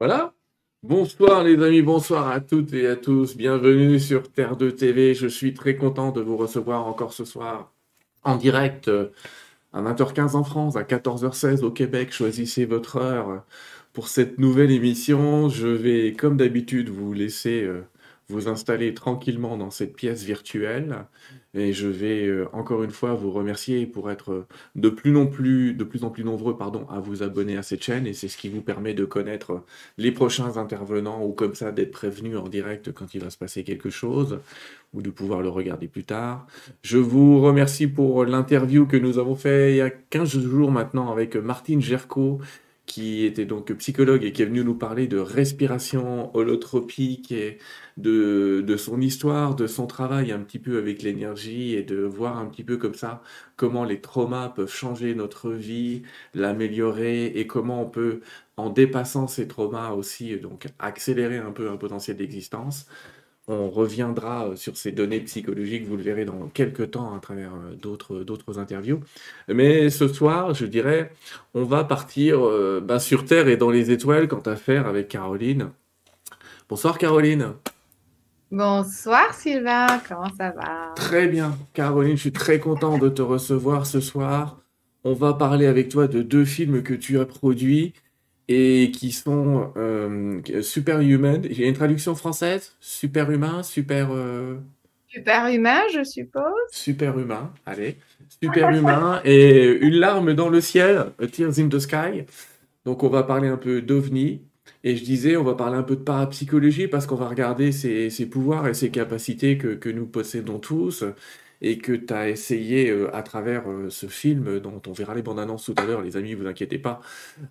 Voilà. Bonsoir les amis, bonsoir à toutes et à tous. Bienvenue sur Terre 2 TV. Je suis très content de vous recevoir encore ce soir en direct euh, à 20h15 en France, à 14h16 au Québec. Choisissez votre heure pour cette nouvelle émission. Je vais, comme d'habitude, vous laisser euh, vous installer tranquillement dans cette pièce virtuelle. Et je vais euh, encore une fois vous remercier pour être de plus, plus, de plus en plus nombreux pardon, à vous abonner à cette chaîne. Et c'est ce qui vous permet de connaître les prochains intervenants ou comme ça d'être prévenu en direct quand il va se passer quelque chose ou de pouvoir le regarder plus tard. Je vous remercie pour l'interview que nous avons fait il y a 15 jours maintenant avec Martine Gerco qui était donc psychologue et qui est venu nous parler de respiration holotropique et de, de son histoire, de son travail un petit peu avec l'énergie et de voir un petit peu comme ça comment les traumas peuvent changer notre vie, l'améliorer et comment on peut, en dépassant ces traumas aussi, donc accélérer un peu un potentiel d'existence. On reviendra euh, sur ces données psychologiques, vous le verrez dans quelques temps à travers euh, d'autres, d'autres interviews. Mais ce soir, je dirais, on va partir euh, ben, sur Terre et dans les étoiles quant à faire avec Caroline. Bonsoir Caroline. Bonsoir Sylvain, comment ça va? Très bien. Caroline, je suis très content de te recevoir ce soir. On va parler avec toi de deux films que tu as produits et qui sont euh, superhuman. Il y a une traduction française Superhumain, super. Euh... Superhumain, je suppose. Superhumain, allez. Superhumain et une larme dans le ciel, a Tears in the Sky. Donc on va parler un peu d'OVNI. Et je disais, on va parler un peu de parapsychologie parce qu'on va regarder ses, ses, pouvoirs et ses capacités que, que nous possédons tous et que tu as essayé euh, à travers euh, ce film, dont on verra les bandes annonces tout à l'heure, les amis, vous inquiétez pas,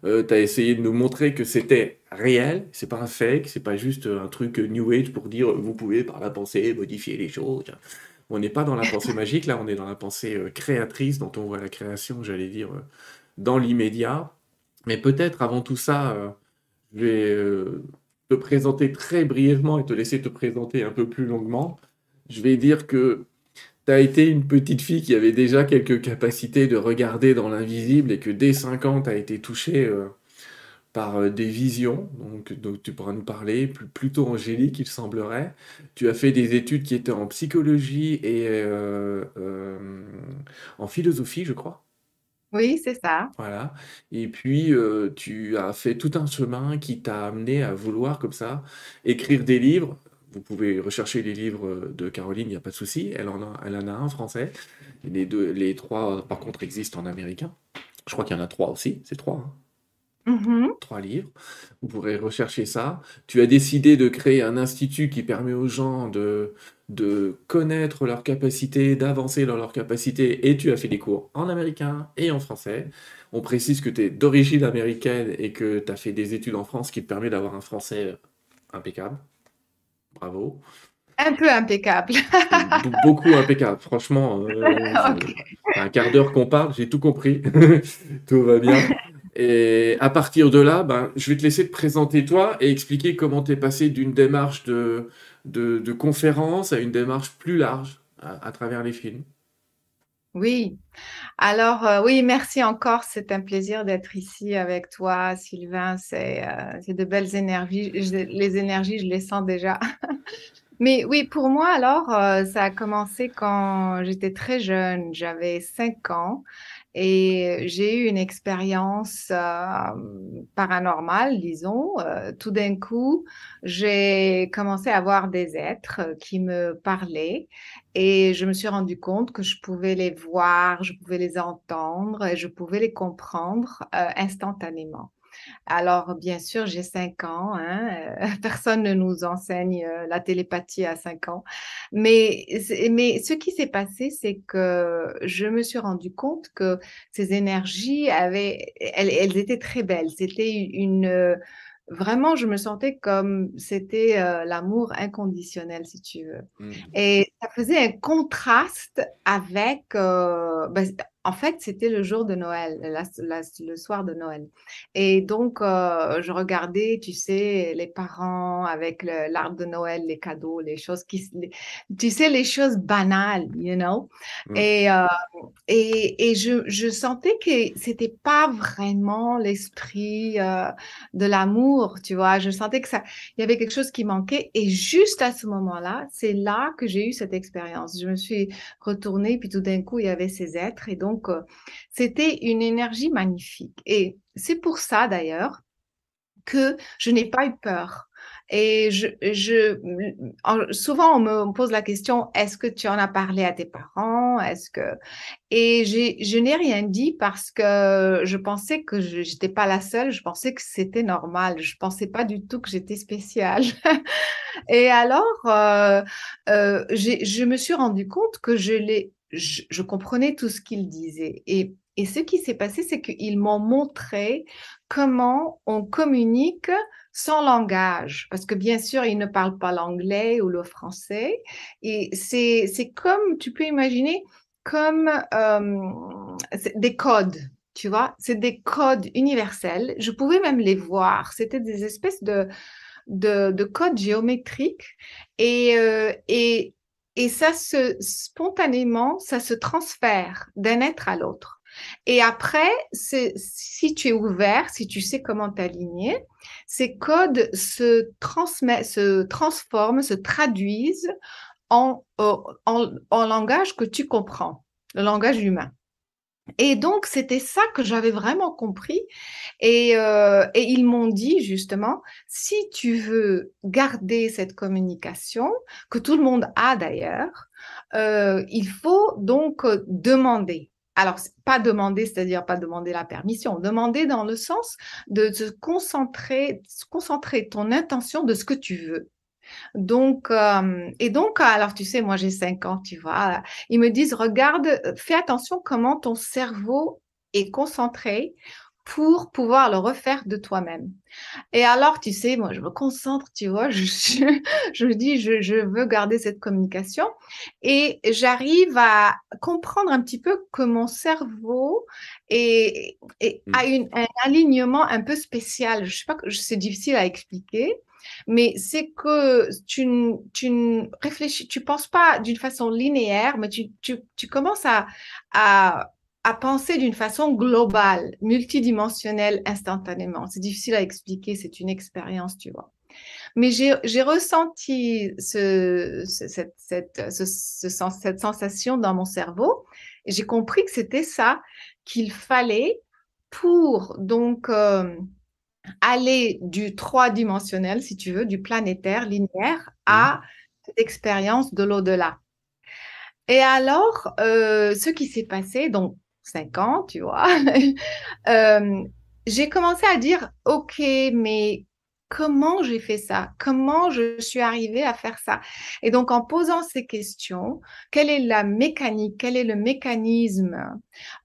euh, tu as essayé de nous montrer que c'était réel, c'est pas un fake, c'est pas juste un truc New Age pour dire vous pouvez par la pensée modifier les choses. On n'est pas dans la pensée magique, là on est dans la pensée créatrice, dont on voit la création, j'allais dire, dans l'immédiat. Mais peut-être avant tout ça, je vais te présenter très brièvement et te laisser te présenter un peu plus longuement. Je vais dire que tu as été une petite fille qui avait déjà quelques capacités de regarder dans l'invisible et que dès 5 ans, tu as été touchée euh, par euh, des visions, donc, donc, tu pourras nous parler, plutôt angélique il semblerait. Tu as fait des études qui étaient en psychologie et euh, en philosophie, je crois. Oui, c'est ça. Voilà. Et puis, tu as fait tout un chemin qui t'a amené à vouloir, comme ça, écrire des livres vous pouvez rechercher les livres de Caroline, il n'y a pas de souci. Elle en a, elle en a un français. Les, deux, les trois, par contre, existent en américain. Je crois qu'il y en a trois aussi. C'est trois. Hein. Mm-hmm. Trois livres. Vous pourrez rechercher ça. Tu as décidé de créer un institut qui permet aux gens de, de connaître leurs capacités, d'avancer dans leurs capacités. Et tu as fait des cours en américain et en français. On précise que tu es d'origine américaine et que tu as fait des études en France qui te permet d'avoir un français impeccable. Bravo. Un peu impeccable. Beaucoup impeccable, franchement. Euh, Un quart d'heure qu'on parle, j'ai tout compris. tout va bien. Et à partir de là, ben, je vais te laisser te présenter toi et expliquer comment tu es passé d'une démarche de, de, de, conférence à une démarche plus large à, à travers les films. Oui, alors euh, oui, merci encore. C'est un plaisir d'être ici avec toi, Sylvain. C'est euh, de belles énergies. Les énergies, je les sens déjà. Mais oui, pour moi, alors, euh, ça a commencé quand j'étais très jeune. J'avais 5 ans et j'ai eu une expérience euh, paranormale, disons. Euh, tout d'un coup, j'ai commencé à voir des êtres qui me parlaient et je me suis rendu compte que je pouvais les voir, je pouvais les entendre et je pouvais les comprendre euh, instantanément. Alors, bien sûr, j'ai 5 ans. Hein, euh, personne ne nous enseigne euh, la télépathie à 5 ans. Mais, mais ce qui s'est passé, c'est que je me suis rendu compte que ces énergies avaient, elles, elles étaient très belles. C'était une, vraiment, je me sentais comme c'était euh, l'amour inconditionnel, si tu veux. Mmh. Et ça faisait un contraste avec, euh, ben, en fait, c'était le jour de Noël, le soir de Noël. Et donc, euh, je regardais, tu sais, les parents avec l'arbre de Noël, les cadeaux, les choses qui, tu sais, les choses banales, you know? Mm. Et, euh, et, et je, je, sentais que c'était pas vraiment l'esprit euh, de l'amour, tu vois? Je sentais que ça, il y avait quelque chose qui manquait. Et juste à ce moment-là, c'est là que j'ai eu cette expérience. Je me suis retournée, puis tout d'un coup, il y avait ces êtres. Et donc, donc, euh, c'était une énergie magnifique. Et c'est pour ça, d'ailleurs, que je n'ai pas eu peur. Et je, je, souvent, on me pose la question, est-ce que tu en as parlé à tes parents? Est-ce que, et je n'ai rien dit parce que je pensais que je n'étais pas la seule. Je pensais que c'était normal. Je pensais pas du tout que j'étais spéciale. et alors, euh, euh, je me suis rendu compte que je l'ai je, comprenais tout ce qu'ils disaient. Et, ce qui s'est passé, c'est qu'ils m'ont montré comment on communique sans langage, parce que bien sûr, ils ne parlent pas l'anglais ou le français. Et c'est comme, tu peux imaginer, comme euh, des codes, tu vois, c'est des codes universels. Je pouvais même les voir. C'était des espèces de, de, de codes géométriques. Et, euh, et et ça se spontanément, ça se transfère d'un être à l'autre. Et après, si tu es ouvert, si tu sais comment t'aligner, ces codes se, se transforment, se traduisent en, en, en langage que tu comprends, le langage humain. Et donc, c'était ça que j'avais vraiment compris. Et, euh, et ils m'ont dit justement, si tu veux garder cette communication, que tout le monde a d'ailleurs, euh, il faut donc demander. Alors, pas demander, c'est-à-dire pas demander la permission, demander dans le sens de se concentrer, concentrer ton intention de ce que tu veux. Donc, euh, et donc, alors tu sais, moi j'ai 5 ans, tu vois, ils me disent, regarde, fais attention comment ton cerveau est concentré pour pouvoir le refaire de toi-même. Et alors, tu sais, moi, je me concentre, tu vois, je, je, me dis, je, je, veux garder cette communication et j'arrive à comprendre un petit peu que mon cerveau est, est a une, un alignement un peu spécial. Je sais pas, c'est difficile à expliquer, mais c'est que tu, tu ne réfléchis, tu penses pas d'une façon linéaire, mais tu, tu, tu commences à, à, à penser d'une façon globale, multidimensionnelle, instantanément. C'est difficile à expliquer, c'est une expérience, tu vois. Mais j'ai ressenti ce, cette, cette, ce, cette sensation dans mon cerveau et j'ai compris que c'était ça qu'il fallait pour donc euh, aller du trois-dimensionnel, si tu veux, du planétaire linéaire à cette expérience de l'au-delà. Et alors, euh, ce qui s'est passé, donc cinq ans, tu vois, euh, j'ai commencé à dire, OK, mais comment j'ai fait ça? Comment je suis arrivée à faire ça? Et donc, en posant ces questions, quelle est la mécanique Quel est le mécanisme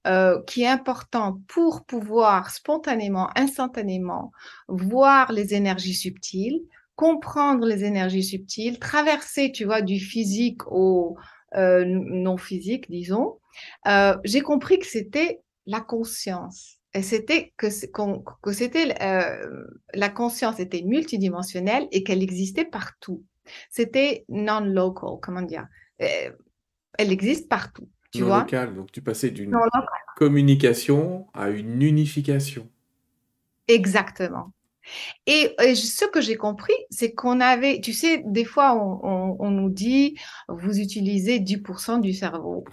euh, qui est important pour pouvoir spontanément, instantanément voir les énergies subtiles, comprendre les énergies subtiles, traverser, tu vois, du physique au euh, non physique, disons. Euh, j'ai compris que c'était la conscience c'était que, que c'était euh, la conscience était multidimensionnelle et qu'elle existait partout. C'était non-local, comment dire. Euh, elle existe partout, tu non vois? Local, donc tu passais d'une communication à une unification. Exactement. Et, ce que j'ai compris, c'est qu'on avait, tu sais, des fois, on, on nous dit, vous utilisez 10% du cerveau.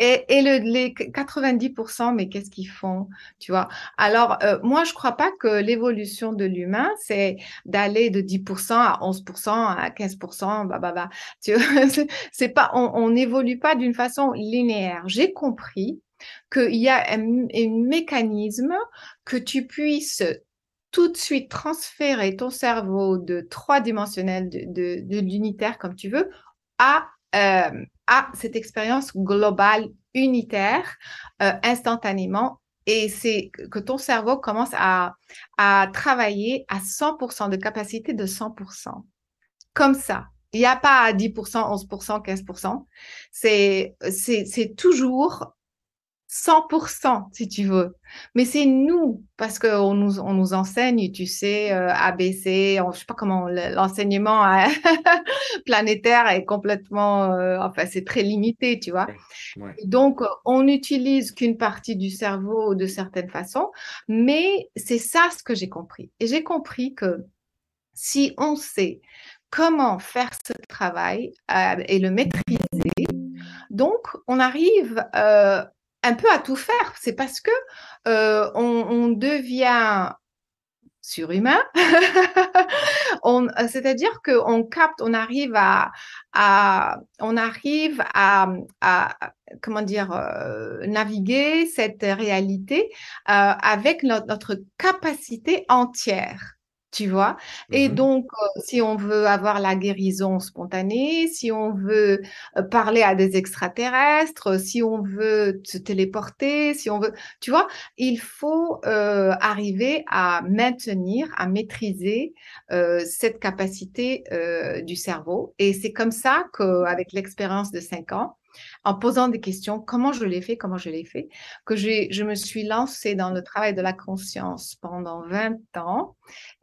Et, et le, les 90%, mais qu'est-ce qu'ils font Tu vois? Alors, euh, moi, je ne crois pas que l'évolution de l'humain, c'est d'aller de 10% à 11%, à 15%, bah, bah, bah. C'est pas, on n'évolue pas d'une façon linéaire. J'ai compris qu'il y a un, mécanisme que tu puisses tout de suite transférer ton cerveau de trois dimensionnel, de l'unitaire comme tu veux, à euh, à cette expérience globale, unitaire, euh, instantanément. Et c'est que ton cerveau commence à, à travailler à 100% de capacité de 100%. Comme ça. Il n'y a pas 10%, 11%, 15%. C'est, c'est, c'est toujours 100%, si tu veux. Mais c'est nous, parce qu'on nous, on nous enseigne, tu sais, euh, ABC, je sais pas comment, l'enseignement planétaire est complètement, euh, enfin, c'est très limité, tu vois. Donc, on n'utilise qu'une partie du cerveau de certaines façons, mais c'est ça ce que j'ai compris. Et j'ai compris que si on sait comment faire ce travail euh, et le maîtriser, donc on arrive euh, un peu à tout faire. C'est parce que euh, on, devient surhumain. C'est-à-dire qu'on capte, on arrive à, on arrive à, comment dire, euh, naviguer cette réalité euh, avec notre capacité entière tu vois? Et mmh donc, euh, si on veut avoir la guérison spontanée, si on veut euh, parler à des extraterrestres, si on veut se téléporter, si on veut, tu vois, il faut euh, arriver à maintenir, à maîtriser cette capacité du cerveau. Et c'est comme ça qu'avec l'expérience de cinq ans, en posant des questions, comment je l'ai fait, comment je l'ai fait, que je me suis lancée dans le travail de la conscience pendant 20 ans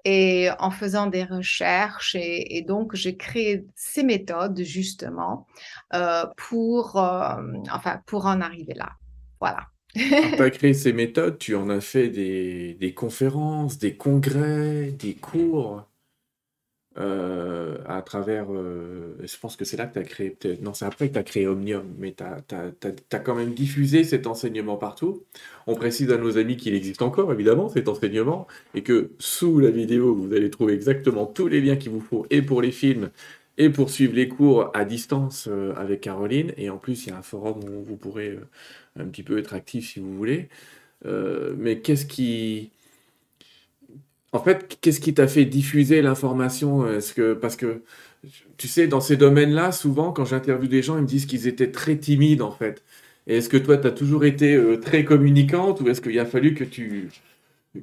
et en faisant des recherches. Et, donc, j'ai créé ces méthodes justement euh, pour, euh, enfin, pour en arriver là. Voilà. tu as créé ces méthodes, tu en as fait des, des conférences, des congrès, des cours? Euh, à travers. Euh, je pense que c'est là que tu as créé. Non, c'est après que tu as créé Omnium, mais tu as, quand même diffusé cet enseignement partout. On précise à nos amis qu'il existe encore, évidemment, cet enseignement, et que sous la vidéo, vous allez trouver exactement tous les liens qu'il vous faut, et pour les films, et pour suivre les cours à distance euh, avec Caroline. Et en plus, il y a un forum où vous pourrez un petit peu être actif si vous voulez. mais qu'est-ce qui en fait, qu'est-ce qui t'a fait diffuser l'information Est-ce que parce que tu sais, dans ces domaines-là, souvent, quand j'interviewe des gens, ils me disent qu'ils étaient très timides, en fait. Et est-ce que toi, tu as toujours été euh, très communicante ou est-ce qu'il a fallu que tu,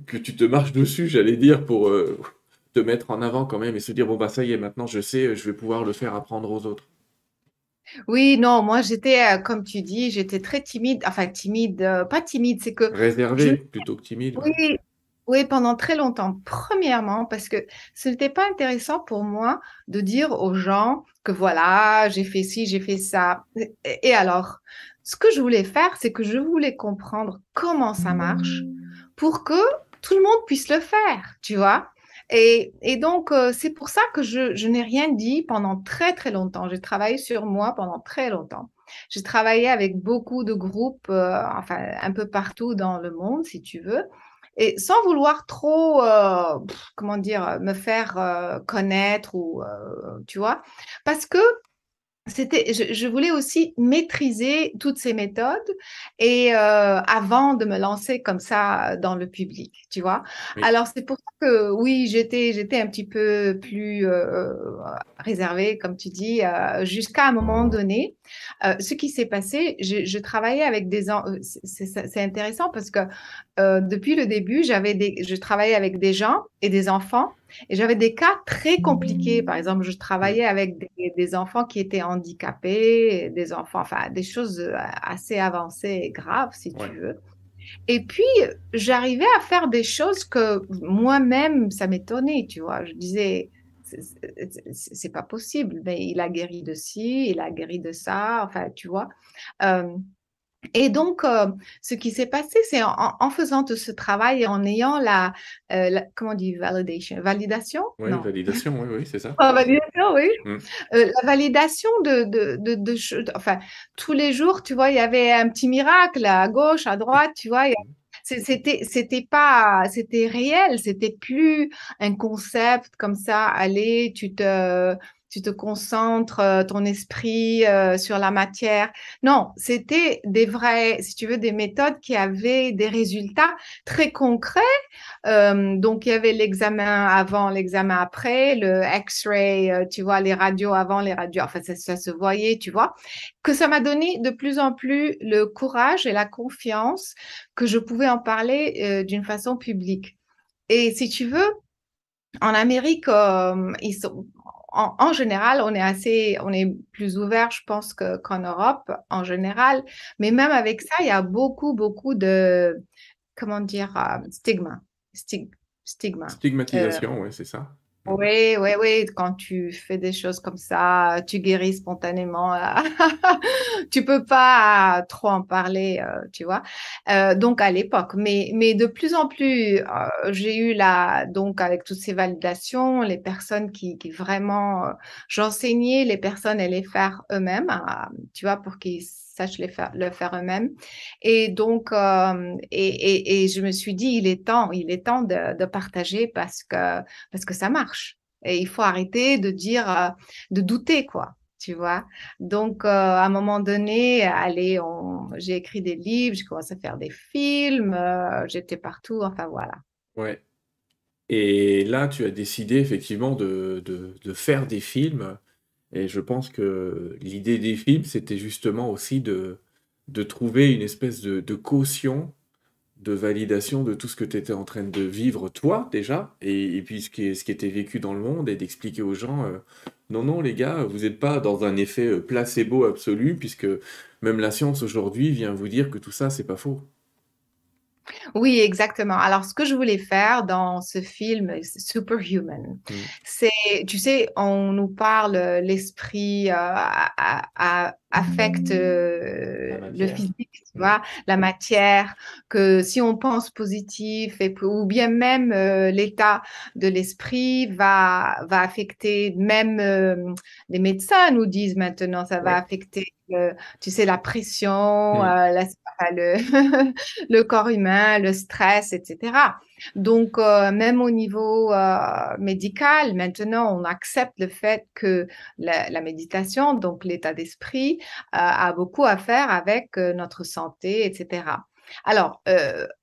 que tu te marches dessus, j'allais dire, pour euh, te mettre en avant quand même et se dire, bon, bah ça y est, maintenant je sais, je vais pouvoir le faire apprendre aux autres? Oui, non, moi j'étais, euh, comme tu dis, j'étais très timide, enfin timide, pas timide, c'est que... Réservée plutôt que timide. Oui, oui, pendant très longtemps. Premièrement, parce que ce n'était pas intéressant pour moi de dire aux gens que voilà, j'ai fait ci, j'ai fait ça. Et alors, ce que je voulais faire, c'est que je voulais comprendre comment ça marche pour que tout le monde puisse le faire, tu vois. Et, donc, euh, c'est pour ça que je, n'ai rien dit pendant très, très longtemps. J'ai travaillé sur moi pendant très longtemps. J'ai travaillé avec beaucoup de groupes, euh, enfin, un peu partout dans le monde, si tu veux et sans vouloir trop, euh, comment dire, me faire euh, connaître ou, euh, tu vois, parce que c'était, je, voulais aussi maîtriser toutes ces méthodes et euh, avant de me lancer comme ça dans le public, tu vois. Alors c'est pour ça que oui, j'étais j'étais un petit peu plus euh, réservée, comme tu dis, euh, jusqu'à un moment donné. Euh, ce qui s'est passé, je, je, travaillais avec des, c'est intéressant parce que depuis le début, j'avais des, je travaillais avec des gens et des enfants et j'avais des cas très compliqués. Par exemple, je travaillais avec des, enfants qui étaient handicapés, des enfants, enfin, des choses euh, assez avancées et graves, si tu veux. Et puis, j'arrivais à faire des choses que moi-même, ça m'étonnait, tu vois. Je disais, c'est pas possible, mais il a guéri de ci, il a guéri de ça, enfin, tu vois. Euh, et donc, euh, ce qui s'est passé, c'est en, faisant tout ce travail et en ayant la, euh, comment on dit, validation, validation? Oui, validation, oui, oui, c'est ça. Ah, validation, oui. Euh, la validation de, de, de, de, enfin, tous les jours, tu vois, il y avait un petit miracle à gauche, à droite, tu vois. C'était, c'était pas, c'était réel, c'était plus un concept comme ça. Allez, tu te, tu te concentres euh, ton esprit euh, sur la matière. Non, c'était des vrais, si tu veux, des méthodes qui avaient des résultats très concrets. Euh, donc, il y avait l'examen avant, l'examen après, le X-ray, tu vois, les radios avant, les radios, enfin, ça, ça se voyait, tu vois, que ça m'a donné de plus en plus le courage et la confiance que je pouvais en parler d'une façon publique. Et si tu veux, en Amérique, ils sont, en, général, on est assez, on est plus ouvert, je pense, qu'en Europe, en général. Mais même avec ça, il y a beaucoup, beaucoup de, comment dire, stigma. stigma. Stigmatisation, oui, c'est ça. Oui, oui, oui. Quand tu fais des choses comme ça, tu guéris spontanément. tu peux pas trop en parler, euh, tu vois. Euh, donc à l'époque, mais mais de plus en plus, euh, j'ai eu la donc avec toutes ces validations, les personnes qui vraiment, j'enseignais les personnes à les faire eux-mêmes, tu vois, pour qu'ils sachent les faire, le faire eux-mêmes. Et donc, euh, et, et, je me suis dit, il est temps, il est temps de, de, partager parce que, parce que ça marche. Et il faut arrêter de dire, euh, de douter, quoi. Tu vois. Donc, euh, à un moment donné, allez, j'ai écrit des livres, j'ai commencé à faire des films, j'étais partout, enfin voilà. Ouais. Et là, tu as décidé effectivement de, de, de faire des films et je pense que l'idée des films, c'était justement aussi de, trouver une espèce de, caution, de validation de tout ce que tu étais en train de vivre toi déjà, et, puis ce qui, ce était vécu dans le monde, et d'expliquer aux gens, euh, non, non les gars, vous n'êtes pas dans un effet euh, placebo absolu, puisque même la science aujourd'hui vient vous dire que tout ça, c'est pas faux. Oui, exactement. Alors, ce que je voulais faire dans ce film Superhuman, mmh. c'est, tu sais, on nous parle euh, l'esprit euh, affecte euh, le physique, tu vois, la matière, que si on pense positif et ou bien même l'état de l'esprit va va affecter même les médecins nous disent maintenant ça va affecter tu sais la pression, mmh. le, le corps humain, le stress, etc. Donc, euh, même au niveau euh, médical, maintenant, on accepte le fait que la, méditation, donc l'état d'esprit, euh, a beaucoup à faire avec notre santé, etc. Alors,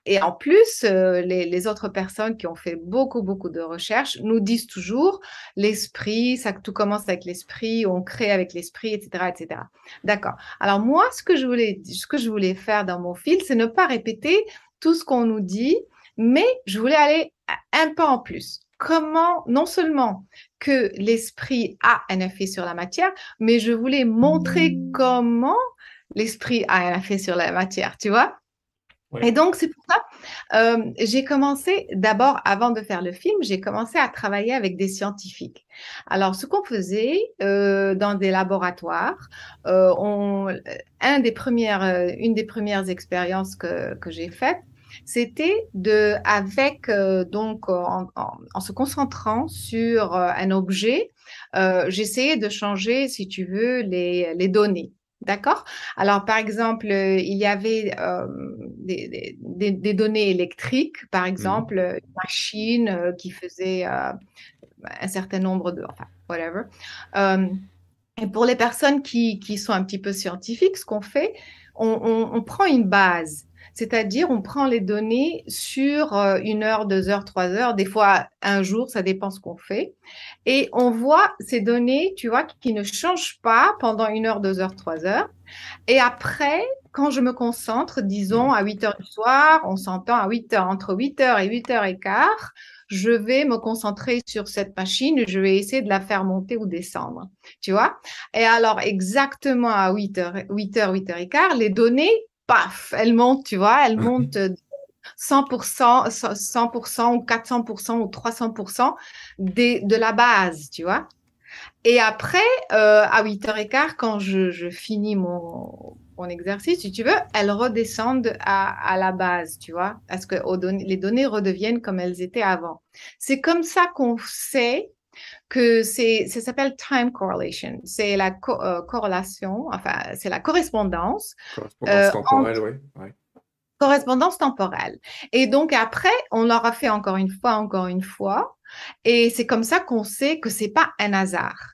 et en plus, les, les, autres personnes qui ont fait beaucoup, beaucoup de recherches nous disent toujours l'esprit, ça tout commence avec l'esprit, on crée avec l'esprit, etc., etc. D'accord. Alors moi, ce que je voulais, ce que je voulais faire dans mon fil, c'est ne pas répéter tout ce qu'on nous dit, mais je voulais aller un peu en plus. Comment, non seulement que l'esprit a un effet sur la matière, mais je voulais montrer comment l'esprit a un effet sur la matière, tu vois? Et donc, c'est pour ça, euh, j'ai commencé d'abord, avant de faire le film, j'ai commencé à travailler avec des scientifiques. Alors, ce qu'on faisait euh, dans des laboratoires, euh, on, un des premières, une des premières expériences que, que j'ai faites, c'était de, avec euh, donc en, se concentrant sur euh, un objet, euh, j'essayais de changer, si tu veux, les, les données. D'accord? Alors, par exemple, il y avait des, des, des, données électriques, par mmh. exemple, une machine qui faisait un certain nombre de... Enfin, whatever. et pour les personnes qui, qui, sont un petit peu scientifiques, ce qu'on fait, on, on, on prend une base c'est-à-dire, on prend les données sur euh, une heure, deux heures, trois heures, des fois un jour, ça dépend ce qu'on fait. Et on voit ces données, tu vois, qui ne changent pas pendant une heure, deux heures, trois heures. Et après, quand je me concentre, disons à 8 heures du soir, on s'entend à 8 heures, entre 8 heures et 8 heures et quart, je vais me concentrer sur cette machine, je vais essayer de la faire monter ou descendre, tu vois? Et alors, exactement à 8 heures, 8 heures, 8 heures et quart, les données paf, elle monte, tu vois, elle monte 100%, 100% ou 400% ou 300% de la base, tu vois. Et après, euh, à 8h15, quand je, finis mon, exercice, si tu veux, elles redescendent à, la base, tu vois, parce que les données redeviennent comme elles étaient avant. C'est comme ça qu'on sait que c'est, ça s'appelle time correlation. C'est la euh, corrélation, enfin, c'est la correspondance. Correspondance euh, temporelle, oui. Correspondance temporelle. Et donc après, on l'aura fait encore une fois, encore une fois. Et c'est comme ça qu'on sait que c'est pas un hasard,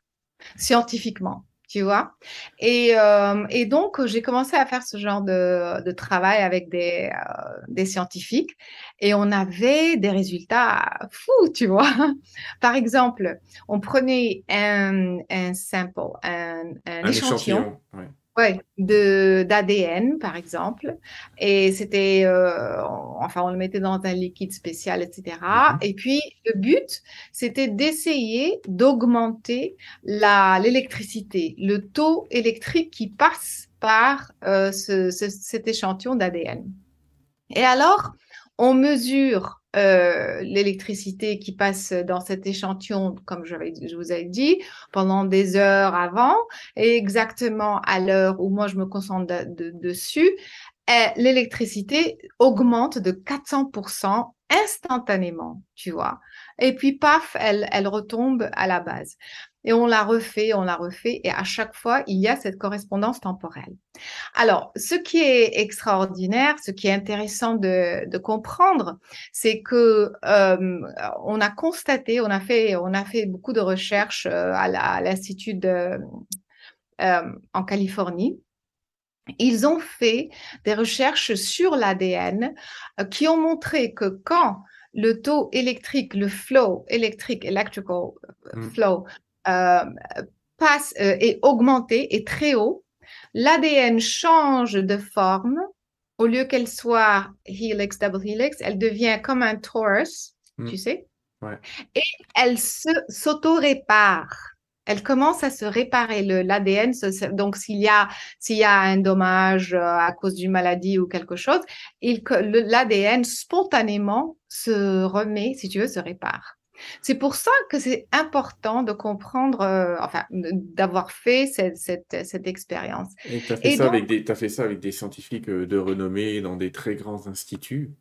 scientifiquement tu vois. Et, euh, et donc, j'ai commencé à faire ce genre de, de travail avec des, euh, des, scientifiques et on avait des résultats fous, tu vois. Par exemple, on prenait un, un sample, un, un, échantillon. Ouais, de d'ADN par exemple, et c'était, euh, enfin on le mettait dans un liquide spécial, etc. Mhm. Et puis le but, c'était d'essayer d'augmenter la l'électricité, le taux électrique qui passe par euh, ce- ce- cet échantillon d'ADN. Et alors, on mesure euh, l'électricité qui passe dans cet échantillon, comme je vous avais dit, pendant des heures avant, et exactement à l'heure où moi je me concentre de- de- dessus, eh, l'électricité augmente de 400% instantanément, tu vois. Et puis, paf, elle retombe à la base. Et on la refait, on la refait, et à chaque fois, il y a cette correspondance temporelle. Alors, ce qui est extraordinaire, ce qui est intéressant de, de comprendre, c'est que euh, on a constaté, on a fait, on a fait beaucoup de recherches euh, à l'Institut de, euh, en Californie. Ils ont fait des recherches sur l'ADN qui ont montré que quand le taux électrique, le flow électrique, electrical Mm. flow, passe euh, est augmenté, est très haut, l'ADN change de forme. Au lieu qu'elle soit helix, double helix, elle devient comme un torus, Mm. tu sais. Ouais. Et elle se s'auto-répare. Elle commence à se réparer. L'ADN, donc s'il y a s'il y a un dommage euh, à cause d'une maladie ou quelque chose, l'ADN spontanément se remet, si tu veux, se répare. C'est pour ça que c'est important de comprendre, euh, enfin, d'avoir fait cette, cette, cette expérience. Et tu as fait Et ça donc, avec des, t'as fait ça avec des scientifiques euh, de renommée dans des très grands instituts?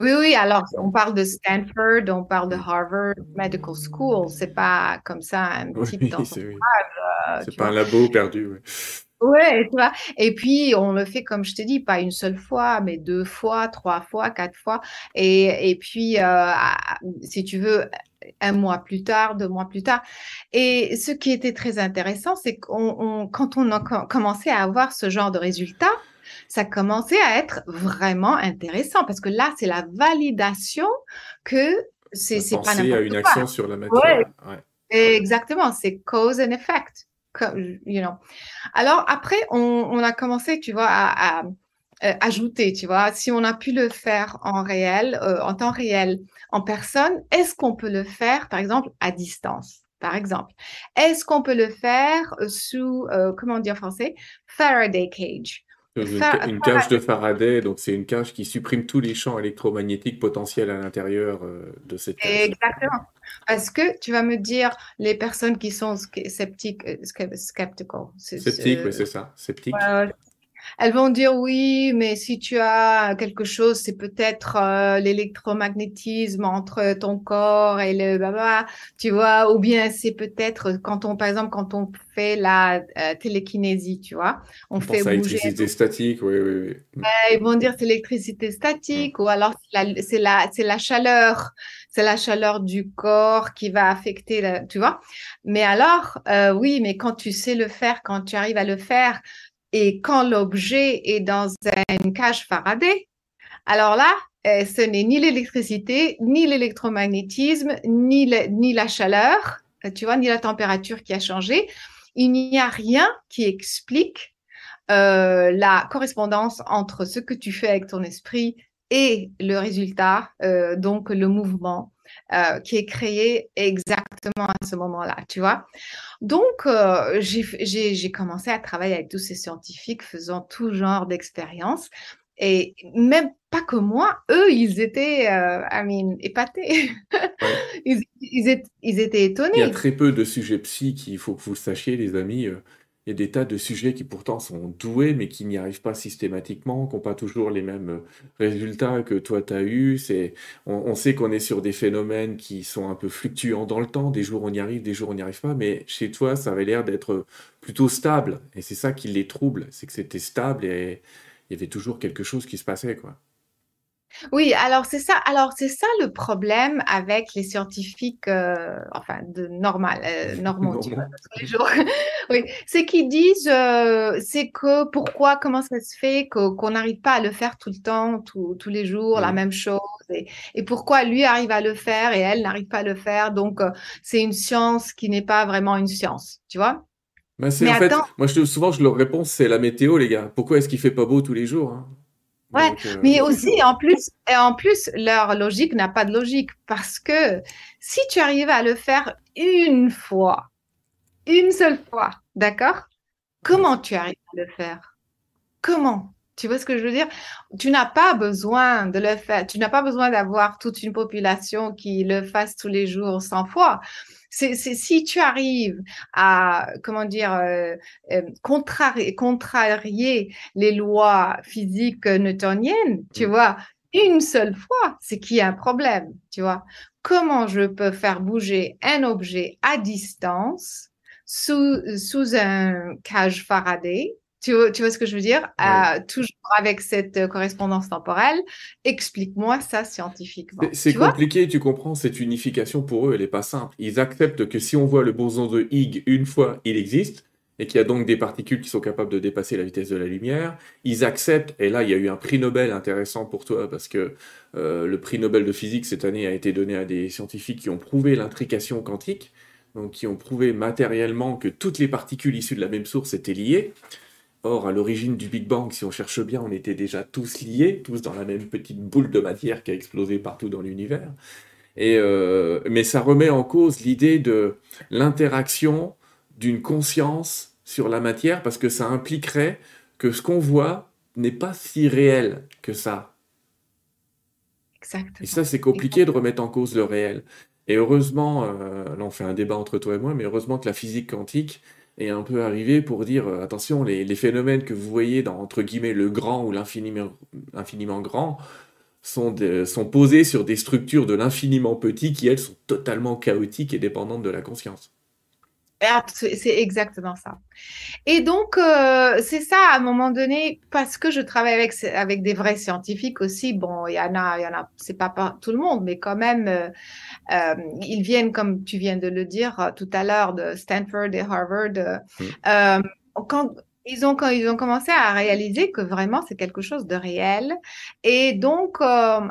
Oui, oui, alors on parle de Stanford, on parle de. Harvard Medical School, c'est pas comme ça un type Oui, dans son c'est oui. euh, C'est pas un labo perdu. ouais. Ouais, tu vois. Et puis, on le fait, comme je te dis, pas une seule fois, mais deux fois, trois fois, quatre fois. Et, et puis, euh, si tu veux, un mois plus tard, deux mois plus tard. Et ce qui était très intéressant, c'est qu'on, on- quand on a co- commencé à avoir ce genre de résultats, ça commençait à être vraiment intéressant parce que là, c'est la validation que c'est, pas pensé à n'importe une quoi. action sur la matière. Ouais. Exactement, c'est cause and effect. you know. Alors après, on, on a commencé, tu vois, à, à, euh, ajouter, tu vois, si on a pu le faire en réel, euh, en temps réel, en personne, est-ce qu'on peut le faire, par exemple, à distance? Par exemple, est-ce qu'on peut le faire euh, sous, euh, comment dire en français, Faraday cage? Une, cage de Faraday, donc c'est une cage qui supprime tous les champs électromagnétiques potentiels à l'intérieur euh, de cette cage. Exactement. Parce que tu vas me dire, les personnes qui sont sceptiques, euh, sk- skeptical, c'est- Sceptique, c'est- oui, c'est ça, sceptique. Ouais, Elles vont dire oui, mais si tu as quelque chose, c'est peut-être euh, l'électromagnétisme entre ton corps et le baba, tu vois, ou bien c'est peut-être quand on, par exemple, quand on fait la euh, télékinésie, tu vois, on On fait pense à bouger. l'électricité statique, oui, oui, oui. Mm. Ils vont dire c'est l'électricité statique, ou alors c'est la, c'est la, la chaleur, c'est la chaleur du corps qui va affecter, la- tu vois. Mais alors, euh, oui, mais quand tu sais le faire, quand tu arrives à le faire, et quand l'objet est dans une cage Faraday, alors là, euh, ce n'est ni l'électricité, ni l'électromagnétisme, ni, la chaleur, euh, tu vois, ni la température qui a changé. Il n'y a rien qui explique euh, la correspondance entre ce que tu fais avec ton esprit et le résultat, donc le mouvement euh, qui est créé exactement à ce moment-là, tu vois. Donc, euh, j'ai commencé à travailler avec tous ces scientifiques faisant tout genre d'expériences. Et même pas que moi, eux, ils étaient, euh, I mean, épatés. Ouais. Ils, ils étaient, ils étaient Il y a étonnés. très peu de sujets psy qu'il faut que vous sachiez, les amis. Il y a des tas de sujets qui pourtant sont doués, mais qui n'y arrivent pas systématiquement, qui n'ont pas toujours les mêmes euh, résultats que toi tu as eu. C'est, on, on sait qu'on est sur des phénomènes qui sont un peu fluctuants dans le temps. Des jours on y arrive, des jours on n'y arrive pas. Mais chez toi, ça avait l'air d'être plutôt stable. Et c'est ça qui les trouble, c'est que c'était stable et il y avait toujours quelque chose qui se passait, quoi. Oui, alors c'est ça. Alors c'est ça le problème avec les scientifiques, euh, enfin de normal, euh, normaux, tu vois, tous les jours. Oui, c'est qu'ils disent, euh, c'est que pourquoi, comment ça se fait qu'on n'arrive pas à le faire tout le temps, tout- tous les jours, la même chose, et, et pourquoi lui arrive à le faire et elle n'arrive pas à le faire? Donc c'est une science qui n'est pas vraiment une science, tu vois? C'est Mais en fait, attends, moi je, souvent je leur réponds c'est la météo les gars. Pourquoi est-ce qu'il fait pas beau tous les jours hein? Ouais, Donc, euh, mais aussi, en plus, et en plus, leur logique n'a pas de logique parce que si tu arrives à le faire une fois, une seule fois, d'accord? Comment tu arrives à le faire? Comment? Tu vois ce que je veux dire? Tu n'as pas besoin de le faire. Tu n'as pas besoin d'avoir toute une population qui le fasse tous les jours 100 fois. C'est, si tu arrives à, comment dire, euh, euh, contrarier, contrarier les lois physiques newtoniennes, tu Mm. vois, une seule fois, c'est qu'il y a un problème, tu vois. Comment je peux faire bouger un objet à distance sous, sous un cage Faraday? Tu vois, tu vois ce que je veux dire? Euh, toujours avec cette euh, correspondance temporelle. Explique-moi ça scientifiquement. C'est compliqué, tu comprends, cette unification pour eux, elle n'est pas simple. Ils acceptent que si on voit le boson de Higgs une fois, il existe, et qu'il y a donc des particules qui sont capables de dépasser la vitesse de la lumière. Ils acceptent, et là il y a eu un prix Nobel intéressant pour toi, parce que euh, le prix Nobel de physique cette année a été donné à des scientifiques qui ont prouvé l'intrication quantique, donc qui ont prouvé matériellement que toutes les particules issues de la même source étaient liées. Or, à l'origine du Big Bang, si on cherche bien, on était déjà tous liés, tous dans la même petite boule de matière qui a explosé partout dans l'univers. Et euh, mais ça remet en cause l'idée de l'interaction d'une conscience sur la matière, parce que ça impliquerait que ce qu'on voit n'est pas si réel que ça. Et Exactement. ça, c'est compliqué de remettre en cause le réel. Et heureusement, euh, là on fait un débat entre toi et moi, mais heureusement que la physique quantique est un peu arrivée pour dire, euh, attention, les, phénomènes que vous voyez dans, entre guillemets, le grand ou l'infiniment infiniment grand sont, sont posés sur des structures de l'infiniment petit qui, elles, sont totalement chaotiques et dépendantes de la conscience. Abs- C'est exactement ça. Et donc, euh, c'est ça, à un moment donné, parce que je travaille avec, avec des vrais scientifiques aussi, bon, il y en a, il y en a, c'est pas, pas tout le monde, mais quand même, euh, euh, ils viennent, comme tu viens de le dire euh, tout à l'heure, de Stanford et Harvard. euh, Mm. euh, quand, ils ont, ils ont commencé à réaliser que vraiment c'est quelque chose de réel. Et donc, euh,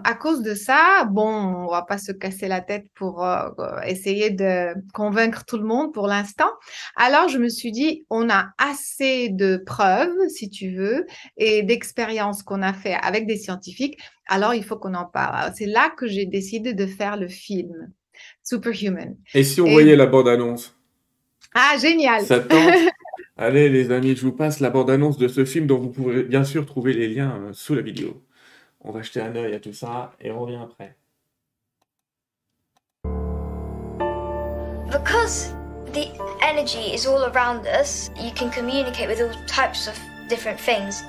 à cause de ça, bon, on va pas se casser la tête pour euh, euh, essayer de convaincre tout le monde pour l'instant. Alors, je me suis dit, on a assez de preuves, si tu veux, et d'expériences qu'on a fait avec des scientifiques. Alors, il faut qu'on en parle. C'est là que j'ai décidé de faire le film Superhuman. Et si on Et- voyait la bande-annonce? Ah, génial! Ça te tente? Allez, les amis, je vous passe la bande-annonce de ce film dont vous pourrez bien sûr trouver les liens euh, sous la vidéo. On va jeter un œil à tout ça et on revient après. Because the energy is all around us, you can communicate with all types of different things.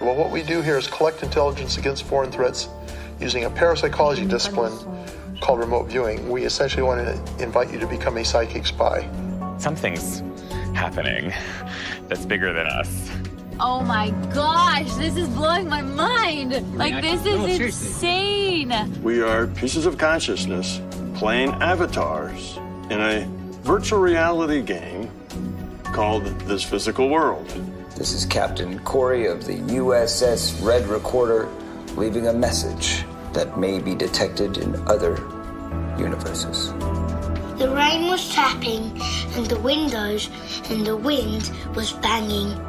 Well, what we do here is collect intelligence against foreign threats using a parapsychology discipline called remote viewing. We essentially want to invite you to become a psychic spy. Something's happening that's bigger than us. Oh my gosh, this is blowing my mind. Like, this is insane. We are pieces of consciousness playing avatars in a virtual reality game called This Physical World. This is Captain Corey of the USS Red Recorder leaving a message that may be detected in other universes. The rain was tapping, and the windows and the wind was banging.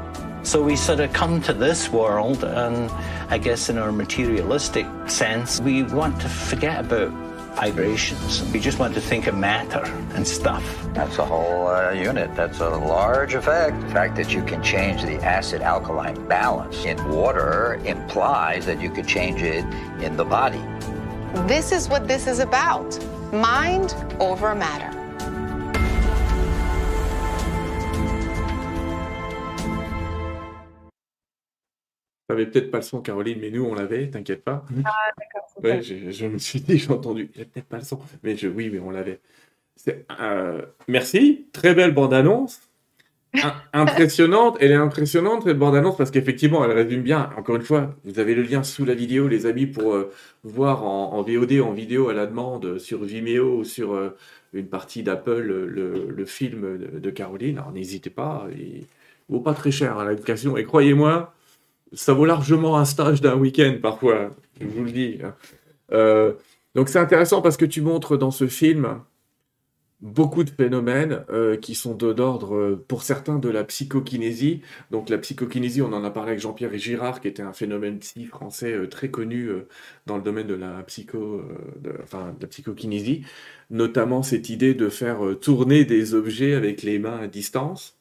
So we sort of come to this world, and I guess in our materialistic sense, we want to forget about vibrations. We just want to think of matter and stuff. That's a whole uh, unit. That's a large effect. The fact that you can change the acid alkaline balance in water implies that you could change it in the body. This is what this is about mind over matter. T'avais peut-être pas le son, Caroline, mais nous, on l'avait, t'inquiète pas. Ah, d'accord. c'est Ouais, je, je me suis dit, j'ai entendu. Il n'y a peut-être pas le son, mais je, oui, mais on l'avait. Euh, merci, très belle bande-annonce. Impressionnante, elle est impressionnante cette bande-annonce parce qu'effectivement elle résume bien. Encore une fois, vous avez le lien sous la vidéo, les amis, pour euh, voir en, VOD, en vidéo à la demande sur Vimeo ou sur euh, une partie d'Apple le, film de, Caroline. Alors n'hésitez pas, il vaut pas très cher hein, l'application et croyez-moi, ça vaut largement un stage d'un week-end parfois, je vous le dis. hein. Euh, donc c'est intéressant parce que tu montres dans ce film beaucoup de phénomènes euh, qui sont d'ordre, euh, pour certains, de la psychokinésie. Donc la psychokinésie, on en a parlé avec Jean-Pierre Girard, qui était un phénomène psy français euh, très connu dans le domaine de la, psycho, enfin, de la psychokinésie, notamment cette idée de faire tourner des objets avec les mains à distance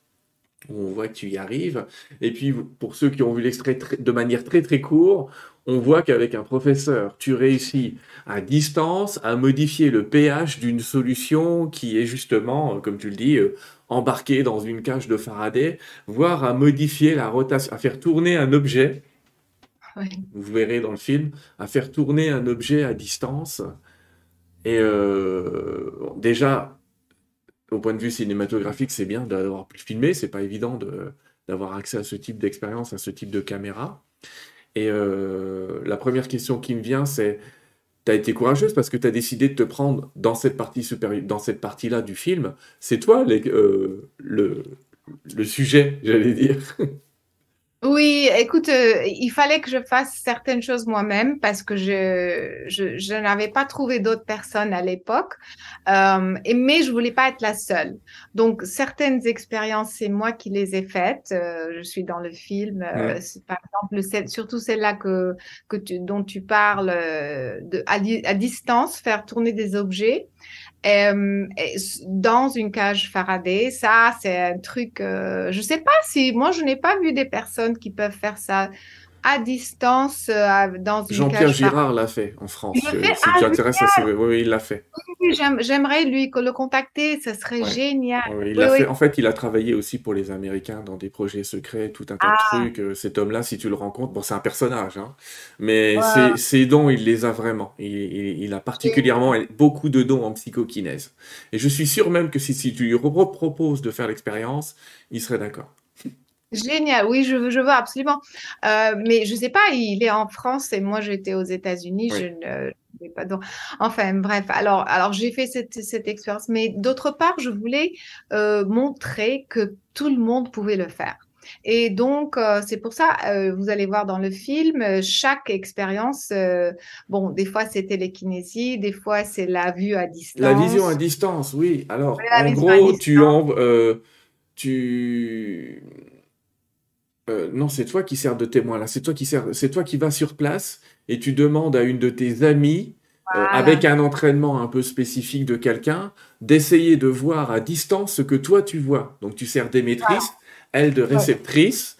on voit que tu y arrives. Et puis, pour ceux qui ont vu l'extrait de manière très très courte, on voit qu'avec un professeur, tu réussis à distance à modifier le pH d'une solution qui est justement, comme tu le dis, euh, embarquée dans une cage de Faraday, voire à modifier la rotation, à faire tourner un objet. Vous verrez dans le film, à faire tourner un objet à distance. Et euh, déjà, au point de vue cinématographique, c'est bien d'avoir pu filmer. C'est pas évident d'avoir accès à ce type d'expérience, à ce type de caméra. Et euh, la première question qui me vient, c'est tu as été courageuse parce que tu as décidé de te prendre dans cette partie dans cette partie-là du film. C'est toi euh, le, le sujet, j'allais dire. Oui, écoute, euh, il fallait que je fasse certaines choses moi-même parce que je, je, je n'avais pas trouvé d'autres personnes à l'époque, euh, mais je voulais pas être la seule. Donc, certaines expériences, c'est moi qui les ai faites. Euh, je suis dans le film, euh, par exemple, surtout celle-là que, que tu, dont tu parles de, à, à distance, faire tourner des objets. Euh, dans une cage Faraday, ça, c'est un truc. Euh, je sais pas si moi, je n'ai pas vu des personnes qui peuvent faire ça à distance euh, dans une Jean-Pierre Girard l'a fait en France. si tu ah, t'intéresses à oui, il l'a fait. J'aimerais lui le contacter, ça serait génial. il fait. En fait, il a travaillé aussi pour les Américains dans des projets secrets, tout un tas de ah. trucs. Euh, cet homme-là, si tu le rencontres, bon, c'est un personnage, hein, mais ses, dons, il les a vraiment. Il, a particulièrement beaucoup de dons en psychokinèse. Et je suis sûr même que si, si tu lui proposes de faire l'expérience, il serait d'accord. Génial, oui, je veux, je veux absolument. Euh, mais je ne sais pas, il est en France et moi j'étais aux États-Unis, je ne sais pas. Donc... Enfin, bref, alors, alors j'ai fait cette, cette expérience. Mais d'autre part, je voulais euh, montrer que tout le monde pouvait le faire. Et donc, euh, c'est pour ça, vous allez voir dans le film, chaque expérience, bon, des fois c'est télékinésie, des fois c'est la vue à distance. La vision à distance, oui. Alors, en gros, tu, en, tu euh, non, c'est toi qui sers de témoin là. C'est toi qui sers, c'est toi qui vas sur place et tu demandes à une de tes amies, euh, avec un entraînement un peu spécifique de quelqu'un, d'essayer de voir à distance ce que toi tu vois. Donc tu sers d'émettrice, elle de réceptrice,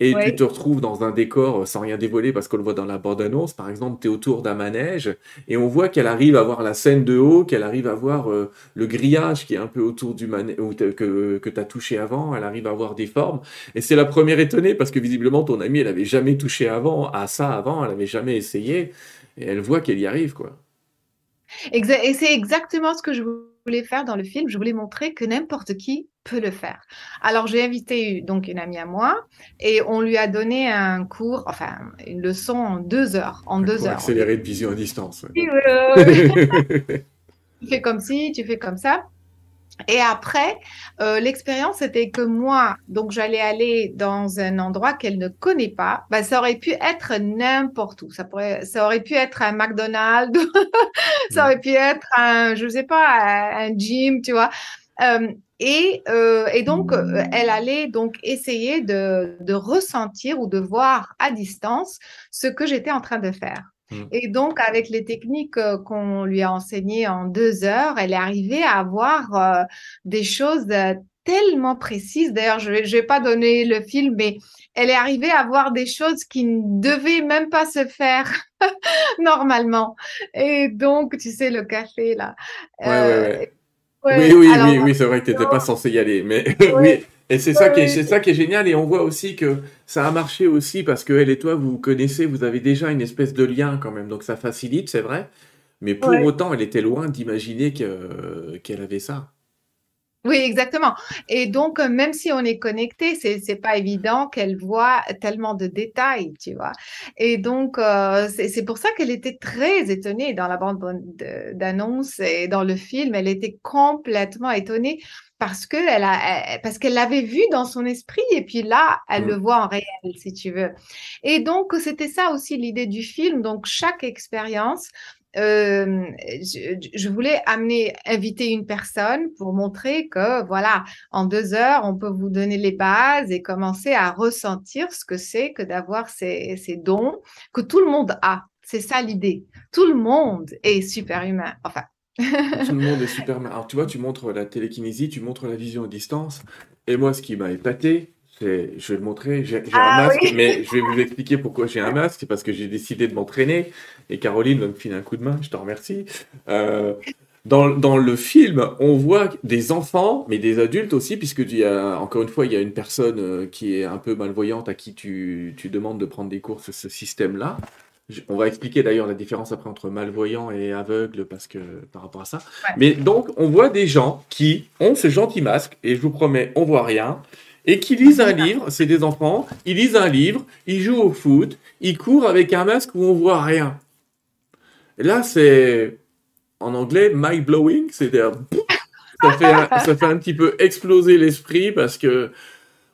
et tu te retrouves dans un décor euh, sans rien dévoiler parce qu'on le voit dans la bande-annonce. Par exemple, tu es autour d'un manège et on voit qu'elle arrive à voir la scène de haut, qu'elle arrive à voir euh, le grillage qui est un peu autour du manège que, que tu as touché avant. Elle arrive à voir des formes. Et c'est la première étonnée parce que visiblement, ton amie, elle avait jamais touché avant à ça avant, elle avait jamais essayé. Et elle voit qu'elle y arrive, quoi. Et c'est exactement ce que je voulais faire dans le film. Je voulais montrer que n'importe qui peut le faire. Alors j'ai invité donc une amie à moi et on lui a donné un cours, enfin une leçon en deux heures. En deux heures. Accéléré de vision à distance. tu fais comme ci, tu fais comme ça. Et après, euh, l'expérience était que moi, donc j'allais aller dans un endroit qu'elle ne connaît pas. Ben, ça aurait pu être n'importe où. Ça pourrait, ça aurait pu être un McDonald's, ça aurait pu être un, je sais pas, un, gym, tu vois. Euh, et, euh, et, donc, euh, elle allait donc essayer de, de, ressentir ou de voir à distance ce que j'étais en train de faire. Mmh. Et donc, avec les techniques euh, qu'on lui a enseignées en deux heures, elle est arrivée à avoir euh, des choses tellement précises. D'ailleurs, je ne vais, vais pas donner le film, mais elle est arrivée à voir des choses qui ne devaient même pas se faire normalement. Et donc, tu sais, le café, là. Ouais, ouais, ouais oui, oui, oui, oui, c'est vrai que tu n'étais pas censé y aller. Mais oui, et c'est ça, qui est, ça qui est génial. Et on voit aussi que ça a marché aussi parce que elle et toi, vous vous connaissez, vous avez déjà une espèce de lien quand même. Donc ça facilite, c'est vrai. Mais pour autant, elle était loin d'imaginer qu'elle avait ça. Oui, exactement. Et donc, euh, même si on est connecté, c'est c'est pas évident qu'elle voit tellement de détails, tu vois. Et donc, euh, c'est pour ça qu'elle était très étonnée dans la bande d'annonce et dans le film. Elle était complètement étonnée parce que elle a, parce qu'elle l'avait vu dans son esprit et puis là, elle le mmh. voit en réel, si tu veux. Et donc, c'était ça aussi l'idée du film. Donc, chaque expérience euh, je, je voulais amener, inviter une personne pour montrer que, voilà, en deux heures, on peut vous donner les bases et commencer à ressentir ce que c'est que d'avoir ces, ces dons que tout le monde a. C'est ça l'idée. Tout le monde est super humain. Enfin, Tout le monde est super. Alors, tu vois, tu montres la télékinésie, tu montres la vision à distance. Et moi, ce qui m'a épaté, je vais le montrer, j'ai Ah un masque, oui. mais je vais vous expliquer pourquoi j'ai un masque. C'est parce que j'ai décidé de m'entraîner. Et Caroline va me filer un coup de main, je te remercie. Euh, dans, dans le film, on voit des enfants, mais des adultes aussi, puisque il y a, encore une fois, il y a une personne euh, qui est un peu malvoyante à qui tu, tu demandes de prendre des cours sur ce système-là. On va expliquer d'ailleurs la différence après entre malvoyant et aveugle parce que par rapport à ça. Mais donc, on voit des gens qui ont ce gentil masque, et je vous promets, on voit rien, et qui lisent un livre, c'est des enfants, ils lisent un livre, ils jouent au foot, ils courent avec un masque où on voit rien. Là, c'est en anglais mind blowing, c'est-à-dire ça fait, un, ça fait un petit peu exploser l'esprit parce que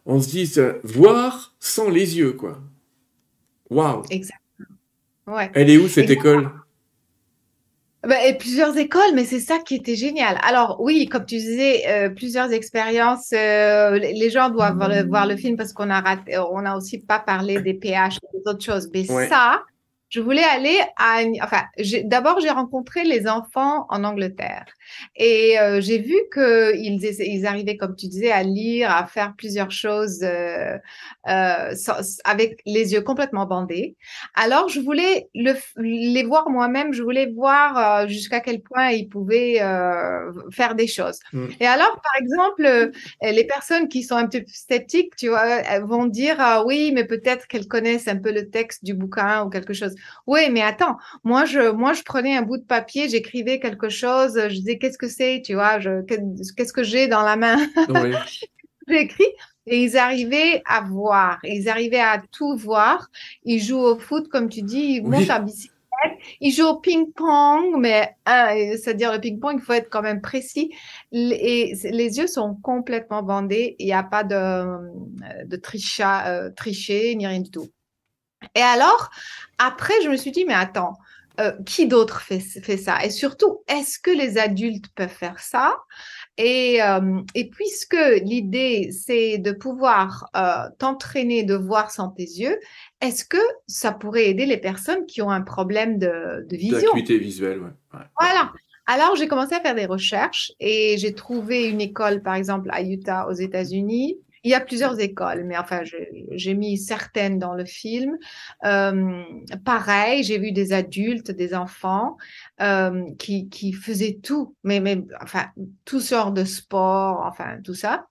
on se dit voir sans les yeux, quoi. Waouh! Exactement. Ouais. Elle est où cette Exactement. école? Ben, et plusieurs écoles, mais c'est ça qui était génial. Alors oui, comme tu disais, euh, plusieurs expériences. euh, les gens doivent voir le, voir le film parce qu'on a raté, on a aussi pas parlé des PH et des autres choses. Mais Ouais. ça, je voulais aller à, une- enfin, d'abord j'ai rencontré les enfants en Angleterre et euh, j'ai vu que ils, arrivaient, comme tu disais, à lire, à faire plusieurs choses euh, euh, sans- avec les yeux complètement bandés. Alors, je voulais le, les voir moi-même, je voulais voir euh, jusqu'à quel point ils pouvaient euh, faire des choses. Mm. Et alors, par exemple, euh, les personnes qui sont un peu sceptiques, tu vois, elles vont dire ah oui, mais peut-être qu'elles connaissent un peu le texte du bouquin ou quelque chose. Oui, mais attends, moi je, moi je prenais un bout de papier, j'écrivais quelque chose, je disais qu'est-ce que c'est, tu vois, qu'est-ce que j'ai dans la main? Oui. écrit et ils arrivaient à voir, ils arrivaient à tout voir. Ils jouent au foot, comme tu dis, ils Oui. montent en bicyclette, ils jouent au ping-pong, mais hein, c'est-à-dire le ping-pong, il faut être quand même précis. Et les yeux sont complètement bandés, il n'y a pas de, de tricha, euh, tricher ni rien du tout. Et alors, après, je me suis dit, mais attends, euh, qui d'autre fait, fait ça? Et surtout, est-ce que les adultes peuvent faire ça? Et, euh, et puisque l'idée, c'est de pouvoir euh, t'entraîner de voir sans tes yeux, est-ce que ça pourrait aider les personnes qui ont un problème de, de vision? D'acuité visuelle, ouais. ouais. Voilà. Alors, j'ai commencé à faire des recherches et j'ai trouvé une école, par exemple, à Utah, aux États-Unis. Il y a plusieurs écoles, mais enfin, j'ai mis certaines dans le film. Euh, pareil, j'ai vu des adultes, des enfants euh, qui, qui faisaient tout, mais, mais enfin, tout genre de sport, enfin, tout ça.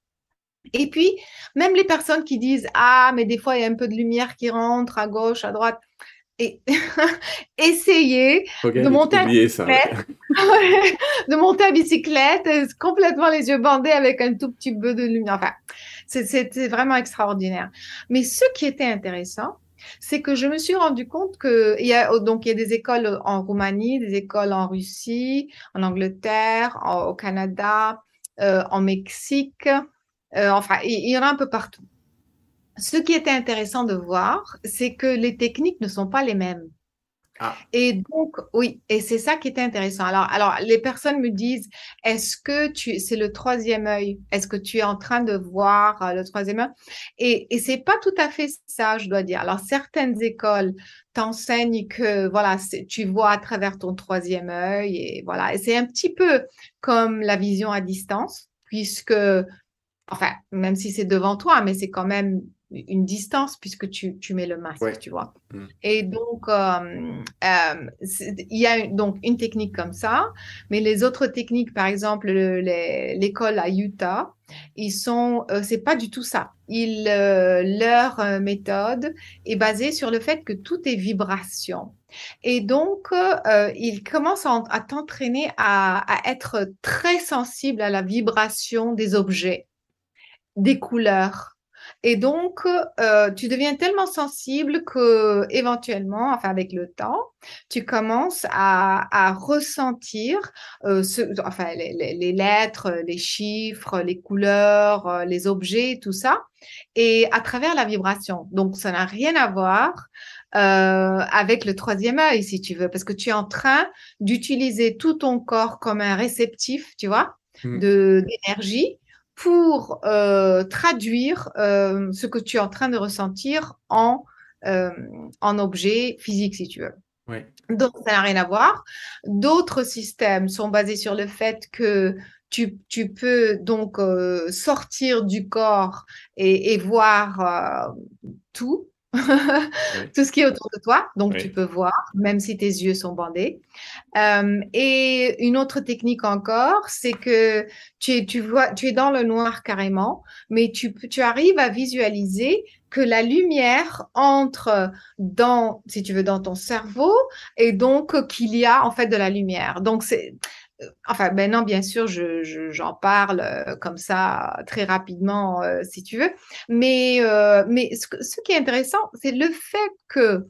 Et puis, même les personnes qui disent, ah, mais des fois, il y a un peu de lumière qui rentre à gauche, à droite. Et essayez Ok, de monter à bicyclette, de monter à bicyclette, complètement les yeux bandés avec un tout petit peu de lumière. Enfin, c'était vraiment extraordinaire. Mais ce qui était intéressant, c'est que je me suis rendu compte que il y a oh, donc il y a des écoles en Roumanie, des écoles en Russie, en Angleterre, au Canada, euh, en Mexique, euh, enfin il y en a un peu partout. Ce qui était intéressant de voir, c'est que les techniques ne sont pas les mêmes. Ah. Et donc, oui, et c'est ça qui était intéressant. Alors, alors, les personnes me disent, est-ce que tu, c'est le troisième œil? Est-ce que tu es en train de voir euh, le troisième œil? Et, et c'est pas tout à fait ça, je dois dire. Alors, certaines écoles t'enseignent que, voilà, tu vois à travers ton troisième œil et voilà. Et c'est un petit peu comme la vision à distance, puisque, enfin, même si c'est devant toi, mais c'est quand même une distance puisque tu, tu mets le masque, Ouais. tu vois. Mm. Et donc, euh, euh, il y a donc une technique comme ça, mais les autres techniques, par exemple, l'école à Utah, ils sont, euh, c'est pas du tout ça. Ils, leur méthode est basée sur le fait que tout est vibration. Et donc, ils commencent à, à t'entraîner à, à être très sensible à la vibration des objets, des couleurs. Et donc, euh, tu deviens tellement sensible que, éventuellement, enfin avec le temps, tu commences à, à ressentir, euh, ce, enfin les, les- les lettres, les chiffres, les couleurs, euh, les objets, tout ça, et à travers la vibration. Donc, ça n'a rien à voir avec le troisième œil, si tu veux, parce que tu es en train d'utiliser tout ton corps comme un réceptif, tu vois, de d'énergie pour traduire ce que tu es en train de ressentir en en objet physique, si tu veux. Donc, ça n'a rien à voir. D'autres systèmes sont basés sur le fait que tu, tu peux donc euh, sortir du corps et, et voir euh, tout, tout ce qui est autour de toi. Donc, tu peux voir, même si tes yeux sont bandés. Euh, et une autre technique encore, c'est que tu, tu, vois, tu es dans le noir carrément, mais tu, tu arrives à visualiser que la lumière entre dans, si tu veux, dans ton cerveau et donc qu'il y a en fait de la lumière. Donc, c'est Enfin, ben non, bien sûr, j'en je, parle euh, comme ça très rapidement, euh, si tu veux. Mais, euh, mais ce, ce, qui est intéressant, c'est le fait que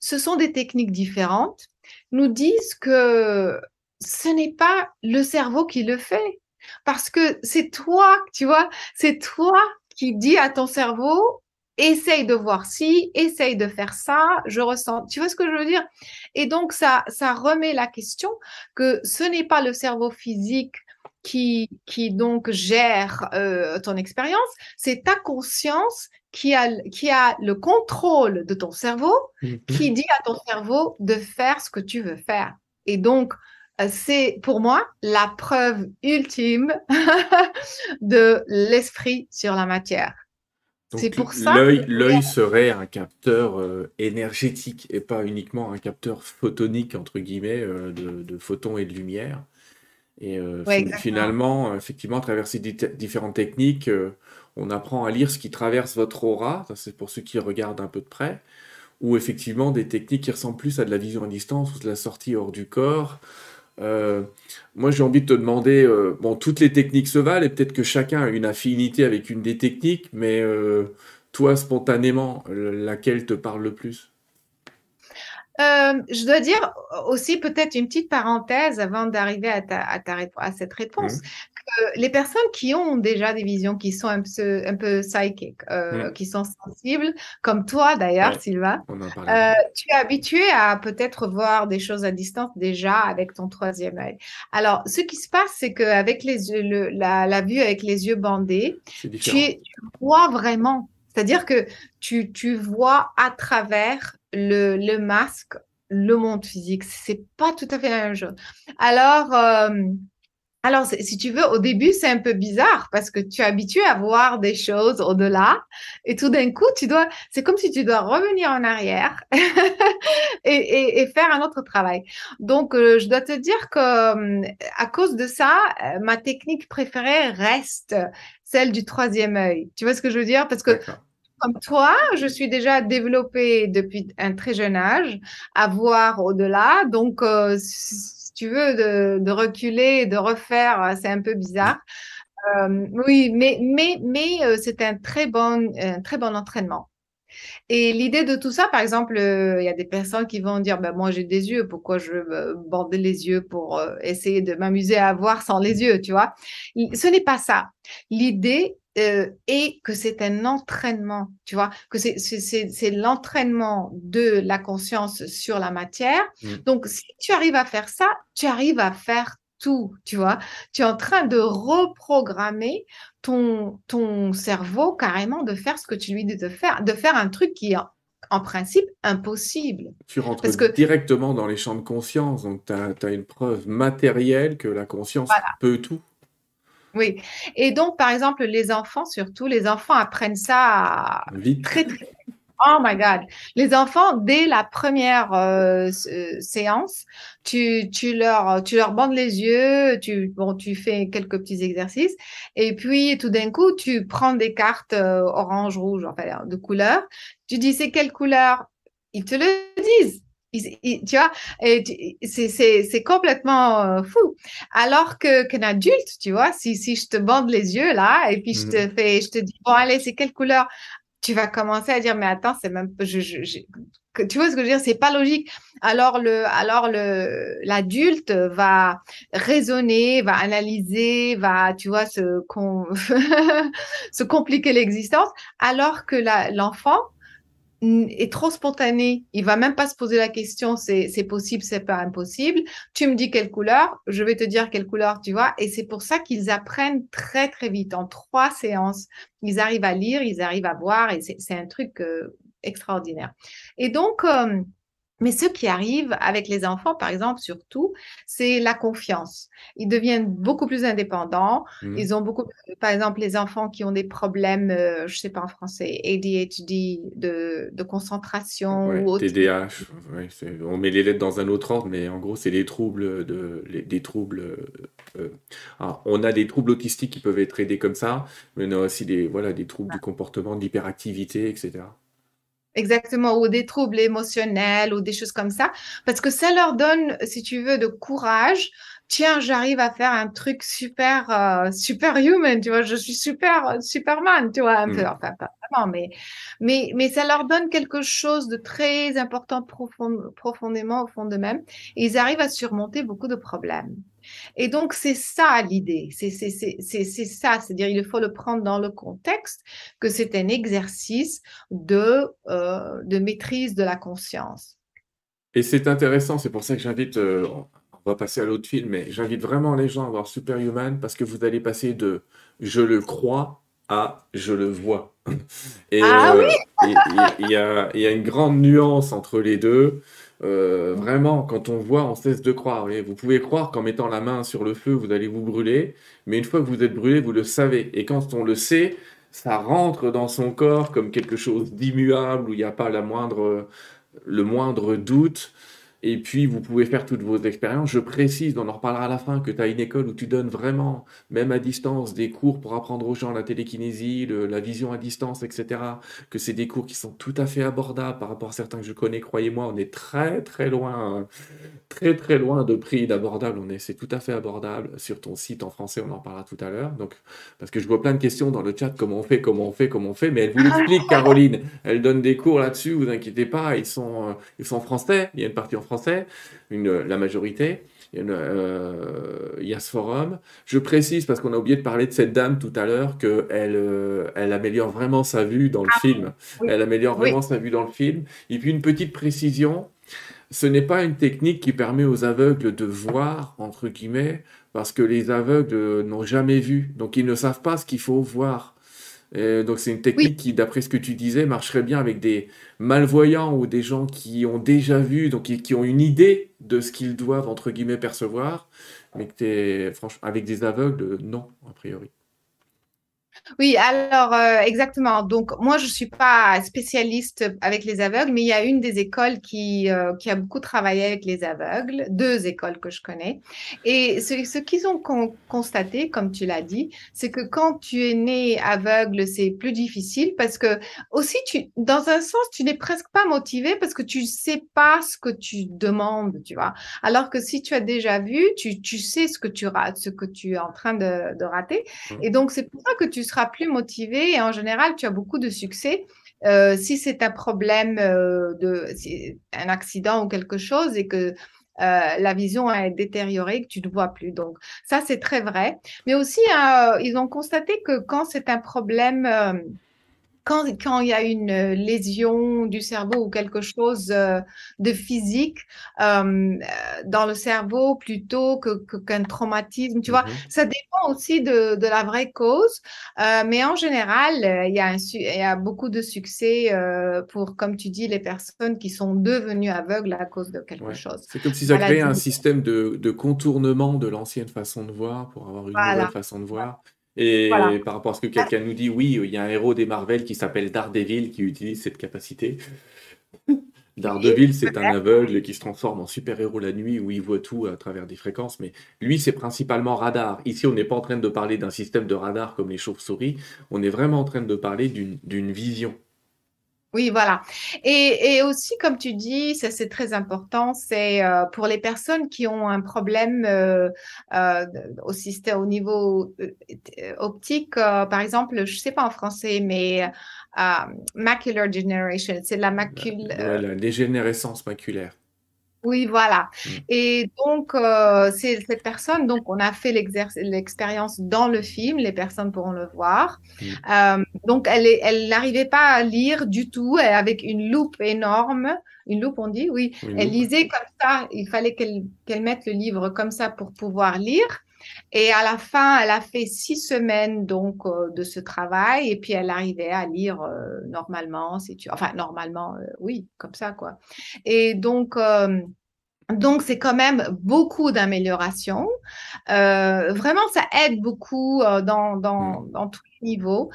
ce sont des techniques différentes, nous disent que ce n'est pas le cerveau qui le fait. Parce que c'est toi, tu vois, c'est toi qui dis à ton cerveau, essaye de voir ci, essaye de faire ça, je ressens. Tu vois ce que je veux dire? Et donc, ça, ça remet la question que ce n'est pas le cerveau physique qui, qui donc gère euh, ton expérience, c'est ta conscience qui a, qui a le contrôle de ton cerveau, mhm. qui dit à ton cerveau de faire ce que tu veux faire. Et donc, euh, c'est pour moi la preuve ultime de l'esprit sur la matière. C'est pour ça. L'œil serait un capteur euh, énergétique et pas uniquement un capteur photonique, entre guillemets, euh, de, photons et de lumière. Et euh, finalement, effectivement, à travers ces différentes techniques, on apprend à lire ce qui traverse votre aura. C'est pour ceux qui regardent un peu de près. Ou effectivement, des techniques qui ressemblent plus à de la vision à distance ou de la sortie hors du corps. Euh, moi, j'ai envie de te demander, euh, bon, toutes les techniques se valent et peut-être que chacun a une affinité avec une des techniques, mais euh, toi, spontanément, laquelle te parle le plus? Je dois dire aussi peut-être une petite parenthèse avant d'arriver à, à, à, cette réponse. Mmh les personnes qui ont déjà des visions qui sont un peu, un peu psychiques, euh, mm. qui sont sensibles, comme toi d'ailleurs, Sylvain, euh, tu es habitué à peut-être voir des choses à distance déjà avec ton troisième œil. Alors, ce qui se passe, c'est qu'avec les yeux, la, vue avec les yeux bandés, tu, vois vraiment. C'est-à-dire que tu, tu vois à travers le, le masque le monde physique. C'est pas tout à fait la même chose. Alors, euh, alors, si tu veux, au début, c'est un peu bizarre parce que tu es habitué à voir des choses au-delà et tout d'un coup, tu dois, c'est comme si tu dois revenir en arrière et, faire un autre travail. Donc, euh, je dois te dire que euh, à cause de ça, euh, ma technique préférée reste celle du troisième œil. Tu vois ce que je veux dire? Parce que comme toi, je suis déjà développée depuis un très jeune âge à voir au-delà. Donc, tu veux, de, reculer, de refaire, euh, c'est un peu bizarre. Euh, oui, mais, mais, mais euh, c'est un très bon, très bon entraînement. Et l'idée de tout ça, par exemple, il y a des personnes qui vont dire, ben, moi j'ai des yeux, pourquoi je veux border les yeux pour essayer de m'amuser à voir sans les yeux, tu vois? Ce n'est pas ça. L'idée, euh, et que c'est un entraînement, tu vois, que c'est l'entraînement de la conscience sur la matière. Mmh. Donc, si tu arrives à faire ça, tu arrives à faire tout, tu vois. Tu es en train de reprogrammer ton, ton cerveau carrément de faire ce que tu lui dis de faire, de faire un truc qui est en principe impossible. Tu rentres directement dans les champs de conscience, donc tu as, une preuve matérielle que la conscience peut tout. Oui. Et donc, par exemple, les enfants, surtout, les enfants apprennent ça Vite. très, très Oh my God. Les enfants, dès la première euh, euh, séance, tu, tu, leur, tu leur bandes les yeux, tu, bon, tu fais quelques petits exercices, et puis tout d'un coup, tu prends des cartes euh, orange, rouge, enfin, de couleur. Tu dis c'est quelle couleur? Ils te le disent tu vois, c'est complètement euh, fou. Alors que qu'un adulte, tu vois, si, si je te bande les yeux là et puis je te mmh. fais, je te dis bon allez, c'est quelle couleur? Tu vas commencer à dire mais attends, c'est même je, je, tu vois ce que je veux dire, c'est pas logique. Alors le, alors le, l'adulte va raisonner, va analyser, va, tu vois, se, se compliquer l'existence, alors que l'enfant est trop spontané. Il va même pas se poser la question, c'est possible, c'est pas impossible. Tu me dis quelle couleur, je vais te dire quelle couleur, tu vois. Et c'est pour ça qu'ils apprennent très, très vite. En trois séances, ils arrivent à lire, ils arrivent à voir et c'est un truc euh, extraordinaire. Et donc, euh, mais ce qui arrive avec les enfants, par exemple, surtout, c'est la confiance. Ils deviennent beaucoup plus indépendants. Mmh. Ils ont beaucoup, par exemple, les enfants qui ont des problèmes, euh, je sais pas en français, ADHD, de, de concentration Ouais, ou autre. TDAH, ouais, on met les lettres dans un autre ordre, mais en gros, c'est les troubles de, les- des troubles. euh, euh, alors, on a des troubles autistiques qui peuvent être aidés comme ça, mais on a aussi des, voilà, des troubles du comportement, de l'hyperactivité, etc. Exactement, ou des troubles émotionnels ou des choses comme ça, parce que ça leur donne, si tu veux, de courage. Tiens, j'arrive à faire un truc super, euh, super human, tu vois, je suis super, Superman, tu vois, un peu, Mm. enfin, pas vraiment, mais, mais, mais ça leur donne quelque chose de très important profond- profondément au fond d'eux-mêmes, ils arrivent à surmonter beaucoup de problèmes. Et donc, c'est ça l'idée, c'est ça, c'est-à-dire il faut le prendre dans le contexte que c'est un exercice de, euh, de maîtrise de la conscience. Et c'est intéressant, c'est pour ça que j'invite, euh, on va passer à l'autre film, mais j'invite vraiment les gens à voir Superhuman parce que vous allez passer de je le crois à je le vois. Et Ah euh, oui il y y a une grande nuance entre les deux. Euh, vraiment, quand on voit, on cesse de croire. Vous pouvez croire qu'en mettant la main sur le feu, vous allez vous brûler, mais une fois que vous êtes brûlé, vous le savez. Et quand on le sait, ça rentre dans son corps comme quelque chose d'immuable où il n'y a pas la le moindre doute. Et puis, vous pouvez faire toutes vos expériences. Je précise, on en reparlera à la fin, que tu as une école où tu donnes vraiment, même à distance, des cours pour apprendre aux gens la télékinésie, le- la vision à distance, etc. Que c'est des cours qui sont tout à fait abordables par rapport à certains que je connais. Croyez-moi, on est très, très loin, très, très loin de prix d'abordable. On est, c'est tout à fait abordable sur ton site en français. On en parlera tout à l'heure. Donc, parce que je vois plein de questions dans le chat. Comment on fait, comment on fait, comment on fait? Mais elle vous l'explique, Caroline. Elle donne des cours là-dessus. Vous inquiétez pas. Ils sont, euh, ils sont français. Il y a une partie en français, une, la majorité. Il y, a une, euh, il y a ce forum. Je précise, parce qu'on a oublié de parler de cette dame tout à l'heure, qu'elle euh, elle améliore vraiment sa vue dans le film. oui. Elle améliore Oui. vraiment sa vue dans le film. Et puis une petite précision, ce n'est pas une technique qui permet aux aveugles de voir, entre guillemets, parce que les aveugles n'ont jamais vu. Donc ils ne savent pas ce qu'il faut voir. Et donc c'est une technique qui, d'après ce que tu disais, marcherait bien avec des malvoyants ou des gens qui ont déjà vu, donc qui, qui ont une idée de ce qu'ils doivent, entre guillemets, percevoir, mais que t'es, franchement, avec des aveugles, non, a priori. Oui, alors euh, exactement. Donc moi, je suis pas spécialiste avec les aveugles, mais il y a une des écoles qui, euh, qui a beaucoup travaillé avec les aveugles, deux écoles que je connais. Et ce, ce qu'ils ont con- constaté, comme tu l'as dit, c'est que quand tu es né aveugle, c'est plus difficile parce que aussi, tu, dans un sens, tu n'es presque pas motivé parce que tu sais pas ce que tu demandes, tu vois. Alors que si tu as déjà vu, tu, tu sais ce que tu rates, ce que tu es en train de, de rater. Et donc, c'est pour ça que tu seras plus motivé et en général, tu as beaucoup de succès. Euh, si c'est un problème euh, de si- un accident ou quelque chose et que euh, la vision est détériorée, que tu ne vois plus. Donc, ça, c'est très vrai. Mais aussi, ils ont constaté que quand c'est un problème, quand, quand il y a une euh, lésion du cerveau ou quelque chose euh, de physique euh, dans le cerveau plutôt que- qu'un traumatisme, tu vois, Mhm. ça dépend aussi de, de la vraie cause. Euh, mais en général, il y a, un su- il y a beaucoup de succès euh, pour, comme tu dis, les personnes qui sont devenues aveugles à cause de quelque Ouais. chose. C'est comme si ça créait un système de, de contournement de l'ancienne façon de voir pour avoir une Voilà. nouvelle façon de voir. Et Voilà. par rapport à ce que quelqu'un nous dit, oui, il y a un héros des Marvel qui s'appelle Daredevil qui utilise cette capacité. Daredevil, c'est un aveugle qui se transforme en super-héros la nuit où il voit tout à travers des fréquences, mais lui, c'est principalement radar. Ici, on n'est pas en train de parler d'un système de radar comme les chauves-souris, on est vraiment en train de parler d'une d'une vision. Oui, voilà. Et, aussi, comme tu dis, ça c'est très important, c'est euh, pour les personnes qui ont un problème euh, euh, au système, au niveau optique, par exemple, je sais pas en français, mais macular degeneration, c'est la macule. La dégénérescence maculaire. Oui, voilà. Mm. Et donc, euh, c'est cette personne, donc on a fait l'expérience dans le film, les personnes pourront le voir. Mm. Euh, donc, elle est- elle n'arrivait pas à lire du tout, avec une loupe énorme. Une loupe, on dit, oui. Une Elle loupe. lisait comme ça, il fallait qu'elle qu'elle mette le livre comme ça pour pouvoir lire. Et à la fin, elle a fait six semaines donc euh, de ce travail, et puis elle arrivait à lire euh, normalement, si tu... enfin normalement, euh, oui, comme ça quoi. Et donc, euh, donc c'est quand même beaucoup d'amélioration. Euh, vraiment, ça aide beaucoup euh, dans, dans, dans tous les niveaux.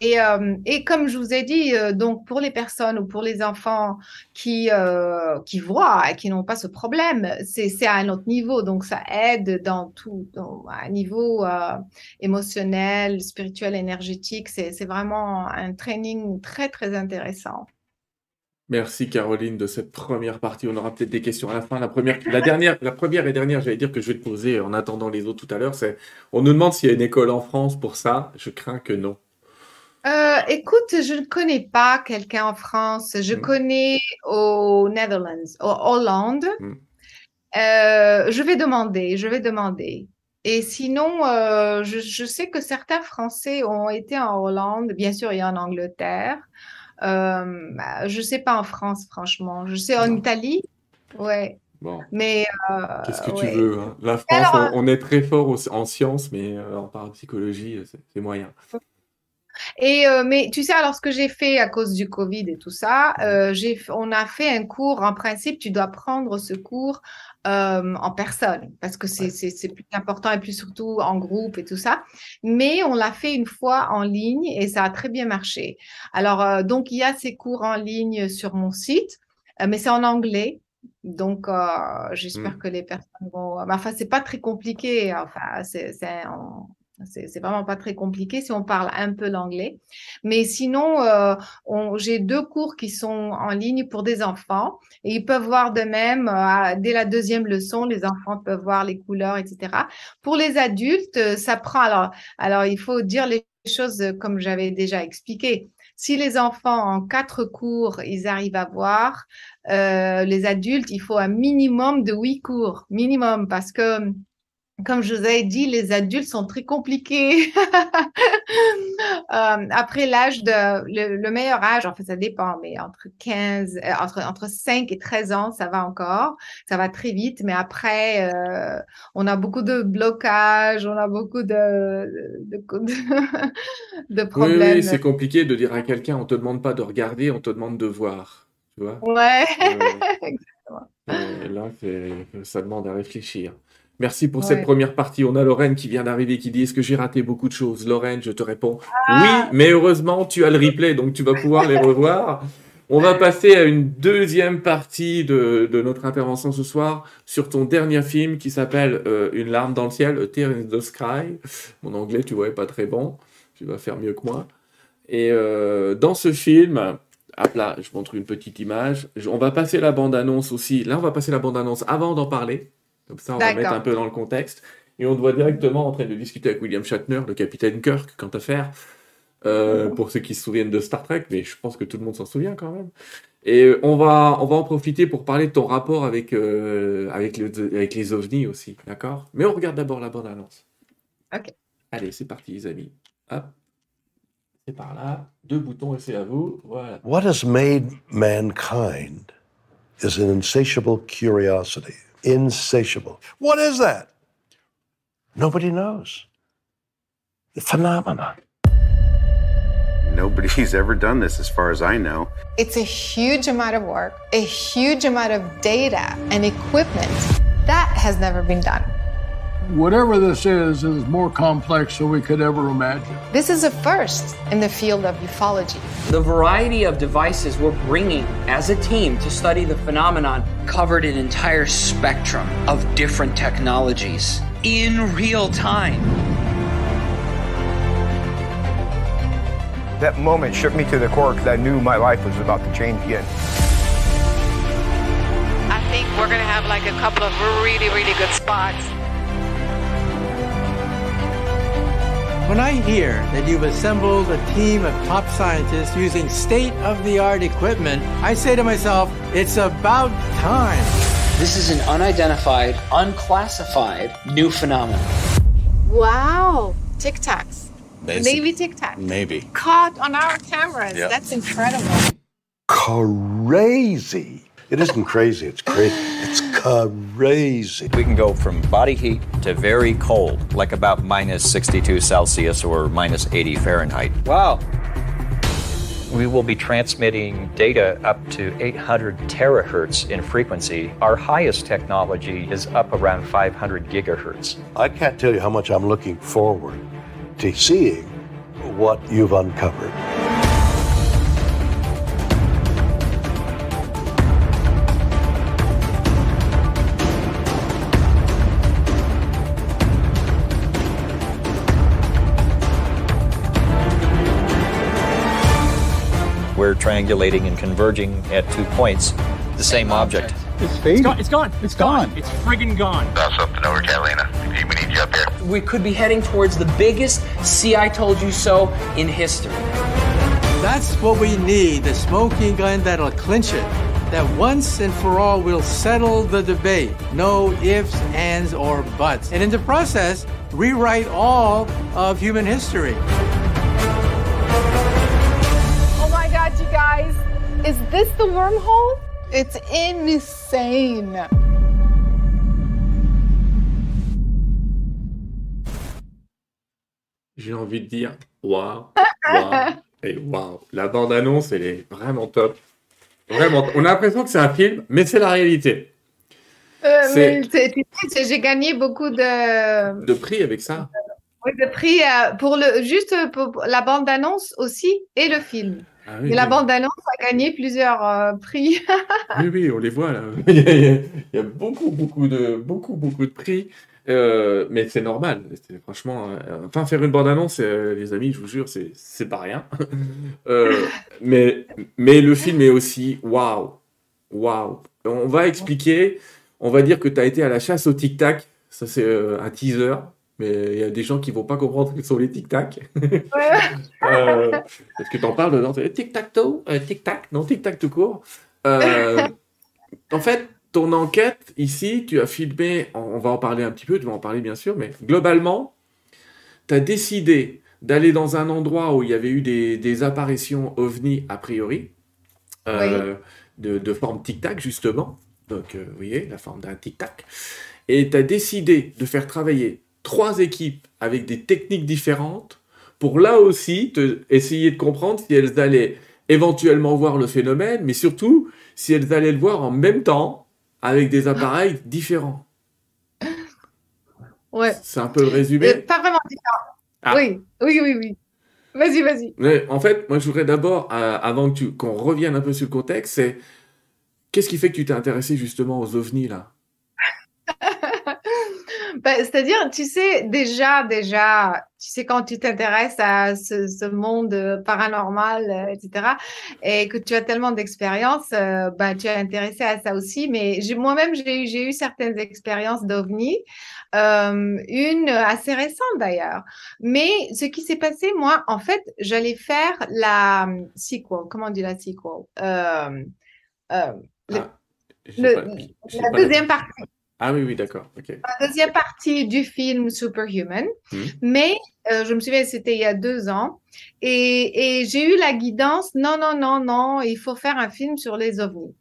Et, euh, et comme je vous ai dit, euh, donc pour les personnes ou pour les enfants qui, euh, qui voient et qui n'ont pas ce problème, c'est à un autre niveau. Donc ça aide dans tout, dans, à un niveau euh, émotionnel, spirituel, énergétique. C'est vraiment un training très, très intéressant. Merci Caroline de cette première partie. On aura peut-être des questions à la fin. La première, la dernière, la première et dernière, j'allais dire que je vais te poser en attendant les autres tout à l'heure, c'est on nous demande s'il y a une école en France pour ça. Je crains que non. Euh, écoute, je ne connais pas quelqu'un en France. Je Mm. connais aux Netherlands, au Hollande. Mm. Euh, je vais demander, je vais demander. Et sinon, euh, je, je sais que certains Français ont été en Hollande, bien sûr, il y a en Angleterre. Euh, bah, je sais pas en France, franchement. Je sais en Italie, ouais. Bon, Mais euh, qu'est-ce que tu ouais. veux, hein? La France, Alors, on, on est très fort en sciences, mais euh, en parapsychologie, c'est c'est moyen. Et euh, mais tu sais, alors ce que j'ai fait à cause du Covid et tout ça, euh, on a fait un cours. En principe, tu dois prendre ce cours euh, en personne parce que c'est plus important et plus surtout en groupe et tout ça. Mais on l'a fait une fois en ligne et ça a très bien marché. Alors euh, donc il y a ces cours en ligne sur mon site, euh, mais c'est en anglais. Donc, j'espère Mm. que les personnes vont. Enfin, c'est pas très compliqué. Enfin, c'est c'est en- c'est vraiment pas très compliqué si on parle un peu l'anglais. Mais sinon, euh, j'ai deux cours qui sont en ligne pour des enfants et ils peuvent voir de même euh, dès la deuxième leçon, les enfants peuvent voir les couleurs, etc. Pour les adultes, euh, ça prend. Alors, alors il faut dire les choses comme j'avais déjà expliqué. Si les enfants en quatre cours, ils arrivent à voir, euh, les adultes, il faut un minimum de huit cours, minimum, parce que comme je vous ai dit, les adultes sont très compliqués. Euh, après l'âge de, le, le meilleur âge, en fait, ça dépend, mais entre 15, euh, entre, entre 5 et 13 ans, ça va encore. Ça va très vite, mais après, euh, on a beaucoup de blocages, on a beaucoup de, de, de, de Oui, problèmes. oui, c'est compliqué de dire à quelqu'un, on te demande pas de regarder, on te demande de voir. Tu vois? Ouais, exactement. Et là, ça demande à réfléchir. Merci pour Ouais. cette première partie. On a Lorraine qui vient d'arriver qui dit Est-ce que j'ai raté beaucoup de choses? Lorraine, je te réponds Ah. Oui, mais heureusement, tu as le replay, donc tu vas pouvoir les revoir. On va passer à une deuxième partie de, de notre intervention ce soir sur ton dernier film qui s'appelle euh, Une larme dans le ciel, A Tear in the Sky. Mon anglais, tu vois, est pas très bon. Tu vas faire mieux que moi. Et euh, dans ce film, hop là, je montre une petite image. On va passer la bande-annonce aussi. Là, on va passer la bande-annonce avant d'en parler. Comme ça, on va mettre un peu dans le contexte. Et on te voit directement en train de discuter avec William Shatner, le capitaine Kirk, quant à faire. Euh, pour ceux qui se souviennent de Star Trek, mais je pense que tout le monde s'en souvient quand même. Et euh, on va, on va en profiter pour parler de ton rapport avec, euh, avec, le- avec les ovnis aussi, d'accord? Mais on regarde d'abord la bande-annonce. Ok. Allez, c'est parti, les amis. Hop. C'est par là. Deux boutons et c'est à vous. Voilà. What has made mankind is an insatiable curiosity. Insatiable. What is that? Nobody knows. The phenomenon. Nobody's ever done this as far as I know. It's a huge amount of work, a huge amount of data and equipment. That has never been done. Whatever this is, is more complex than we could ever imagine. This is a first in the field of ufology. The variety of devices we're bringing as a team to study the phenomenon covered an entire spectrum of different technologies in real time. That moment shook me to the core because I knew my life was about to change again. I think we're going to have like a couple of really, really good spots. When I hear that you've assembled a team of top scientists using state of the art equipment, I say to myself, it's about time. This is an unidentified, unclassified new phenomenon. Wow. Tic Tacs. Basic- Navy Tic Tacs. Maybe. Caught on our cameras. Yep. That's incredible. Crazy. It isn't crazy, it's crazy. It's crazy. We can go from body heat to very cold, like about minus 62 Celsius or minus 80 Fahrenheit. Wow. We will be transmitting data up to 800 terahertz in frequency. Our highest technology is up around 500 gigahertz. I can't tell you how much I'm looking forward to seeing what you've uncovered. We're triangulating and converging at two points, the same object. It's fading. It's gone. It's gone. It's gone. It's friggin' gone. That's up and over, Catalina. We need you up here. We could be heading towards the biggest see I told you so in history. That's what we need the smoking gun that'll clinch it. That once and for all will settle the debate. No ifs, ands, or buts. And in the process, rewrite all of human history. Is this the wormhole? It's insane. J'ai envie de dire waouh, waouh et waouh. La bande-annonce, elle est vraiment top. Vraiment, on a l'impression que c'est un film, mais c'est la réalité. Euh, J'ai gagné beaucoup de, De prix avec ça. oui, de prix euh, pour le, juste pour pour la bande-annonce aussi et le film. Ah oui, et la oui. bande-annonce a gagné plusieurs euh, prix. Oui, oui, on les voit là. il, y a, il y beaucoup, beaucoup de, beaucoup, beaucoup de prix. Euh, mais c'est normal. C'est franchement, euh, enfin, faire une bande-annonce, euh, les amis, je vous jure, c'est, c'est pas rien. Euh, mais, mais le film est aussi waouh, waouh. On va expliquer. On va dire que tu as été à la chasse au tic-tac. Ça, c'est euh, un teaser. Mais il y a des gens qui vont pas comprendre ce sont les tic-tac. Euh, parce que tu en parles tic-tac-toe, euh, tic-tac, non, tic-tac tout court. Euh, en fait, ton enquête ici, tu as filmé, on va en parler un petit peu, tu vas en parler bien sûr, mais globalement, tu as décidé d'aller dans un endroit où il y avait eu des, des apparitions ovni a priori, euh, de, de forme tic-tac justement. Donc, euh, vous voyez, la forme d'un tic-tac. Et tu as décidé de faire travailler trois équipes avec des techniques différentes pour là aussi te, essayer de comprendre si elles allaient éventuellement voir le phénomène, mais surtout si elles allaient le voir en même temps avec des appareils différents. Ouais. C'est un peu le résumé. Euh, pas vraiment différent. Ah. Oui, oui, oui, oui. Vas-y, vas-y. Mais en fait, moi, je voudrais d'abord, euh, avant que qu'on revienne un peu sur le contexte, c'est qu'est-ce qui fait que tu t'es intéressé justement aux ovnis là? Bah, C'est-à-dire, tu sais, déjà, déjà, tu sais, quand tu t'intéresses à ce, ce monde euh, paranormal, euh, etc., et que tu as tellement d'expérience, euh, bah, tu es intéressé à ça aussi. Mais moi-même, j'ai eu, certaines expériences d'OVNI, euh, une assez récente d'ailleurs. Mais ce qui s'est passé, moi, en fait, j'allais faire la sequel. Comment on dit la sequel? Euh, le- j'ai la deuxième partie Ah oui, oui, d'accord. Ok. la deuxième partie du film Superhuman. Hmm. Mais euh, je me souviens, c'était il y a deux ans. Et, et j'ai eu la guidance, non, non, non, non, il faut faire un film sur les ovnis.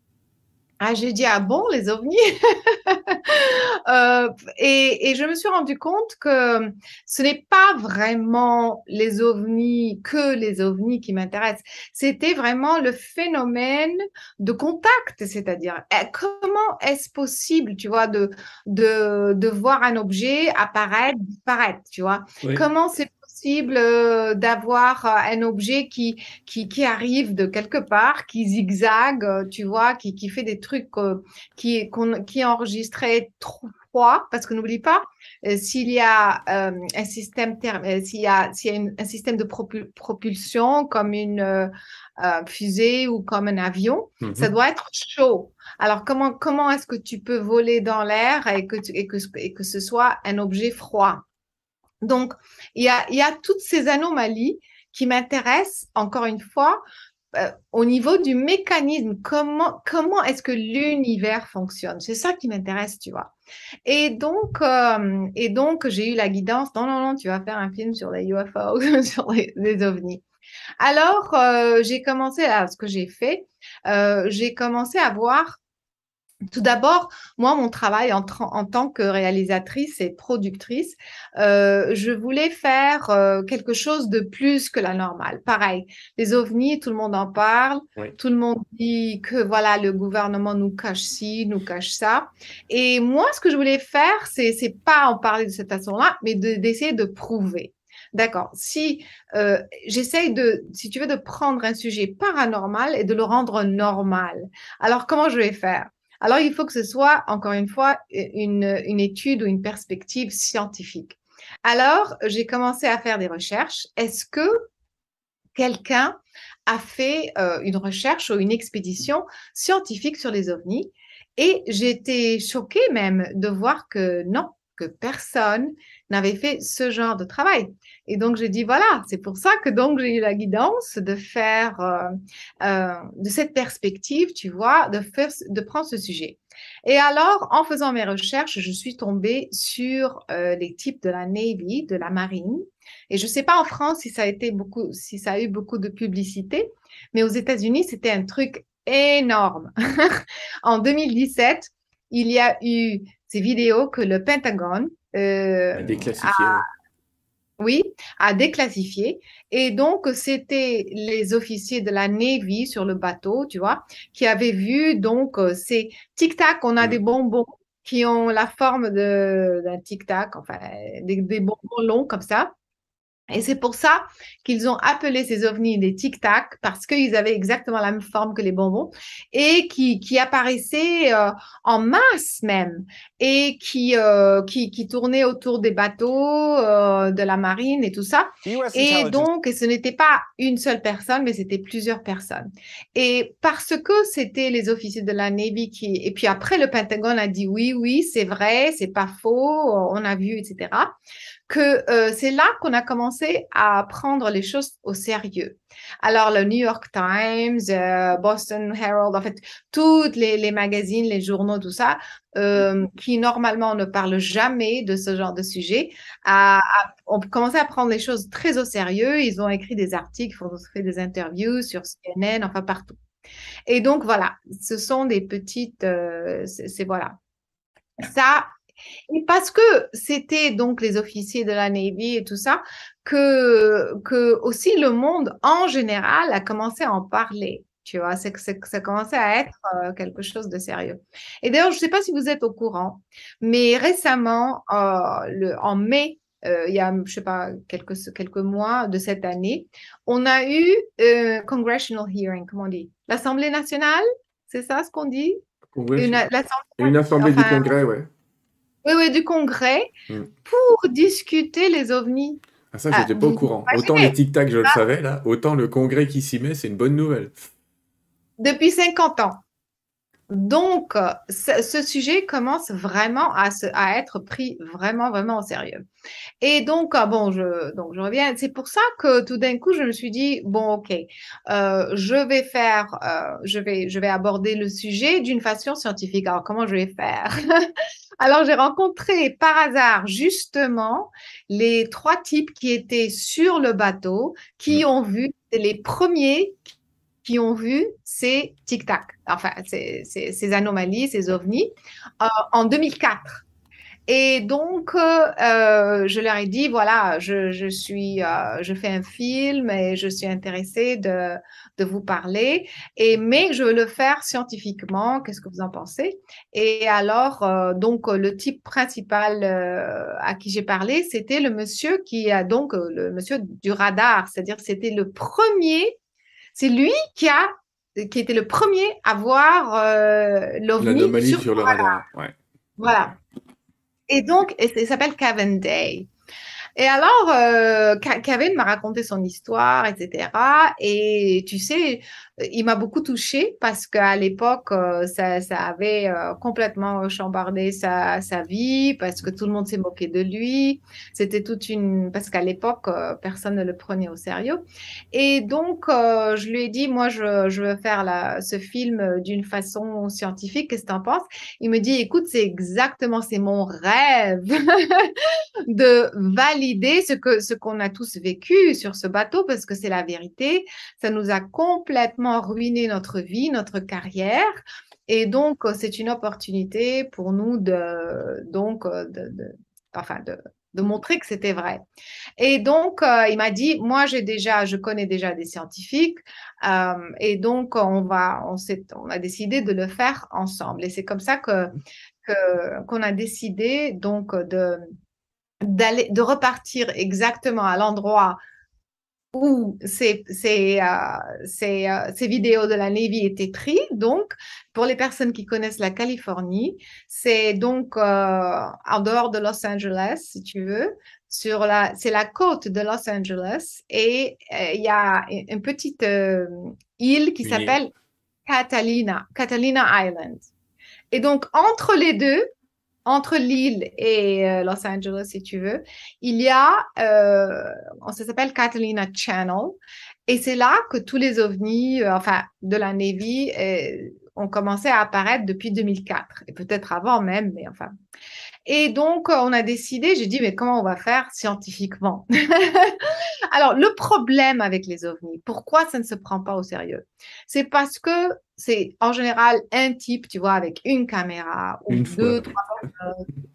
Ah, j'ai dit, ah bon, les ovnis? Euh, et, et je me suis rendu compte que ce n'est pas vraiment les ovnis, que les ovnis qui m'intéressent. C'était vraiment le phénomène de contact, c'est-à-dire eh, comment est-ce possible, tu vois, de, de, de voir un objet apparaître, disparaître, tu vois? Oui. Comment c'est possible euh, d'avoir euh, un objet qui, qui, qui arrive de quelque part, qui zigzague, euh, tu vois, qui, qui fait des trucs qui, qui est enregistré trop froid, parce que n'oublie pas, s'il y a euh, un système s'il y a, s'il y a une- un système de propu- propulsion comme une euh, fusée ou comme un avion, Mhm. ça doit être chaud. Alors comment comment est-ce que tu peux voler dans l'air et que tu- et que et que ce soit un objet froid? Donc, il y a, y a toutes ces anomalies qui m'intéressent, encore une fois, euh, au niveau du mécanisme, comment, comment est-ce que l'univers fonctionne? C'est ça qui m'intéresse, tu vois. Et donc, euh, et donc j'ai eu la guidance, non, non, non, tu vas faire un film sur les UFO, sur les, les ovnis. Alors, euh, j'ai commencé à ce que j'ai fait, j'ai commencé à voir tout d'abord, moi, mon travail en, tant que réalisatrice et productrice, euh, je voulais faire euh, quelque chose de plus que la normale. Pareil, les ovnis, tout le monde en parle, tout le monde dit que voilà, le gouvernement nous cache ci, nous cache ça. Et moi, ce que je voulais faire, c'est c'est pas en parler de cette façon-là, mais d'essayer de, prouver. D'accord. Si euh, j'essaye de, si tu veux, de prendre un sujet paranormal et de le rendre normal. Alors, comment je vais faire? Alors, il faut que ce soit, encore une fois, une, étude ou une perspective scientifique. Alors, j'ai commencé à faire des recherches. Est-ce que quelqu'un a fait euh, une recherche ou une expédition scientifique sur les ovnis? Et j'étais choquée même de voir que non, que personne n'avait fait ce genre de travail. Et donc, j'ai dit, voilà, c'est pour ça que donc j'ai eu la guidance de faire, euh, euh, de cette perspective, tu vois, de, faire, de prendre ce sujet. Et alors, en faisant mes recherches, je suis tombée sur euh, les types de la Navy, de la marine. Et je ne sais pas en France si ça a été beaucoup, si ça a eu beaucoup de publicité, mais aux États-Unis, c'était un truc énorme. en 2017, il y a eu ces vidéos que le Pentagone euh, déclassifié. Oui, à déclassifier. Et donc, c'était les officiers de la Navy sur le bateau, tu vois, qui avaient vu donc euh, ces tic-tac, on a mm. des bonbons qui ont la forme d'un tic-tac, enfin, des, des bonbons longs comme ça. Et c'est pour ça qu'ils ont appelé ces ovnis des tic-tac, parce qu'ils avaient exactement la même forme que les bonbons, et qui, qui apparaissaient euh, en masse même, et qui, euh, qui, qui, tournaient autour des bateaux, euh, de la marine et tout ça. Et donc, ce n'était pas une seule personne, mais c'était plusieurs personnes. Et parce que c'était les officiers de la Navy qui... Et puis après, le Pentagone a dit oui, oui, c'est vrai, c'est pas faux, on a vu, etc que euh, c'est là qu'on a commencé à prendre les choses au sérieux. Alors, le New York Times, euh, Boston Herald, en fait, toutes les, les, magazines, les journaux, tout ça, euh, qui normalement ne parlent jamais de ce genre de sujet, a, ont commencé à prendre les choses très au sérieux. Ils ont écrit des articles, ils ont fait des interviews sur CNN, enfin partout. Et donc, voilà, ce sont des petites, c'est voilà. Ça, et parce que c'était donc les officiers de la Navy et tout ça, que, que aussi le monde en général a commencé à en parler. Tu vois, c'est que ça commençait à être euh, quelque chose de sérieux. Et d'ailleurs, je ne sais pas si vous êtes au courant, mais récemment, euh, le, en mai, euh, il y a, je sais pas, quelques, quelques mois de cette année, on a eu congressional hearing, comment on dit? L'Assemblée nationale, c'est ça ce qu'on dit? Une, une, assemblée du Congrès, ouais. Oui, oui, du Congrès hmm. pour discuter les ovnis. Ah, ça, j'étais ah, pas au courant. Autant les tic-tac, je le savais, là, autant le Congrès qui s'y met, c'est une bonne nouvelle. Depuis 50 ans. Donc, ce, sujet commence vraiment à, à, être pris vraiment, vraiment au sérieux. Et donc, ah, bon, je, donc je reviens. C'est pour ça que tout d'un coup, je me suis dit, bon, ok, euh, je vais faire, euh, je, vais, je vais aborder le sujet d'une façon scientifique. Alors, comment je vais faire? Alors, j'ai rencontré par hasard, justement, les trois types qui étaient sur le bateau, qui mmh. ont vu les premiers qui ont vu ces tic-tac, enfin ces, ces, anomalies, ces ovnis, euh, en 2004. Et donc, euh, je leur ai dit, voilà, je, je suis, euh, je fais un film et je suis intéressée de, de vous parler, et, mais je veux le faire scientifiquement. Qu'est-ce que vous en pensez? Et alors, donc, le type principal à qui j'ai parlé, c'était le monsieur qui a donc, le monsieur du radar, c'est-à-dire c'était le premier c'est lui qui a qui était le premier à voir euh, l'OVNI sur, le radar. Voilà. Et donc, il s'appelle Kevin Day. Et alors, euh, Kevin m'a raconté son histoire, etc. Et tu sais, il m'a beaucoup touchée parce qu'à l'époque, euh, ça, ça, avait euh, complètement chambardé sa, sa, vie, parce que tout le monde s'est moqué de lui. C'était toute une... Parce qu'à l'époque, euh, personne ne le prenait au sérieux. Et donc, je lui ai dit, moi, je, veux faire ce film d'une façon scientifique. Qu'est-ce que tu en penses? Il me dit, écoute, c'est exactement, c'est mon rêve de valider ce que ce qu'on a tous vécu sur ce bateau, parce que c'est la vérité. Ça nous a complètement ruiner notre vie, notre carrière. Et donc, euh, c'est une opportunité pour nous de, donc, euh, de, enfin, de, montrer que c'était vrai. Et donc, euh, il m'a dit, moi, j'ai déjà, je connais déjà des scientifiques, et donc on va, on a décidé de le faire ensemble. Et c'est comme ça que, qu'on a décidé donc de d'aller, de repartir exactement à l'endroit où ces, ces, euh, ces, euh, ces, vidéos de la Navy étaient prises. Donc, pour les personnes qui connaissent la Californie, c'est donc euh, en dehors de Los Angeles, si tu veux. Sur la, c'est la côte de Los Angeles et il y a une petite île qui s'appelle Catalina, Catalina Island. Et donc, entre les deux, entre l'île et euh, Los Angeles, si tu veux, il y a, euh, ça s'appelle Catalina Channel, et c'est là que tous les ovnis, euh, enfin, de la Navy, euh, ont commencé à apparaître depuis 2004, et peut-être avant même, mais enfin. Et donc, on a décidé, j'ai dit, mais comment on va faire scientifiquement? Alors, le problème avec les ovnis, pourquoi ça ne se prend pas au sérieux? C'est parce que c'est en général un type, tu vois, avec une caméra ou deux, trois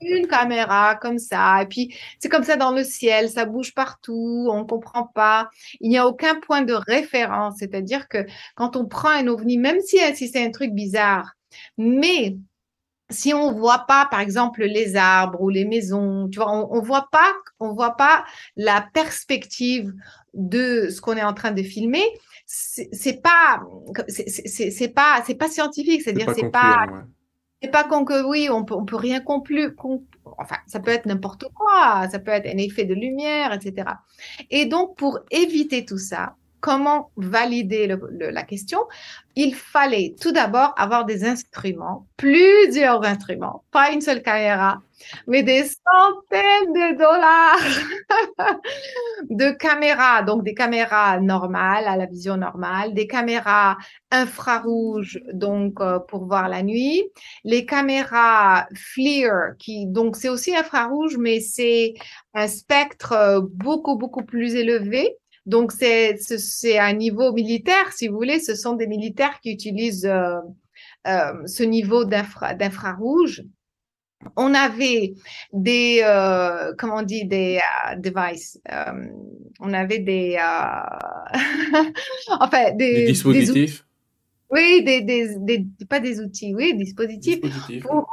une caméra comme ça. Et puis, c'est comme ça dans le ciel, ça bouge partout, on ne comprend pas. Il n'y a aucun point de référence. C'est-à-dire que quand on prend un ovni, même si, si c'est un truc bizarre, mais si on voit pas, par exemple, les arbres ou les maisons, tu vois, on, on voit pas, on voit pas la perspective de ce qu'on est en train de filmer. C'est pas, c'est pas, c'est pas scientifique. C'est-à-dire, c'est pas, c'est pas qu'on que oui, on peut, on peut rien conclure. enfin, ça peut être n'importe quoi. Ça peut être un effet de lumière, etc. Et donc, pour éviter tout ça, comment valider la question. Il fallait tout d'abord avoir des instruments, plusieurs instruments, pas une seule caméra, mais des centaines de dollars de caméras, donc des caméras normales à la vision normale, des caméras infrarouges donc euh, pour voir la nuit, les caméras FLIR qui donc c'est aussi infrarouge mais c'est un spectre euh, beaucoup beaucoup plus élevé donc, c'est un niveau militaire, si vous voulez. Ce sont des militaires qui utilisent euh, euh, ce niveau d'infrarouge. On avait des, euh, comment on dit, des devices. on avait des, enfin, des, dispositifs. oui, des, des, pas des outils, oui, dispositifs, dispositifs pour,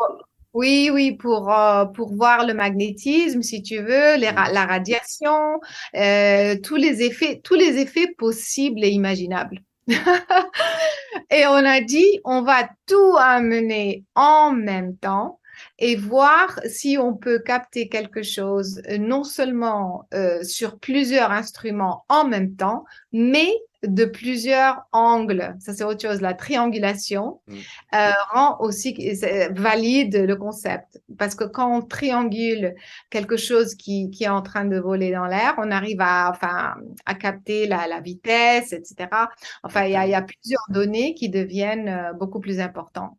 oui, oui, pour, euh, pour voir le magnétisme, si tu veux, la radiation, euh, tous les effets, tous les effets possibles et imaginables. et on a dit, on va tout amener en même temps et voir si on peut capter quelque chose, non seulement euh, sur plusieurs instruments en même temps, mais de plusieurs angles. Ça, c'est autre chose. La triangulation mm. euh, rend aussi valide le concept. Parce que quand on triangule quelque chose qui, qui est en train de voler dans l'air, on arrive à, enfin, à capter la, la vitesse, etc. Enfin, il y a, y a, plusieurs données qui deviennent euh, beaucoup plus importantes.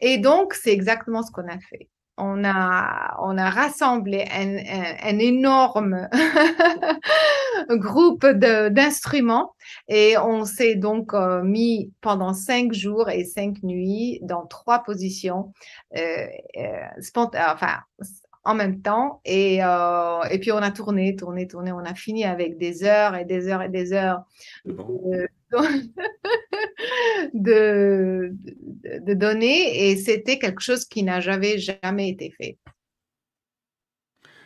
Et donc, c'est exactement ce qu'on a fait on a, on a rassemblé un, énorme groupe d'instruments et on s'est donc euh, mis pendant cinq jours et cinq nuits dans trois positions, euh, euh, enfin, en même temps. Et, et puis on a tourné, tourné, tourné. On a fini avec des heures et des heures et des heures de, de, données et c'était quelque chose qui n'a jamais, jamais été fait.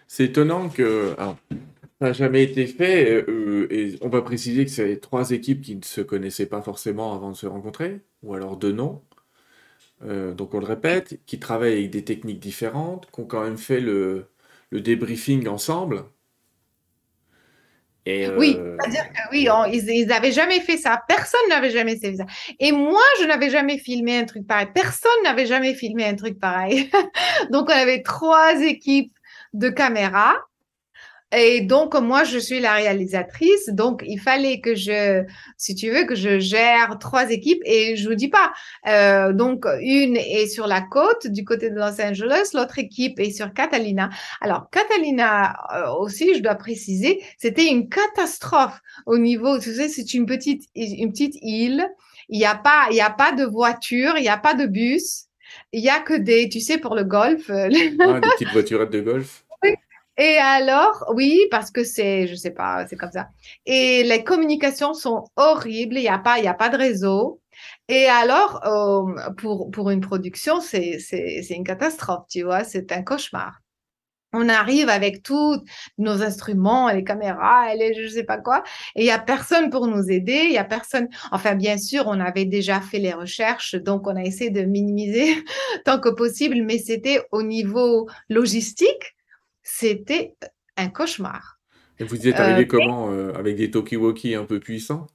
C'est étonnant que ça n'a jamais été fait euh, et on va préciser que c'est trois équipes qui ne se connaissaient pas forcément avant de se rencontrer ou alors deux noms. Euh, donc on le répète, qui travaillent avec des techniques différentes, qui ont quand même fait le, débriefing ensemble Et, Oui, euh, que oui, on- ils n'avaient jamais fait ça. Personne n'avait jamais fait ça. Et moi, je n'avais jamais filmé un truc pareil. Personne n'avait jamais filmé un truc pareil. Donc, on avait trois équipes de caméras. Et donc, moi, je suis la réalisatrice. Donc, il fallait que je, si tu veux, que je gère trois équipes. Et je vous dis pas. euh, donc, une est sur la côte du côté de Los Angeles. L'autre équipe est sur Catalina. Alors, Catalina euh, aussi, je dois préciser, c'était une catastrophe au niveau, tu sais, c'est une petite, une petite île. Il n'y a pas, il y a pas de voiture, il n'y a pas de bus. Il y a que des, tu sais, pour le golf. ah, des petites voiturettes de golf. Et alors, oui, parce que c'est, je sais pas, c'est comme ça. Et les communications sont horribles. Il n'y a pas, il y a pas de réseau. Et alors, euh, pour, pour une production, c'est, c'est, c'est une catastrophe, tu vois, c'est un cauchemar. On arrive avec tous nos instruments, les caméras, les je sais pas quoi, et il y a personne pour nous aider, il y a personne. Enfin, bien sûr, on avait déjà fait les recherches, donc on a essayé de minimiser tant que possible, mais c'était au niveau logistique, c'était un cauchemar. Et vous y êtes Euh, arrivé mais- comment euh, Avec des talkie-walkie un peu puissants?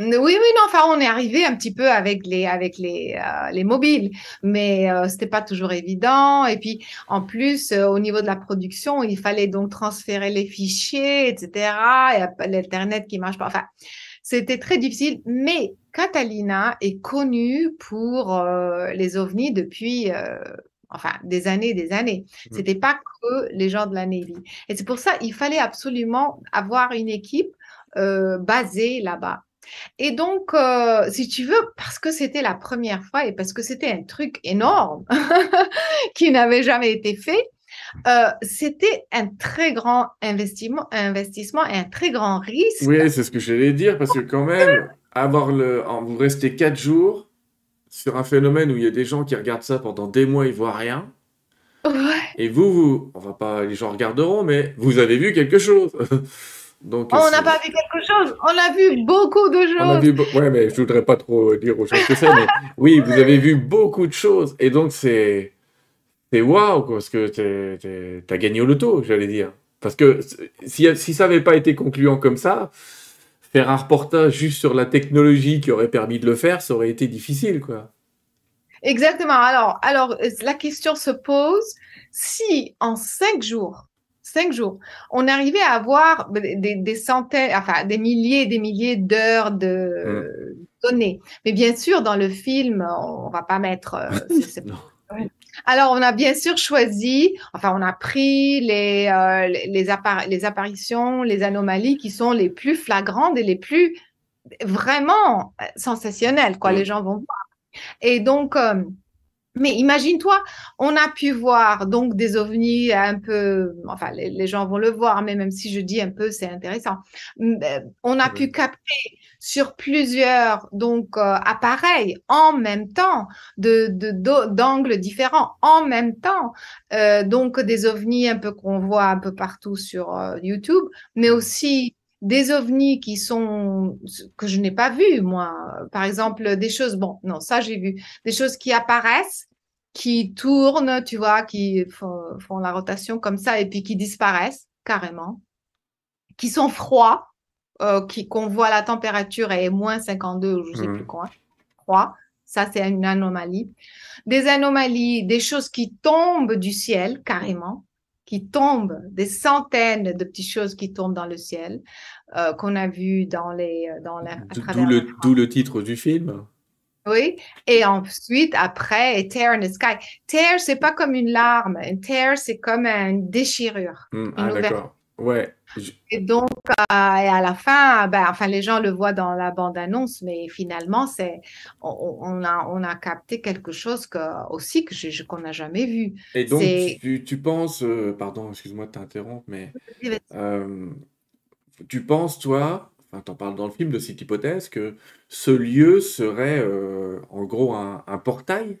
Oui, oui, non, enfin, on est arrivé un petit peu avec les, avec les, euh, les mobiles, mais euh, c'était pas toujours évident. Et puis, en plus, euh, au niveau de la production, il fallait donc transférer les fichiers, etc. Pas l'Internet qui marche pas. Enfin, c'était très difficile. Mais Catalina est connue pour euh, les ovnis depuis, euh, enfin, des années et des années. Mm. C'était pas que les gens de la Navy. Et c'est pour ça il fallait absolument avoir une équipe euh, basée là-bas. Et donc, euh, si tu veux, parce que c'était la première fois et parce que c'était un truc énorme qui n'avait jamais été fait, euh, c'était un très grand investissement, investissement et un très grand risque. Oui, c'est ce que j'allais dire, parce que quand même, avoir le... vous restez quatre jours sur un phénomène où il y a des gens qui regardent ça pendant des mois, ils voient rien. Ouais. Et vous, vous, on va pas, les gens regarderont, mais vous avez vu quelque chose. Donc, On n'a pas vu quelque chose, on a vu beaucoup de choses. on a vu, be- ouais, mais je voudrais pas trop dire aux gens ce que c'est, mais oui, vous avez vu beaucoup de choses. Et donc, c'est, c'est waouh, parce que t'as gagné au loto, j'allais dire. Parce que si, si ça n'avait pas été concluant comme ça, faire un reportage juste sur la technologie qui aurait permis de le faire, ça aurait été difficile, quoi. Exactement. Alors, alors, la question se pose si en cinq jours, cinq jours, on arrivait à avoir des, centaines, enfin des milliers et des milliers d'heures de données. Mais bien sûr, dans le film, on va pas mettre. euh. Alors, on a bien sûr choisi, enfin, on a pris les, euh, les, les appar- les apparitions, les anomalies qui sont les plus flagrantes et les plus vraiment euh, sensationnelles, quoi. Les gens vont voir. Et donc, euh, mais imagine-toi, on a pu voir donc des ovnis un peu, enfin les, les gens vont le voir, mais même si je dis un peu, c'est intéressant. Mm, On a pu capter sur plusieurs donc euh, appareils en même temps, de de- d'o- d'angles différents en même temps, Euh, donc des ovnis un peu qu'on voit un peu partout sur euh, YouTube, mais aussi des ovnis qui sont que je n'ai pas vus moi. Par exemple des choses bon non ça j'ai vu. Des choses qui apparaissent qui tournent tu vois qui font, font la rotation comme ça et puis qui disparaissent carrément qui sont froids euh, qui qu'on voit la température est moins 52 ou je sais Mhm. plus quoi froid ça c'est une anomalie des anomalies des choses qui tombent du ciel carrément qui tombent, des centaines de petites choses qui tombent dans le ciel, euh, qu'on a vu dans les, dans la, D'où le, d'où le titre du film. oui, et ensuite, après, tear in the sky. Tear, c'est pas comme une larme. Un tear, c'est comme une déchirure. Hmm, une ah, ouverture. d'accord. Ouais. Je- Et donc, euh, et à la fin, ben, enfin, les gens le voient dans la bande-annonce, mais finalement, c'est, on, on a, on a capté quelque chose que, aussi que je, qu'on n'a jamais vu. Et donc, tu, tu penses, euh, pardon, excuse-moi de t'interrompre, mais euh, tu penses, toi, enfin, t'en parles dans le film de cette hypothèse, que ce lieu serait euh, en gros un, un portail?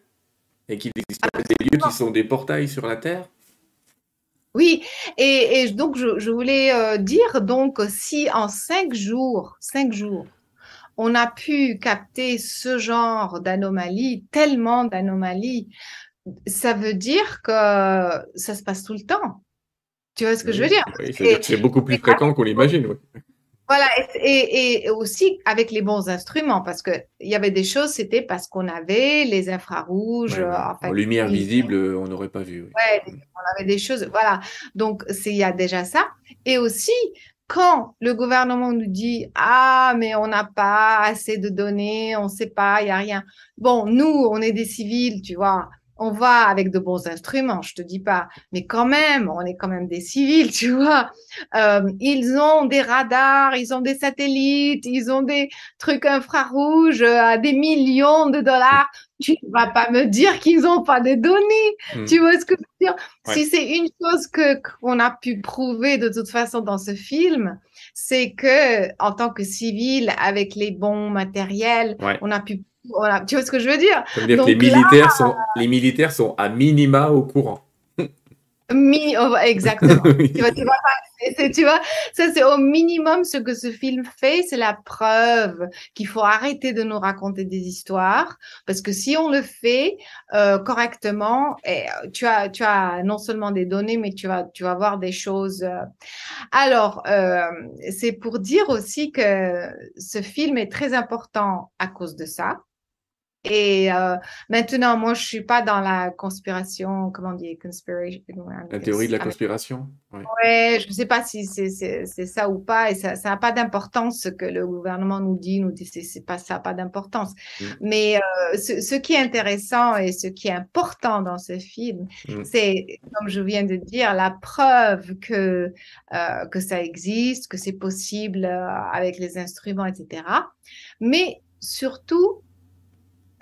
Et qu'il existerait des lieux qui sont des portails sur la Terre? Oui, et, et donc je, je voulais euh, dire donc si en cinq jours, cinq jours, on a pu capter ce genre d'anomalies, tellement d'anomalies, ça veut dire que ça se passe tout le temps. Tu vois ce que je veux dire? Oui, c'est beaucoup plus fréquent qu'on l'imagine. oui. Voilà, et, et, aussi avec les bons instruments, parce que il y avait des choses, c'était parce qu'on avait les infrarouges. Ouais, ouais. euh, enfin, En lumière oui, visible, euh, on n'aurait pas vu. oui. Ouais, on avait des choses, voilà. Donc, il y a déjà ça. Et aussi, quand le gouvernement nous dit, ah, mais on n'a pas assez de données, on ne sait pas, il n'y a rien. Bon, nous, on est des civils, tu vois. On va avec de bons instruments, je te dis pas, mais quand même, on est quand même des civils, tu vois. Euh, ils ont des radars, ils ont des satellites, ils ont des trucs infrarouges à des millions de dollars. Tu vas pas me dire qu'ils n'ont pas de données. Hmm. Tu vois ce que je veux dire? Ouais. Si c'est une chose que qu'on a pu prouver de toute façon dans ce film, c'est que en tant que civil, avec les bons matériels, Ouais. on a pu, a- tu vois ce que je veux dire? Ça veut dire que les Donc là, militaires, sont, les militaires sont à minima au courant. Mi- oh, exactement. tu vois, tu vois, pas- c'est- c'est- tu vois, ça c'est au minimum ce que ce film fait, c'est la preuve qu'il faut arrêter de nous raconter des histoires, parce que si on le fait euh, correctement, eh, tu as, tu as non seulement des données, mais tu vas, tu vas voir des choses. euh. Alors, euh, c'est pour dire aussi que ce film est très important à cause de ça. Et euh, maintenant, moi, je suis pas dans la conspiration, comment on dit, conspiration. La théorie de la conspiration. ouais. Ouais, je ne sais pas si c'est ça ou pas, et ça n'a pas d'importance ce que le gouvernement nous dit, nous dit, c'est pas ça, pas d'importance. Mm. Mais euh, ce, ce qui est intéressant et ce qui est important dans ce film, Mm. c'est, comme je viens de dire, la preuve que, euh, que ça existe, que c'est possible euh, avec les instruments, etc. Mais surtout,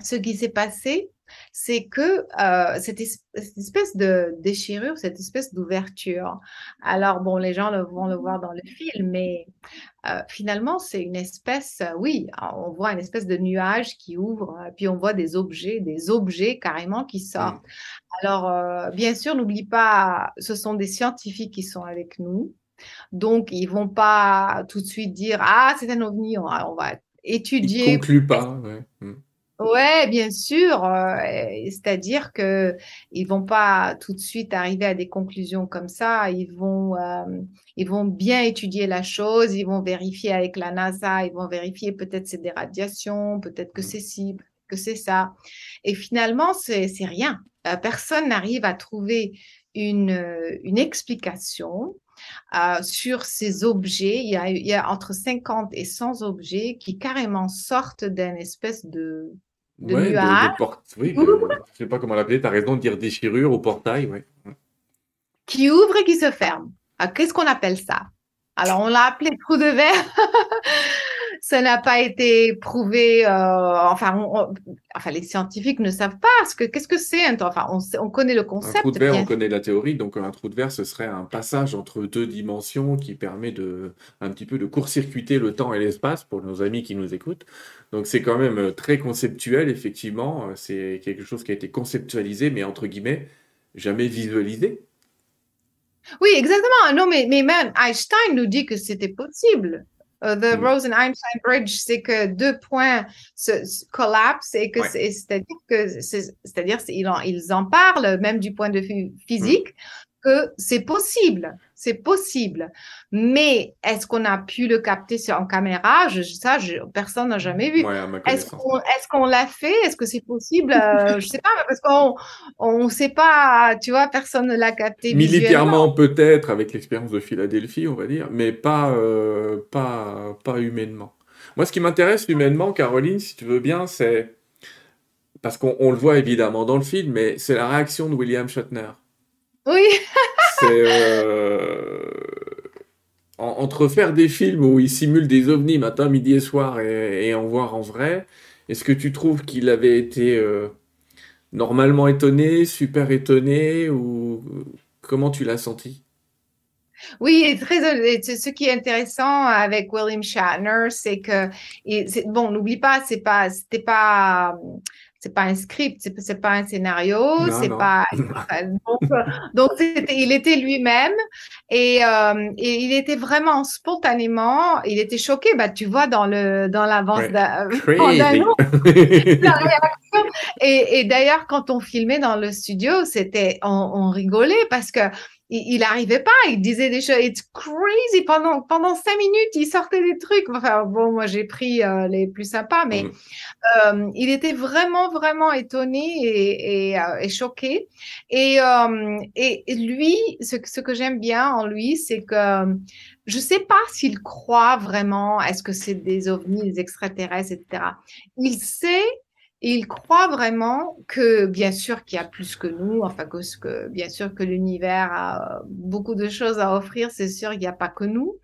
ce qui s'est passé, c'est que euh, cette, es- cette espèce de déchirure, cette espèce d'ouverture, alors bon, les gens le, vont le voir dans le film, mais euh, finalement, c'est une espèce, euh, oui, on voit une espèce de nuage qui ouvre, puis on voit des objets, des objets carrément qui sortent. Alors, euh, bien sûr, n'oublie pas, ce sont des scientifiques qui sont avec nous. Donc, ils vont pas tout de suite dire, ah, c'est un ovni, on va, on va Il étudier. conclut pas. ouais. Mm. Ouais, bien sûr. euh, C'est-à-dire que ils vont pas tout de suite arriver à des conclusions comme ça. Ils vont, euh, ils vont bien étudier la chose. Ils vont vérifier avec la NASA. Ils vont vérifier peut-être c'est des radiations, peut-être que c'est ci, que c'est ça. Et finalement, c'est c'est rien. Euh, personne n'arrive à trouver une, euh, une explication euh, sur ces objets. Il y, a, il y a entre 50 et 100 objets qui carrément sortent d'un espèce de, de Ouais, de- de nuage porte- oui, de- je sais pas comment l'appeler, tu as raison de dire déchirure au portail. Ouais. qui ouvre et qui se ferme. Ah, Qu'est-ce qu'on appelle ça? Alors, on l'a appelé trou de verre. Ça n'a pas été prouvé. euh, enfin, on- on- enfin, les scientifiques ne savent pas ce que qu'est-ce que c'est. un Enfin, on, connaît le Un concept. trou de verre, bien on connaît la théorie, donc un trou de verre, ce serait un passage entre deux dimensions qui permet de un petit peu de court-circuiter le temps et l'espace pour nos amis qui nous écoutent. Donc c'est quand même euh, très conceptuel, effectivement. Euh, C'est quelque chose qui a été conceptualisé, mais entre guillemets, jamais visualisé. Oui, exactement. Non, mais, mais même Einstein nous dit que c'était possible. Euh, the Mm. Rosen-Einstein Bridge, c'est que deux points se, se collapsent et que Ouais. c'est-à-dire que c'est-à-dire ils en, ils en parlent même du point de vue physique que c'est possible, c'est possible. Mais est-ce qu'on a pu le capter sur en caméra? Je, ça, je- personne n'a jamais vu. Ouais, Est-ce qu'on l'a fait? Est-ce que c'est possible? Euh, je sais pas, parce qu'on on sait pas, tu vois, personne ne l'a capté. Militairement, peut-être, avec l'expérience de Philadelphie, on va dire, mais pas, euh, pas, pas humainement. Moi, ce qui m'intéresse humainement, Caroline, si tu veux bien, c'est. Parce qu'on on le voit évidemment dans le film, mais c'est la réaction de William Shatner. Oui. C'est. euh, en- entre faire des films où il simule des ovnis matin, midi et soir et, et en voir en vrai, est-ce que tu trouves qu'il avait été euh, normalement étonné, super étonné, ou comment tu l'as senti? Oui, et très, ce qui est intéressant avec William Shatner, c'est que, et bon, n'oublie pas, c'est pas, c'était pas, c'est pas un script, c'est pas un scénario, c'est pas, donc, euh, donc il était lui-même Et, euh, et, il était vraiment spontanément, il était choqué. Bah, tu vois dans le dans l'avance ouais. Et, et d'ailleurs, quand on filmait dans le studio, c'était on, on rigolait parce que il n'arrivait pas, il disait des choses, it's crazy, pendant, pendant cinq minutes, il sortait des trucs. Enfin, bon, moi, j'ai pris euh, les plus sympas, mais mm. euh, il était vraiment, vraiment étonné et, et, euh, et choqué. Et, et, lui, ce, ce que j'aime bien en lui, c'est que je sais pas s'il croit vraiment, est-ce que c'est des ovnis, des extraterrestres, etc. Il sait il croit vraiment que, bien sûr, qu'il y a plus que nous, enfin, que, que bien sûr que l'univers a beaucoup de choses à offrir, c'est sûr, il n'y a pas que nous.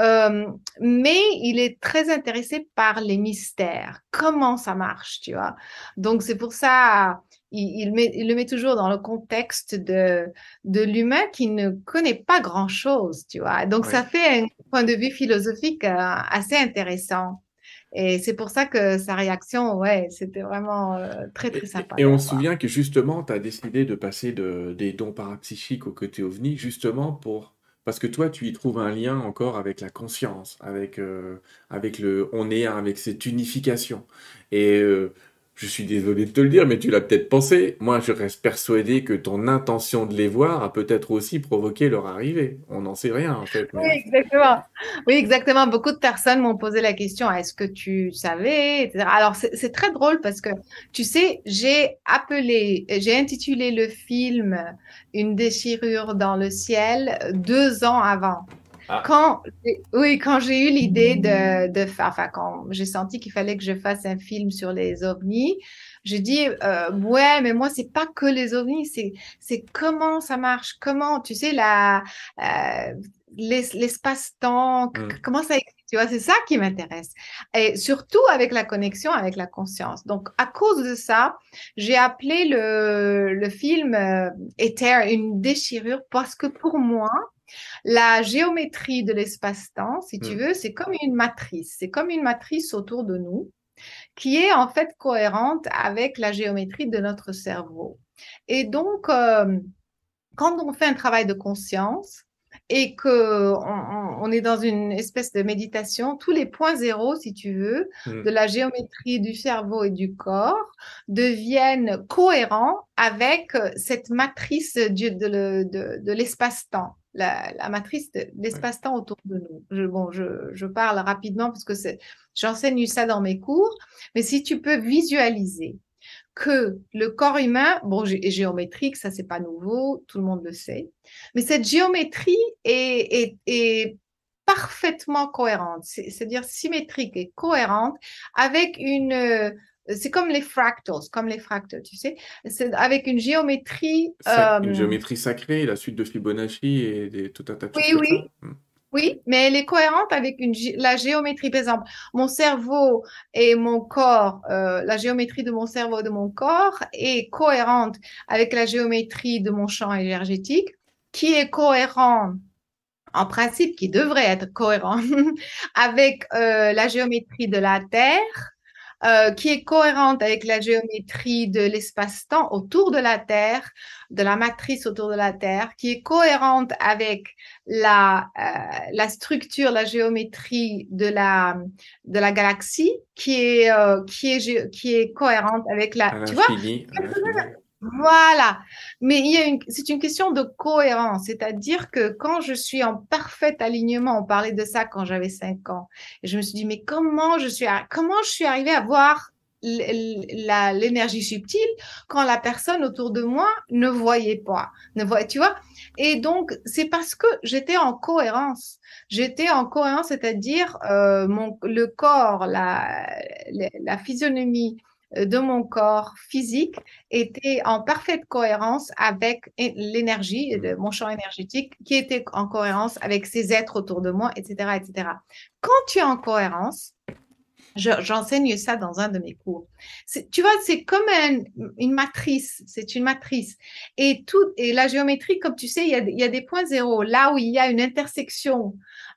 Euh, mais il est très intéressé par les mystères, comment ça marche, tu vois? Donc, c'est pour ça, il, met, il, le met toujours dans le contexte de, de l'humain qui ne connaît pas grand-chose, tu vois? Donc, ça fait un point de vue philosophique euh, assez intéressant. Et c'est pour ça que sa réaction, ouais, c'était vraiment euh, très, très sympa. Et, on se souvient que justement, tu as décidé de passer de, des dons parapsychiques au côté ovni, justement pour. Parce que toi, tu y trouves un lien encore avec la conscience, avec, euh, avec le. On est avec cette unification. Et euh, je suis désolé de te le dire, mais tu l'as peut-être pensé. Moi, je reste persuadé que ton intention de les voir a peut-être aussi provoqué leur arrivée. On n'en sait rien, en fait. Oui, exactement. Oui, exactement. Beaucoup de personnes m'ont posé la question est-ce que tu savais. Alors, c'est très drôle parce que, tu sais, j'ai appelé, j'ai intitulé le film Une déchirure dans le ciel deux ans avant. Ah. Quand, oui, quand j'ai eu l'idée de, de faire, enfin, quand j'ai senti qu'il fallait que je fasse un film sur les ovnis, j'ai dit, euh, ouais, mais moi, c'est pas que les ovnis, c'est, c'est comment ça marche, comment, tu sais, la, euh, l'espace-temps, mmh. comment ça tu vois, c'est ça qui m'intéresse. Et surtout avec la connexion avec la conscience. Donc, à cause de ça, j'ai appelé le, le film euh, Ether une déchirure parce que pour moi, la géométrie de l'espace-temps, si tu hmm. veux, c'est comme une matrice. C'est comme une matrice autour de nous qui est en fait cohérente avec la géométrie de notre cerveau. Et donc, euh, quand on fait un travail de conscience, et que on, est dans une espèce de méditation, tous les points zéros, si tu veux, hmm. de la géométrie du cerveau et du corps deviennent cohérents avec cette matrice de, de l'espace-temps la, matrice de l'espace-temps autour de nous. Je, bon, je, parle rapidement parce que j'enseigne ça dans mes cours, mais si tu peux visualiser que le corps humain, bon, est géométrique, ça c'est pas nouveau, tout le monde le sait, mais cette géométrie est, est parfaitement cohérente, c'est-à-dire symétrique et cohérente avec une c'est comme les fractals, comme les fractals, tu sais. C'est avec une géométrie. Une euh, géométrie sacrée, la suite de Fibonacci et des, tout un tas de oui, choses. Oui, oui. Hmm. Oui, mais elle est cohérente avec une, la géométrie. Par exemple, mon cerveau et mon corps, euh, la géométrie de mon cerveau et de mon corps est cohérente avec la géométrie de mon champ énergétique, qui est cohérent en principe, qui devrait être cohérent avec euh, la géométrie de la Terre euh, qui est cohérente avec la géométrie de l'espace-temps autour de la Terre, de la matrice autour de la Terre, qui est cohérente avec la, euh, la structure, la géométrie de la, de la galaxie, qui est, euh, qui est, qui est cohérente avec la... Tu vois? Voilà. Mais il y a une, c'est une question de cohérence. C'est-à-dire que quand je suis en parfait alignement, on parlait de ça quand j'avais 5 ans. Et je me suis dit, mais comment je suis, comment je suis arrivée à voir l'énergie subtile quand la personne autour de moi ne voyait pas, ne voyait, tu vois? Et donc c'est parce que j'étais en cohérence. J'étais en cohérence, c'est-à-dire euh, mon le corps, la, la physionomie, de mon corps physique était en parfaite cohérence avec l'énergie de mon champ énergétique qui était en cohérence avec ces êtres autour de moi, etc., etc. Quand tu es en cohérence, j'enseigne ça dans un de mes cours. Tu vois, c'est comme une matrice, c'est une matrice. Et, tout, et la géométrie, comme tu sais, il y, a, il y a des points zéros. Là où il y a une intersection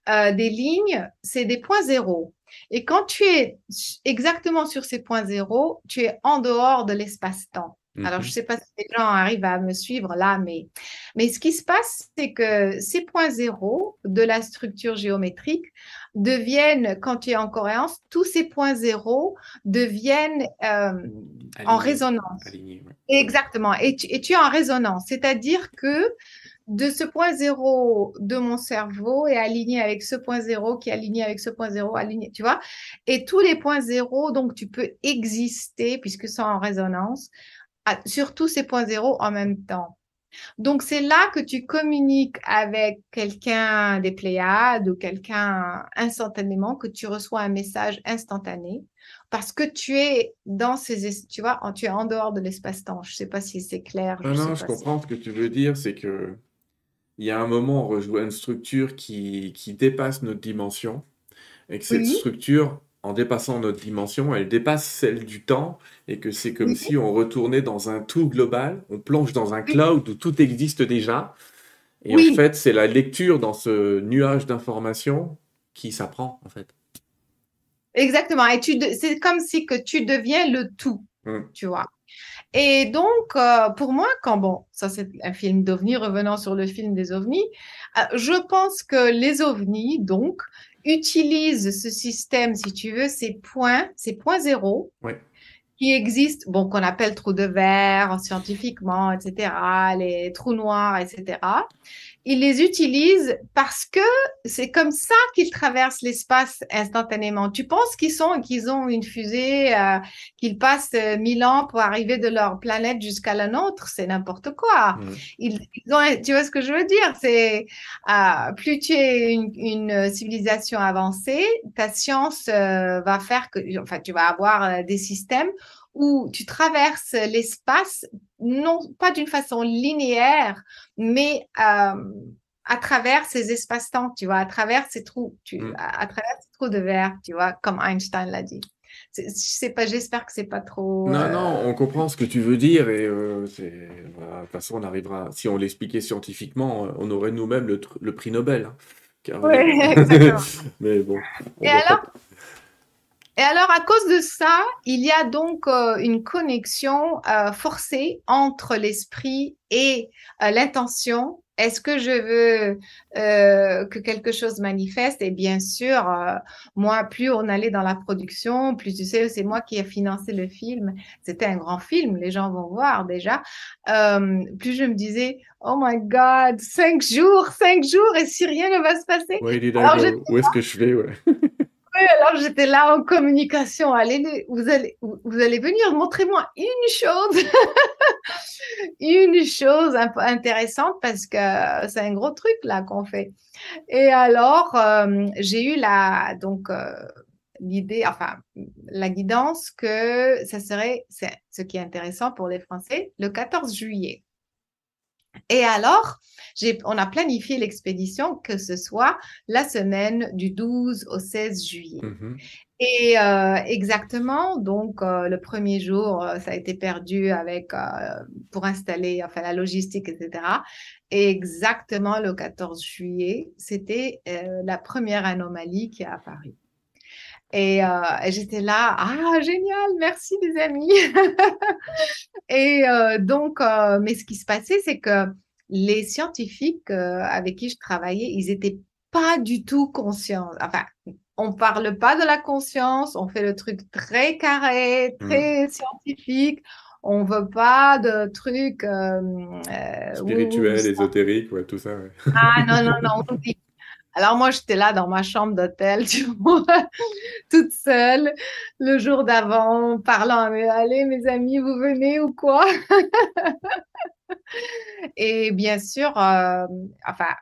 euh, des lignes, c'est des points zéros. Et quand tu es exactement sur ces points zéro, tu es en dehors de l'espace-temps. Alors, je ne mhm. sais pas si les gens arrivent à me suivre là, mais Mais ce qui se passe, c'est que ces points zéro de la structure géométrique deviennent, quand tu es en cohérence, tous ces points zéro deviennent euh, en résonance. Exactement. Et tu, et tu es en résonance. C'est-à-dire que de ce point zéro de mon cerveau est aligné avec ce point zéro qui est aligné avec ce point zéro, aligné, tu vois? Et tous les points zéro, donc tu peux exister puisque sont en résonance sur tous ces points zéro en même temps. Donc c'est là que tu communiques avec quelqu'un des Pléiades ou quelqu'un instantanément, que tu reçois un message instantané parce que tu es dans ces, tu vois, tu es en dehors de l'espace-temps. Je ne sais pas si c'est clair. Non, non, je comprends ce que tu veux dire, c'est que il y a un moment, on rejoint une structure qui, qui dépasse notre dimension, et que cette structure, en dépassant notre dimension, elle dépasse celle du temps, et que c'est comme si on retournait dans un tout global, on plonge dans un cloud où tout existe déjà, et en fait, c'est la lecture dans ce nuage d'informations qui s'apprend, en fait. Exactement, et c'est comme si que tu deviens le tout, mmh. tu vois. Et donc, euh, pour moi, quand bon, ça c'est un film d'ovnis, revenant sur le film des ovnis, euh, je pense que les ovnis, donc, utilisent ce système, si tu veux, ces points, ces points zéro, qui existent, bon, qu'on appelle trous de verre scientifiquement, etc., les trous noirs, etc ils les utilisent parce que c'est comme ça qu'ils traversent l'espace instantanément. Tu penses qu'ils sont, qu'ils ont une fusée, euh, qu'ils passent euh, mille ans pour arriver de leur planète jusqu'à la nôtre, c'est n'importe quoi. Mmh. Ils, ont, tu vois ce que je veux dire? C'est euh, plus tu es une, une, civilisation avancée, ta science va faire que, enfin, tu vas avoir des systèmes où tu traverses l'espace, non pas d'une façon linéaire, mais euh, à travers ces espaces-temps, tu vois, à travers ces trous, tu, mm. à, travers ces trous de verre, tu vois, comme Einstein l'a dit. Je sais pas, j'espère que c'est pas trop. Non, non, euh, on comprend ce que tu veux dire et euh, de toute façon, on arrivera. Si on l'expliquait scientifiquement, on aurait nous-mêmes le, prix Nobel. Hein, oui, Mais bon. Et alors, et alors, à cause de ça, il y a donc euh, une connexion euh, forcée entre l'esprit et euh, l'intention. Est-ce que je veux que quelque chose manifeste? Et bien sûr, moi, plus on allait dans la production, plus tu sais, c'est moi qui ai financé le film. C'était un grand film, les gens vont voir déjà. plus je me disais, oh my God, cinq jours, cinq jours, et si rien ne va se passer? Oui, il est où est-ce que je vais ouais. Alors j'étais là en communication. Allez, vous allez, vous allez venir, montrez-moi une chose, une chose intéressante parce que c'est un gros truc là qu'on fait. Et alors, euh, j'ai eu la, donc, euh, l'idée, enfin, la guidance que ça serait, c'est ce qui est intéressant pour les Français, le 14 juillet. Et alors, on a planifié l'expédition que ce soit la semaine du 12 au 16 juillet. Mmh Et euh, exactement, donc euh, le premier jour, euh, ça a été perdu avec pour installer enfin la logistique, etc. Et exactement le 14 juillet, c'était la première anomalie qui a apparu. Et, j'étais là, ah génial, merci les amis. et donc, mais ce qui se passait, c'est que les scientifiques euh, avec qui je travaillais, ils n'étaient pas du tout conscients. Enfin, on parle pas de la conscience, on fait le truc très carré, mmh. très scientifique. On veut pas de trucs euh, euh spirituels, ésotériques, ouais, tout ça. Ah non non non, Alors moi, j'étais là dans ma chambre d'hôtel, tu vois, toute seule, le jour d'avant, parlant, mais allez mes amis, vous venez ou quoi? Et bien sûr, euh, enfin,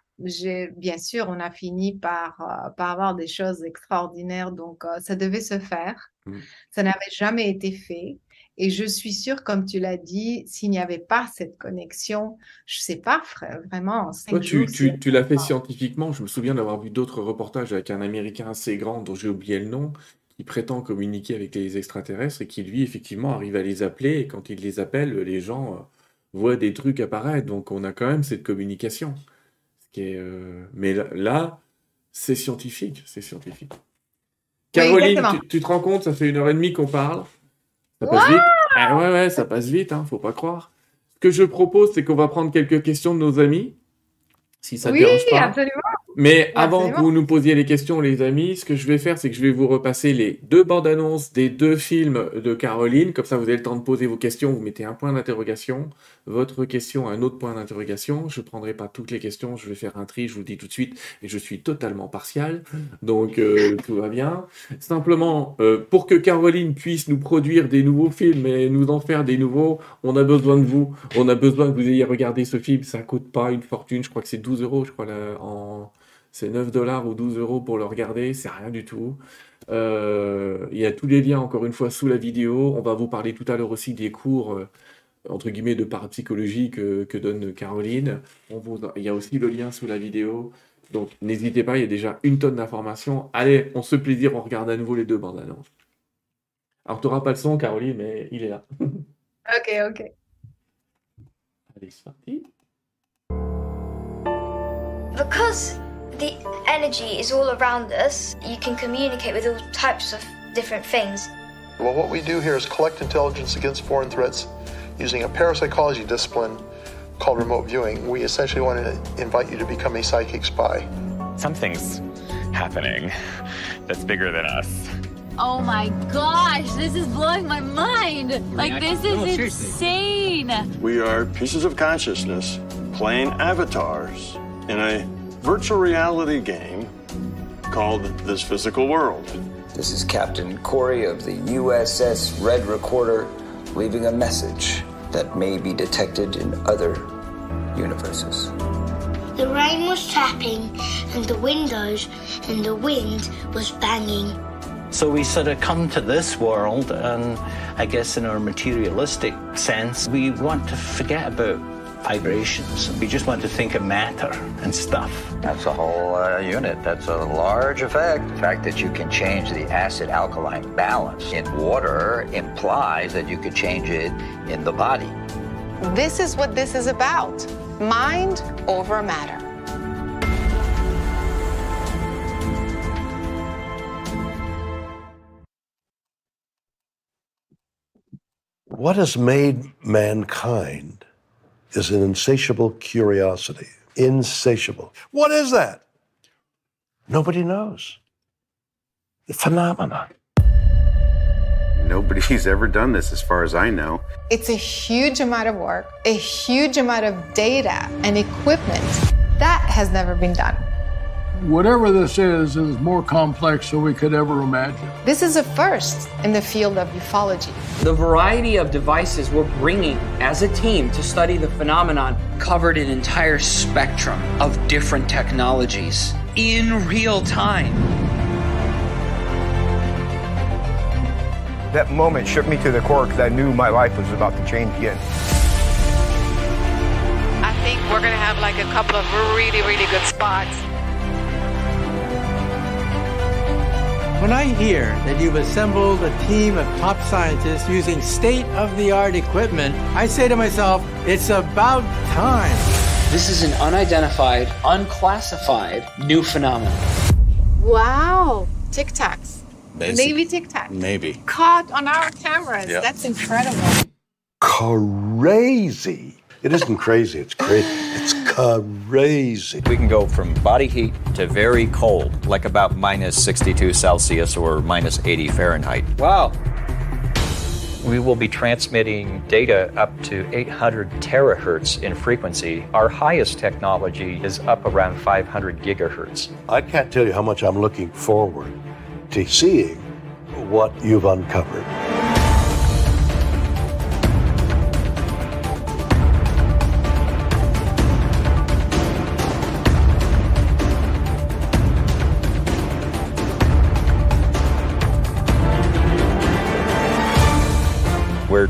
bien sûr, on a fini par, euh, par avoir des choses extraordinaires, donc euh, ça devait se faire. Mmh. Ça n'avait jamais été fait. Et je suis sûre, comme tu l'as dit, s'il n'y avait pas cette connexion, je ne sais pas, vraiment. En tu, tu, tu l'as fait scientifiquement. Je me souviens d'avoir vu d'autres reportages avec un Américain assez grand dont j'ai oublié le nom, qui prétend communiquer avec les extraterrestres et qui, lui, effectivement, arrive à les appeler. Et quand il les appelle, les gens voit des trucs apparaître. Donc on a quand même cette communication. qui est, euh, Mais là, c'est scientifique, c'est scientifique. Caroline, tu, te rends compte, ça fait une heure et demie qu'on parle. Ça passe vite. Ah ouais, ouais, ça passe vite, hein, faut pas croire. Ce que je propose, c'est qu'on va prendre quelques questions de nos amis, si ça ne Oui, dérange pas. absolument. Mais avant Absolument. que vous nous posiez les questions, les amis, ce que je vais faire, c'est que je vais vous repasser les deux bandes annonces des deux films de Caroline. Comme ça, vous avez le temps de poser vos questions. Vous mettez un point d'interrogation, votre question, un autre point d'interrogation. Je prendrai pas toutes les questions. Je vais faire un tri. Je vous le dis tout de suite. Et je suis totalement partial. Donc, euh, tout va bien. Simplement, euh, pour que Caroline puisse nous produire des nouveaux films et nous en faire des nouveaux, on a besoin de vous. On a besoin que vous ayez regardé ce film. Ça coûte pas une fortune. Je crois que c'est 12 euros, je crois, là, en... C'est 9 dollars ou 12 euros pour le regarder, c'est rien du tout. Euh, il y a tous les liens, encore une fois, sous la vidéo. On va vous parler tout à l'heure aussi des cours, euh, entre guillemets, de parapsychologie que, que donne Caroline. On vous... Il y a aussi le lien sous la vidéo. Donc n'hésitez pas, il y a déjà une tonne d'informations. Allez, on se plaisir, on regarde à nouveau les deux bandes annonces. Alors, tu n'auras pas le son, Caroline, mais il est là. Ok, ok. Allez, c'est parti. Because the energy is all around us, you can communicate with all types of different things. Well, what we do here is collect intelligence against foreign threats using a parapsychology discipline called remote viewing. We essentially want to invite you to become a psychic spy. Something's happening that's bigger than us. Oh my gosh, this is blowing my mind. Like, this No, is seriously. insane. We are pieces of consciousness playing avatars in a virtual reality game called This Physical World. This is Captain Corey of the USS Red Recorder leaving a message that may be detected in other universes. The rain was tapping, and the windows and the wind was banging. So we sort of come to this world, and I guess in our materialistic sense, we want to forget about vibrations. We just want to think of matter and stuff. That's a whole uh, unit. That's a large effect. The fact that you can change the acid alkaline balance in water implies that you could change it in the body. This is what this is about mind over matter. What has made mankind is an insatiable curiosity. Insatiable. What is that? Nobody knows. The phenomenon. Nobody's ever done this as far as I know. It's a huge amount of work, a huge amount of data and equipment. That has never been done. Whatever this is, is more complex than we could ever imagine. This is a first in the field of ufology. The variety of devices we're bringing as a team to study the phenomenon covered an entire spectrum of different technologies in real time. That moment shook me to the core because I knew my life was about to change again. I think we're going to have like a couple of really, really good spots. When I hear that you've assembled a team of top scientists using state of the art equipment, I say to myself, it's about time. This is an unidentified, unclassified new phenomenon. Wow. Tic Tacs. Basic. Navy Tic Tacs. Maybe. Caught on our cameras. Yeah. That's incredible. Crazy. It isn't crazy, it's crazy. It's crazy. We can go from body heat to very cold, like about minus 62 Celsius or minus 80 Fahrenheit. Wow. We will be transmitting data up to 800 terahertz in frequency. Our highest technology is up around 500 gigahertz. I can't tell you how much I'm looking forward to seeing what you've uncovered.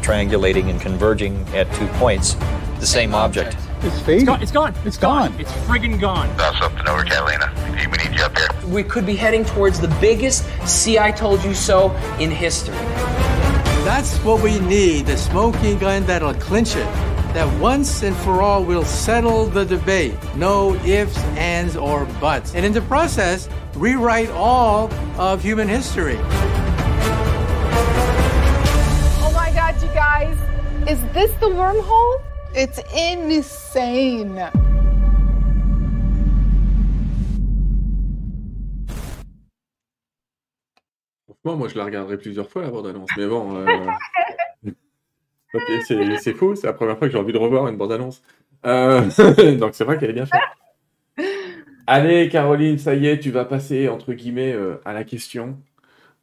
Triangulating and converging at two points, the same object. It's fading. It's gone. It's gone. It's gone. It's friggin' gone. something over Catalina. We need you up here. We could be heading towards the biggest see I told you so in history. That's what we need the smoking gun that'll clinch it. That once and for all will settle the debate. No ifs, ands, or buts. And in the process, rewrite all of human history. Is this the wormhole? It's insane. Franchement, moi, je la regarderai plusieurs fois, la bande-annonce. Mais bon, euh, ok, c'est c'est fou. C'est la première fois que j'ai envie de revoir une bande-annonce. Euh, Donc, c'est vrai qu'elle est bien faite. Allez, Caroline, ça y est, tu vas passer, entre guillemets, euh, à la question.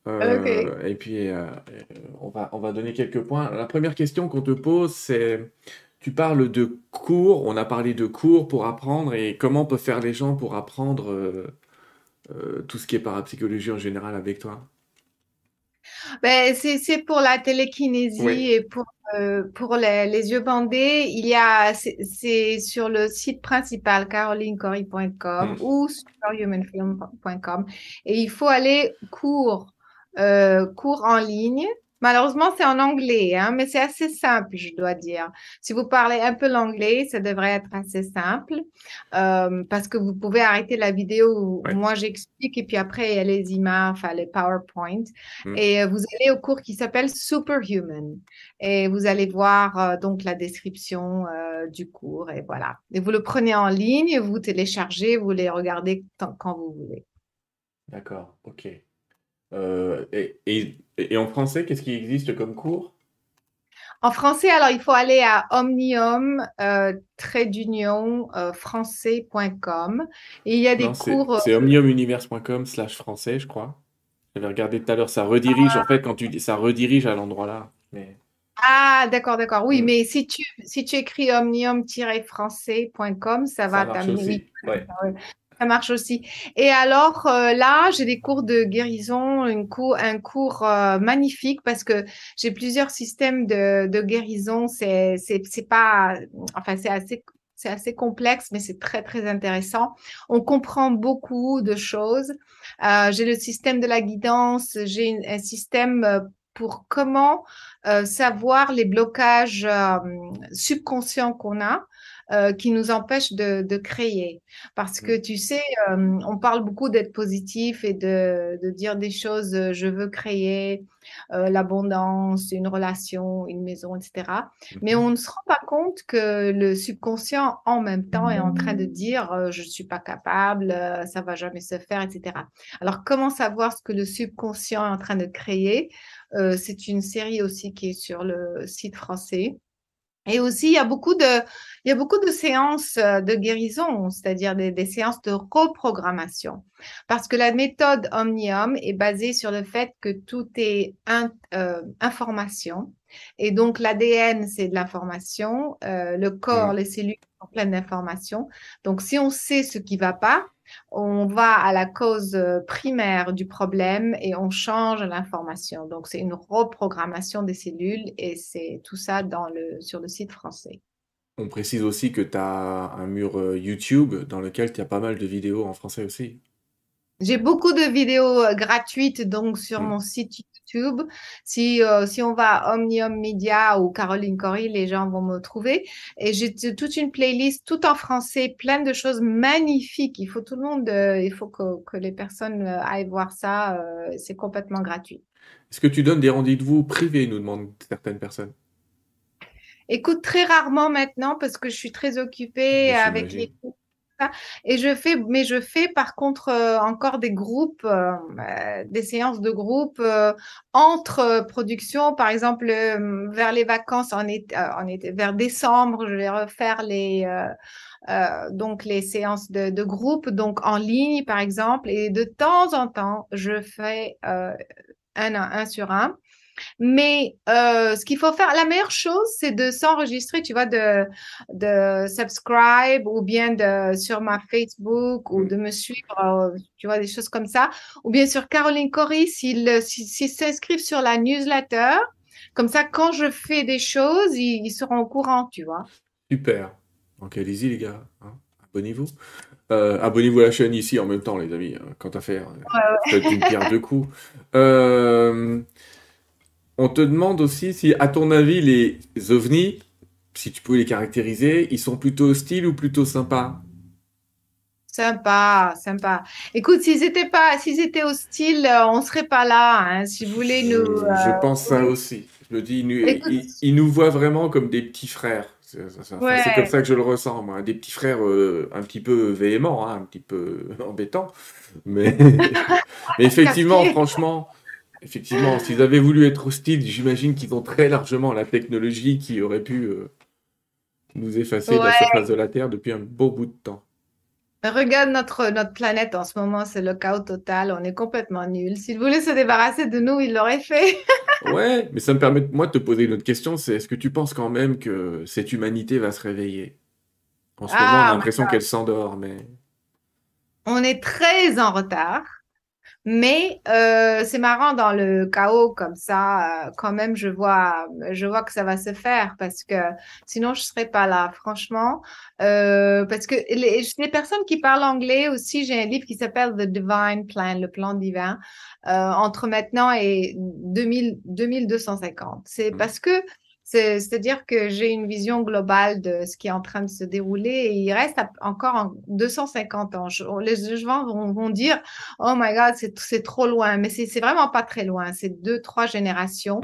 Euh, Ok. et puis, euh, euh, on va, on va donner quelques points. La première question qu'on te pose, c'est, tu parles de cours, on a parlé de cours pour apprendre et comment peuvent faire les gens pour apprendre euh, euh, tout ce qui est parapsychologie en général avec toi? Ben, c'est c'est pour la télékinésie Oui. et pour, euh, pour les, les yeux bandés. Il y a, c'est sur le site principal carolinecory.com Mm. ou superhumanfilm.com. Et il faut aller cours, euh, cours en ligne. Malheureusement, c'est en anglais, hein, mais c'est assez simple, je dois dire. Si vous parlez un peu l'anglais, ça devrait être assez simple euh, parce que vous pouvez arrêter la vidéo où moi j'explique et puis après il y a les images, enfin les PowerPoint. Mm. Et euh, vous allez au cours qui s'appelle Superhuman et vous allez voir euh, donc la description euh, du cours et voilà. Et vous le prenez en ligne, vous téléchargez, vous les regardez quand vous voulez. D'accord, ok. Euh, et, et, et en français, qu'est-ce qui existe comme cours? En français, alors il faut aller à omnium euh, d'union euh, français.com et il y a des Non, cours. c'est omniumuniverse.com slash français, je crois. J'avais regardé tout à l'heure, ça redirige, Ah. en fait, quand tu dis ça redirige à l'endroit là. Mais... Ah, d'accord, d'accord. Oui, Mm. mais si tu, si tu écris omnium-français.com, ça Ça va t'amener. ouais. Ça marche aussi. Et alors euh, là, j'ai des cours de guérison, une un cours euh, magnifique parce que j'ai plusieurs systèmes de, de guérison. C'est, pas, enfin, c'est assez, c'est assez complexe, mais c'est très, très intéressant. On comprend beaucoup de choses. Euh, j'ai le système de la guidance, j'ai un système euh, pour comment euh, savoir les blocages euh, subconscients qu'on a euh, qui nous empêchent de, de créer. Parce que tu sais, euh, on parle beaucoup d'être positif et de, de dire des choses, euh, je veux créer euh, l'abondance, une relation, une maison, etc. Mais on ne se rend pas compte que le subconscient, en même temps, est en train de dire, euh, je ne suis pas capable, euh, ça va jamais se faire, etc. Alors, comment savoir ce que le subconscient est en train de créer? Euh, c'est une série aussi qui est sur le site français. Et aussi, il y a beaucoup de, il y a beaucoup de séances euh, de guérison, c'est-à-dire des, des séances de reprogrammation. Parce que la méthode Omnium est basée sur le fait que tout est in- euh, information. Et donc, l'ADN, c'est de l'information. euh, le corps, les cellules sont pleines d'informations. Donc, si on sait ce qui va pas, on va à la cause euh, primaire du problème et on change l'information. Donc, c'est une reprogrammation des cellules et c'est tout ça dans le, sur le site français. On précise aussi que tu as un mur euh, YouTube dans lequel tu as pas mal de vidéos en français aussi. J'ai beaucoup de vidéos euh, gratuites donc sur Mm. mon site YouTube. Si, euh, si on va Omnium Media ou Caroline Cory, les gens vont me trouver. Et j'ai toute une playlist tout en français, plein de choses magnifiques. Il faut tout le monde, euh, il faut que, que les personnes euh, aillent voir ça. euh, c'est complètement gratuit. Est-ce que tu donnes des rendez-vous privés, nous demandent certaines personnes? Écoute, très rarement maintenant parce que je suis très occupée avec j'imagine. Et je fais, mais je fais par contre euh, encore des groupes, euh, euh, des séances de groupe euh, entre euh, productions. Par exemple, euh, vers les vacances, en été, euh, en été- vers décembre, je vais refaire les, donc les séances de, de groupe, donc en ligne par exemple. Et de temps en temps, je fais un un sur un. Mais euh, ce qu'il faut faire, la meilleure chose, c'est de s'enregistrer, tu vois, de, de subscribe ou bien de sur ma Facebook ou de me suivre, euh, tu vois, des choses comme ça. Ou bien sur Caroline Cory, s'ils s'ils s'inscrivent sur la newsletter, comme ça, quand je fais des choses, ils, ils seront au courant, tu vois. Super. Donc allez-y les gars, hein. Abonnez-vous. Euh, abonnez-vous à la chaîne ici en même temps les amis, hein. quant à faire. Faites une pierre deux coups. Euh, on te demande aussi si, à ton avis, les ovnis, si tu peux les caractériser, ils sont plutôt hostiles ou plutôt sympas? Sympa, sympa. Écoute, s'ils étaient pas, s'ils étaient hostiles, euh, on serait pas là, hein. Si vous voulez Je, nous, je euh, pense ça aussi. Je me dis, ils, nous- Écoute- ils- ils nous voient vraiment comme des petits frères. C'est Ouais. comme ça que je le ressens, moi. Des petits frères euh, un petit peu véhéments, hein, un petit peu embêtants. Mais, mais effectivement, franchement, effectivement, s'ils avaient voulu être hostiles, j'imagine qu'ils ont très largement la technologie qui aurait pu euh, nous effacer de la surface de la Terre depuis un beau bout de temps. Regarde notre, notre planète en ce moment, c'est le chaos total, on est complètement nuls. S'ils voulaient se débarrasser de nous, ils l'auraient fait. Ouais, mais ça me permet, moi, de te poser une autre question, c'est est-ce que tu penses quand même que cette humanité va se réveiller? En ce moment, on Ah, a my l'impression God. qu'elle s'endort, mais... On est très en retard, mais euh, c'est marrant dans le chaos comme ça. euh, quand même, je vois, je vois que ça va se faire parce que sinon je serais pas là, franchement. Euh, parce que les, les personnes qui parlent anglais aussi, j'ai un livre qui s'appelle The Divine Plan, le plan divin, euh, entre maintenant et 2000, 2250. C'est parce que C'est-à-dire que j'ai une vision globale de ce qui est en train de se dérouler et il reste encore en 250 ans. Je- les gens vont, vont dire Oh my God, c'est c'est trop loin, mais c'est vraiment pas très loin. C'est deux, trois générations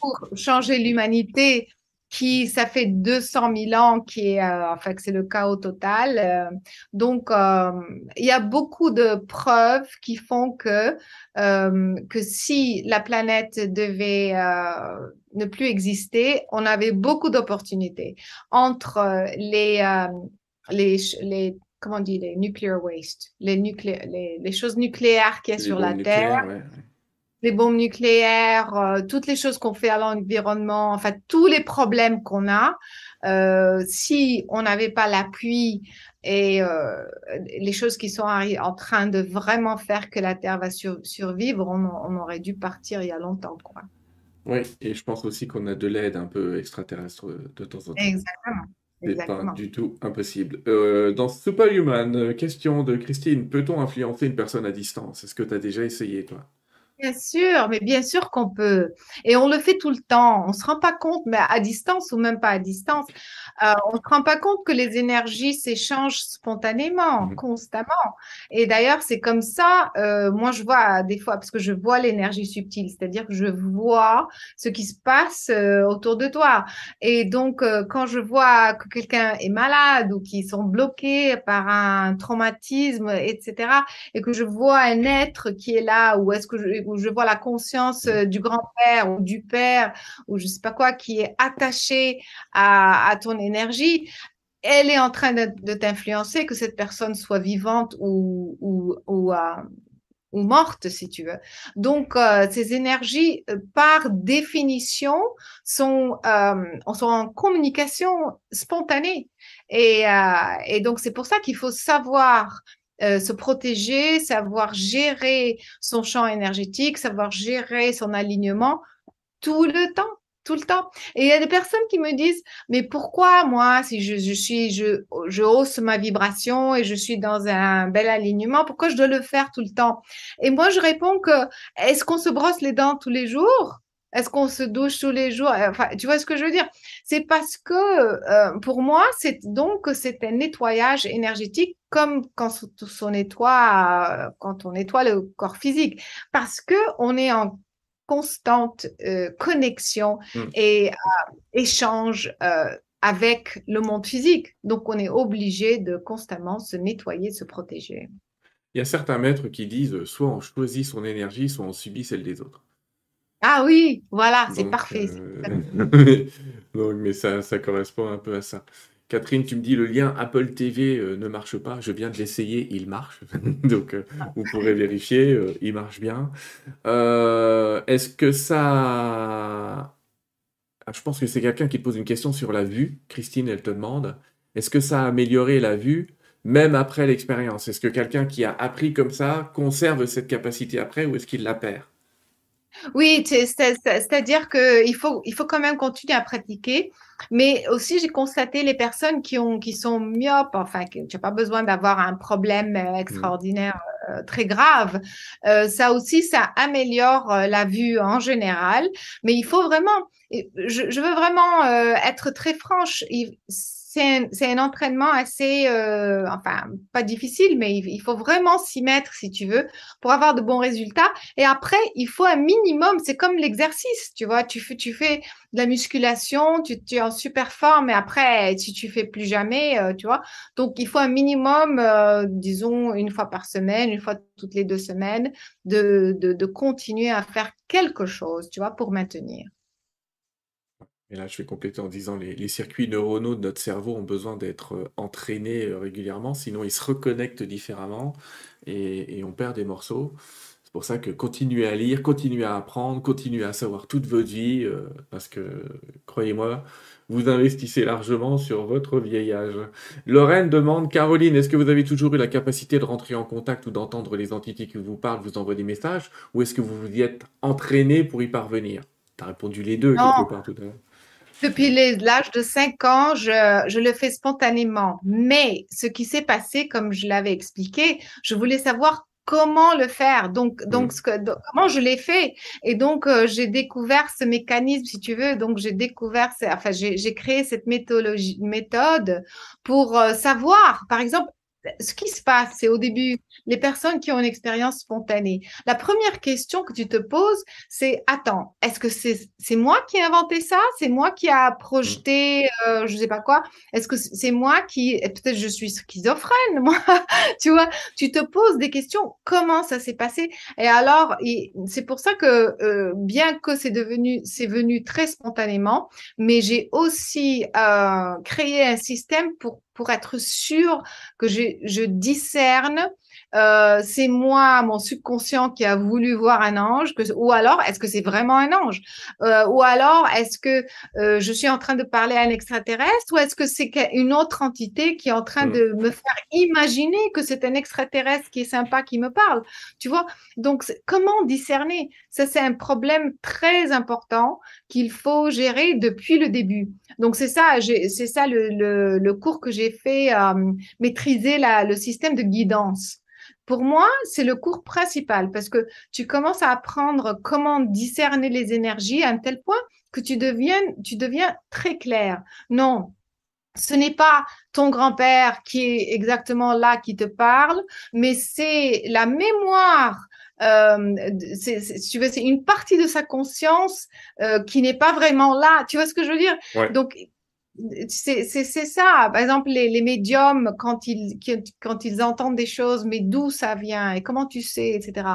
pour changer l'humanité qui, ça fait 200 000 ans, qui est, euh, enfin, que c'est le chaos total. Euh, donc, euh, il y a beaucoup de preuves qui font que, euh, que si la planète devait euh, ne plus exister, on avait beaucoup d'opportunités entre euh, les, euh, les, les, comment on dit, les nuclear waste, les, nuclé- les, les choses nucléaires qu'il y a Les sur la Terre ouais. les bombes nucléaires, euh, toutes les choses qu'on fait à l'environnement, enfin tous les problèmes qu'on a, euh, si on n'avait pas l'appui et euh, les choses qui sont en train de vraiment faire que la Terre va sur- survivre, on, on aurait dû partir il y a longtemps, quoi. Oui, et je pense aussi qu'on a de l'aide un peu extraterrestre euh, de temps en temps. Exactement. C'est pas du tout impossible. Euh, dans Superhuman, euh, question de Christine, peut-on influencer une personne à distance? Est-ce que tu as déjà essayé, toi? Bien sûr, mais bien sûr qu'on peut. Et on le fait tout le temps. On se rend pas compte, mais à distance ou même pas à distance, euh, on se rend pas compte que les énergies s'échangent spontanément, constamment. Et d'ailleurs, c'est comme ça. euh, moi, je vois des fois, parce que je vois l'énergie subtile, c'est-à-dire que je vois ce qui se passe euh, autour de toi. Et donc, euh, quand je vois que quelqu'un est malade ou qu'ils sont bloqués par un traumatisme, etc., et que je vois un être qui est là, ou est-ce que je, où je vois la conscience du grand-père ou du père, ou je sais pas quoi, qui est attaché à, à ton énergie, elle est en train de, t'influencer, que cette personne soit vivante ou, ou, euh, morte, si tu veux. Donc, euh, ces énergies, euh, par définition, sont, en communication spontanée. Et, donc, c'est pour ça qu'il faut savoir se protéger, savoir gérer son champ énergétique, savoir gérer son alignement tout le temps. Tout le temps. Et il y a des personnes qui me disent, mais pourquoi moi, si je, suis, je, je hausse ma vibration et je suis dans un bel alignement, pourquoi je dois le faire tout le temps? Et moi, je réponds que, est-ce qu'on se brosse les dents tous les jours? Est-ce qu'on se douche tous les jours? Enfin, tu vois ce que je veux dire? C'est parce que euh, pour moi, c'est donc c'est un nettoyage énergétique comme quand on nettoie quand on nettoie le corps physique, parce que on est en constante euh, connexion Mm. et euh, échange euh, avec le monde physique. Donc, on est obligé de constamment se nettoyer, se protéger. Il y a certains maîtres qui disent soit on choisit son énergie, soit on subit celle des autres. Ah oui, voilà, c'est parfait. Donc, mais ça, ça correspond un peu à ça. Catherine, tu me dis le lien Apple TV euh, ne marche pas. Je viens de l'essayer, il marche. Donc, euh, vous pourrez vérifier, euh, il marche bien. Euh, Est-ce que ça. Ah, Je pense que c'est quelqu'un qui te pose une question sur la vue. Christine, elle te demande est-ce que ça a amélioré la vue même après l'expérience? Est-ce que quelqu'un qui a appris comme ça conserve cette capacité après ou est-ce qu'il la perd? Oui, c'est- c'est- c'est-à-dire qu'il faut, il faut quand même continuer à pratiquer. Mais aussi, j'ai constaté les personnes qui, ont, qui sont myopes, enfin, que tu n'as pas besoin d'avoir un problème euh, extraordinaire euh, très grave. Euh, ça aussi, ça améliore euh, la vue en général. Mais il faut vraiment, je, je veux vraiment euh, être très franche. Il- c'est un, entraînement assez, euh, enfin, pas difficile, mais il, faut vraiment s'y mettre, si tu veux, pour avoir de bons résultats. Et après, il faut un minimum, c'est comme l'exercice, tu vois, tu fais, tu de la musculation, tu, tu, es en super forme, et après, si tu fais plus jamais, euh, tu vois. Donc, il faut un minimum, euh, disons, une fois par semaine, une fois toutes les deux semaines, de, de, de continuer à faire quelque chose, tu vois, pour maintenir. Et là, je vais compléter en disant les, les circuits neuronaux de notre cerveau ont besoin d'être euh, entraînés euh, régulièrement, sinon ils se reconnectent différemment et, et on perd des morceaux. C'est pour ça que continuez à lire, continuez à apprendre, continuez à savoir toute votre vie, euh, parce que, croyez-moi, vous investissez largement sur votre vieil âge. Lorraine demande, Caroline, est-ce que vous avez toujours eu la capacité de rentrer en contact ou d'entendre les entités qui vous parlent, vous envoient des messages, ou est-ce que vous vous y êtes entraîné pour y parvenir? Tu as répondu les deux quelque part tout à l'heure. Depuis l'âge de 5 ans, je, je, le fais spontanément. Mais ce qui s'est passé, comme je l'avais expliqué, je voulais savoir comment le faire. Donc, donc, ce que, comment je l'ai fait. Et donc, euh, j'ai découvert ce mécanisme, si tu veux. Donc, j'ai découvert, enfin, j'ai créé cette méthodologie, méthode pour euh, savoir, par exemple, ce qui se passe, c'est au début, les personnes qui ont une expérience spontanée. La première question que tu te poses, c'est attends, est-ce que c'est moi qui ai inventé ça? C'est moi qui a projeté, euh, je sais pas quoi? Est-ce que c'est moi qui, peut-être je suis schizophrène, moi Tu vois, tu te poses des questions. Comment ça s'est passé? Et alors, c'est pour ça que euh, bien que c'est devenu, c'est venu très spontanément, mais j'ai aussi euh, créé un système pour pour être sûr que je, je discerne euh, c'est moi, mon subconscient, qui a voulu voir un ange, que, ou alors est-ce que c'est vraiment un ange, euh, ou alors est-ce que euh, je suis en train de parler à un extraterrestre, ou est-ce que c'est une autre entité qui est en train de me faire imaginer que c'est un extraterrestre qui est sympa qui me parle, tu vois? Donc comment discerner? Ça c'est un problème très important qu'il faut gérer depuis le début. Donc c'est ça, c'est ça le, le, le, cours que j'ai fait, maîtriser la, le système de guidance. Pour moi, c'est le cours principal parce que tu commences à apprendre comment discerner les énergies à un tel point que tu deviens, tu deviens très clair. Non, ce n'est pas ton grand-père qui est exactement là qui te parle, mais c'est la mémoire. Euh, c'est une partie de sa conscience euh, qui n'est pas vraiment là. Tu vois ce que je veux dire? Donc, c'est ça. Par exemple, les, médiums, quand ils, quand ils entendent des choses, mais d'où ça vient et comment tu sais, etc.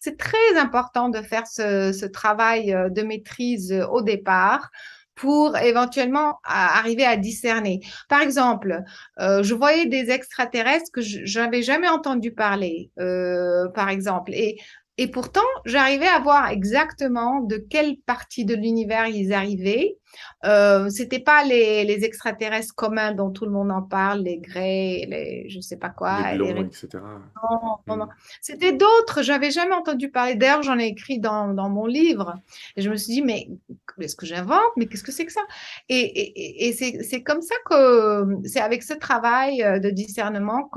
C'est très important de faire ce, travail euh, de maîtrise euh, au départ pour éventuellement arriver à discerner. Par exemple, euh, je voyais des extraterrestres que je n'avais jamais entendu parler, par exemple, et et pourtant, j'arrivais à voir exactement de quelle partie de l'univers ils arrivaient. Euh, c'était pas les, les, extraterrestres communs dont tout le monde en parle, les Greys, les je sais pas quoi, les blonds, etc. Non, non, non. C'était d'autres. J'avais jamais entendu parler. D'ailleurs, j'en ai écrit dans, dans, mon livre. Et je me suis dit, mais est-ce que j'invente? Mais qu'est-ce que c'est que ça? Et, et, et c'est comme ça que c'est avec ce travail euh, de discernement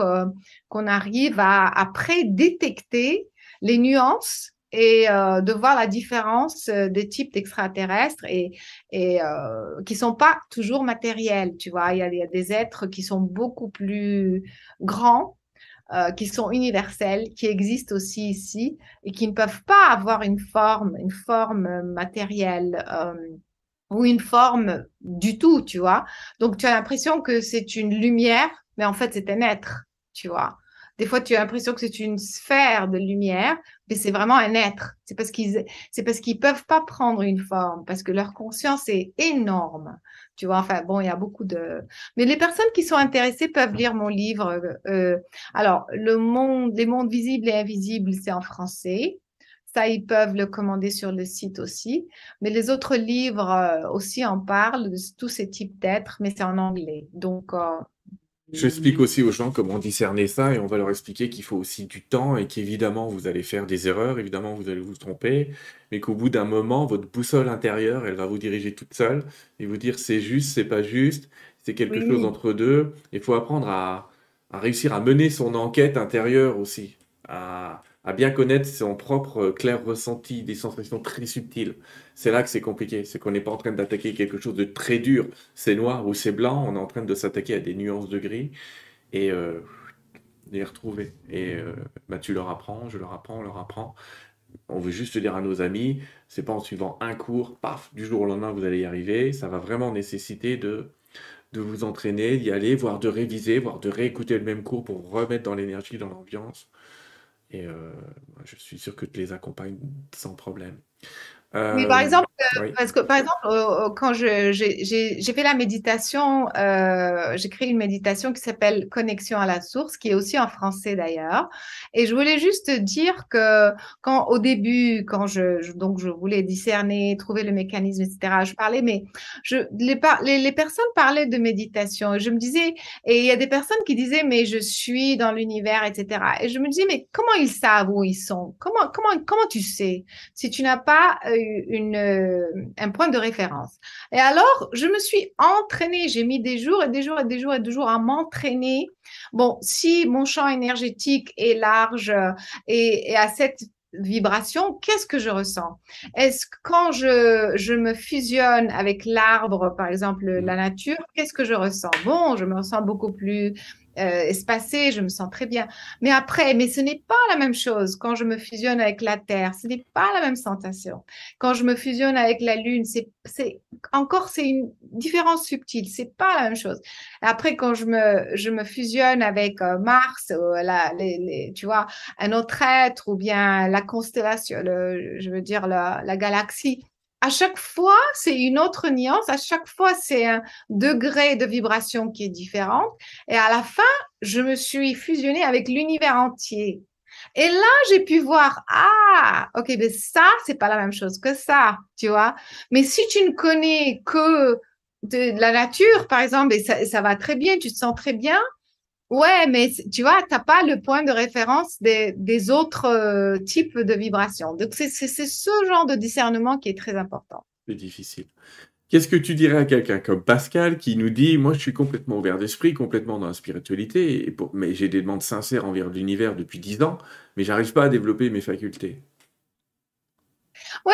qu'on arrive à après détecter les nuances et euh, de voir la différence euh, des types d'extraterrestres et, et euh, qui sont pas toujours matériels. Tu vois, il y, a, des êtres qui sont beaucoup plus grands, qui sont universels, qui existent aussi ici et qui ne peuvent pas avoir une forme, une forme matérielle. Ou une forme du tout, tu vois. Donc, tu as l'impression que c'est une lumière, mais en fait, c'est un être, tu vois. Des fois, tu as l'impression que c'est une sphère de lumière, mais c'est vraiment un être. C'est parce qu'ils, c'est parce qu'ils peuvent pas prendre une forme, parce que leur conscience est énorme. Tu vois, enfin bon, il y a beaucoup de. Mais les personnes qui sont intéressées peuvent lire mon livre. Euh, alors, le monde, les mondes visibles et invisibles, c'est en français. Ça, ils peuvent le commander sur le site aussi. Mais les autres livres euh, aussi en parlent de tous ces types d'êtres, mais c'est en anglais. Donc, euh, J'explique aussi aux gens comment discerner ça et on va leur expliquer qu'il faut aussi du temps et qu'évidemment vous allez faire des erreurs, évidemment vous allez vous tromper, mais qu'au bout d'un moment, votre boussole intérieure, elle va vous diriger toute seule et vous dire c'est juste, c'est pas juste, c'est quelque chose entre deux. Il faut apprendre à, à, réussir à mener son enquête intérieure aussi, à, à bien connaître son propre clair ressenti, des sensations très subtiles. C'est là que c'est compliqué, c'est qu'on n'est pas en train d'attaquer quelque chose de très dur, c'est noir ou c'est blanc, on est en train de s'attaquer à des nuances de gris et euh, les retrouver. Et euh, bah, tu leur apprends, je leur apprends, on leur apprend. On veut juste dire à nos amis, c'est pas en suivant un cours, paf, du jour au lendemain vous allez y arriver. Ça va vraiment nécessiter de de vous entraîner, d'y aller, voire de réviser, voire de réécouter le même cours pour remettre dans l'énergie, dans l'ambiance. Et euh, je suis sûr que tu les accompagnes sans problème. Oui, par euh, exemple, euh, parce que par exemple, quand j'ai fait la méditation, euh, j'ai créé une méditation qui s'appelle Connexion à la source, qui est aussi en français d'ailleurs. Et je voulais juste dire que quand au début, quand je, donc je voulais discerner, trouver le mécanisme, etc. Je parlais, mais je les, les, les personnes parlaient de méditation. Et je me disais, et il y a des personnes qui disaient, mais je suis dans l'univers, etc. Et je me disais, mais comment ils savent où ils sont? Comment comment comment tu sais? Si tu n'as pas une, euh, un point de référence. Et alors, je me suis entraînée, j'ai mis des jours et des jours et des jours et des jours à m'entraîner. Bon, si mon champ énergétique est large et, à cette vibration, qu'est-ce que je ressens? Est-ce que quand je, je me fusionne avec l'arbre, par exemple la nature, qu'est-ce que je ressens? Bon, je me sens beaucoup plus euh, espacée, je me sens très bien. Mais après, mais ce n'est pas la même chose quand je me fusionne avec la Terre, ce n'est pas la même sensation. Quand je me fusionne avec la Lune, c'est, encore c'est une différence subtile, c'est pas la même chose. Après, quand je me je me fusionne avec euh, Mars, euh, la, les, tu vois, un autre être ou bien la constellation, le, je veux dire la, la galaxie, à chaque fois, c'est une autre nuance, à chaque fois, c'est un degré de vibration qui est différent. Et à la fin, je me suis fusionnée avec l'univers entier. Et là, j'ai pu voir, ah, ok, mais ça, c'est pas la même chose que ça, tu vois. Mais si tu ne connais que de la nature, par exemple, et ça, ça va très bien, tu te sens très bien, Ouais, mais tu vois, tu n'as pas le point de référence des, des autres euh, types de vibrations. Donc, c'est ce genre de discernement qui est très important. C'est difficile. Qu'est-ce que tu dirais à quelqu'un comme Pascal qui nous dit Moi, je suis complètement ouvert d'esprit, complètement dans la spiritualité, mais j'ai des demandes sincères envers l'univers depuis dix ans, mais j'arrive pas à développer mes facultés oui,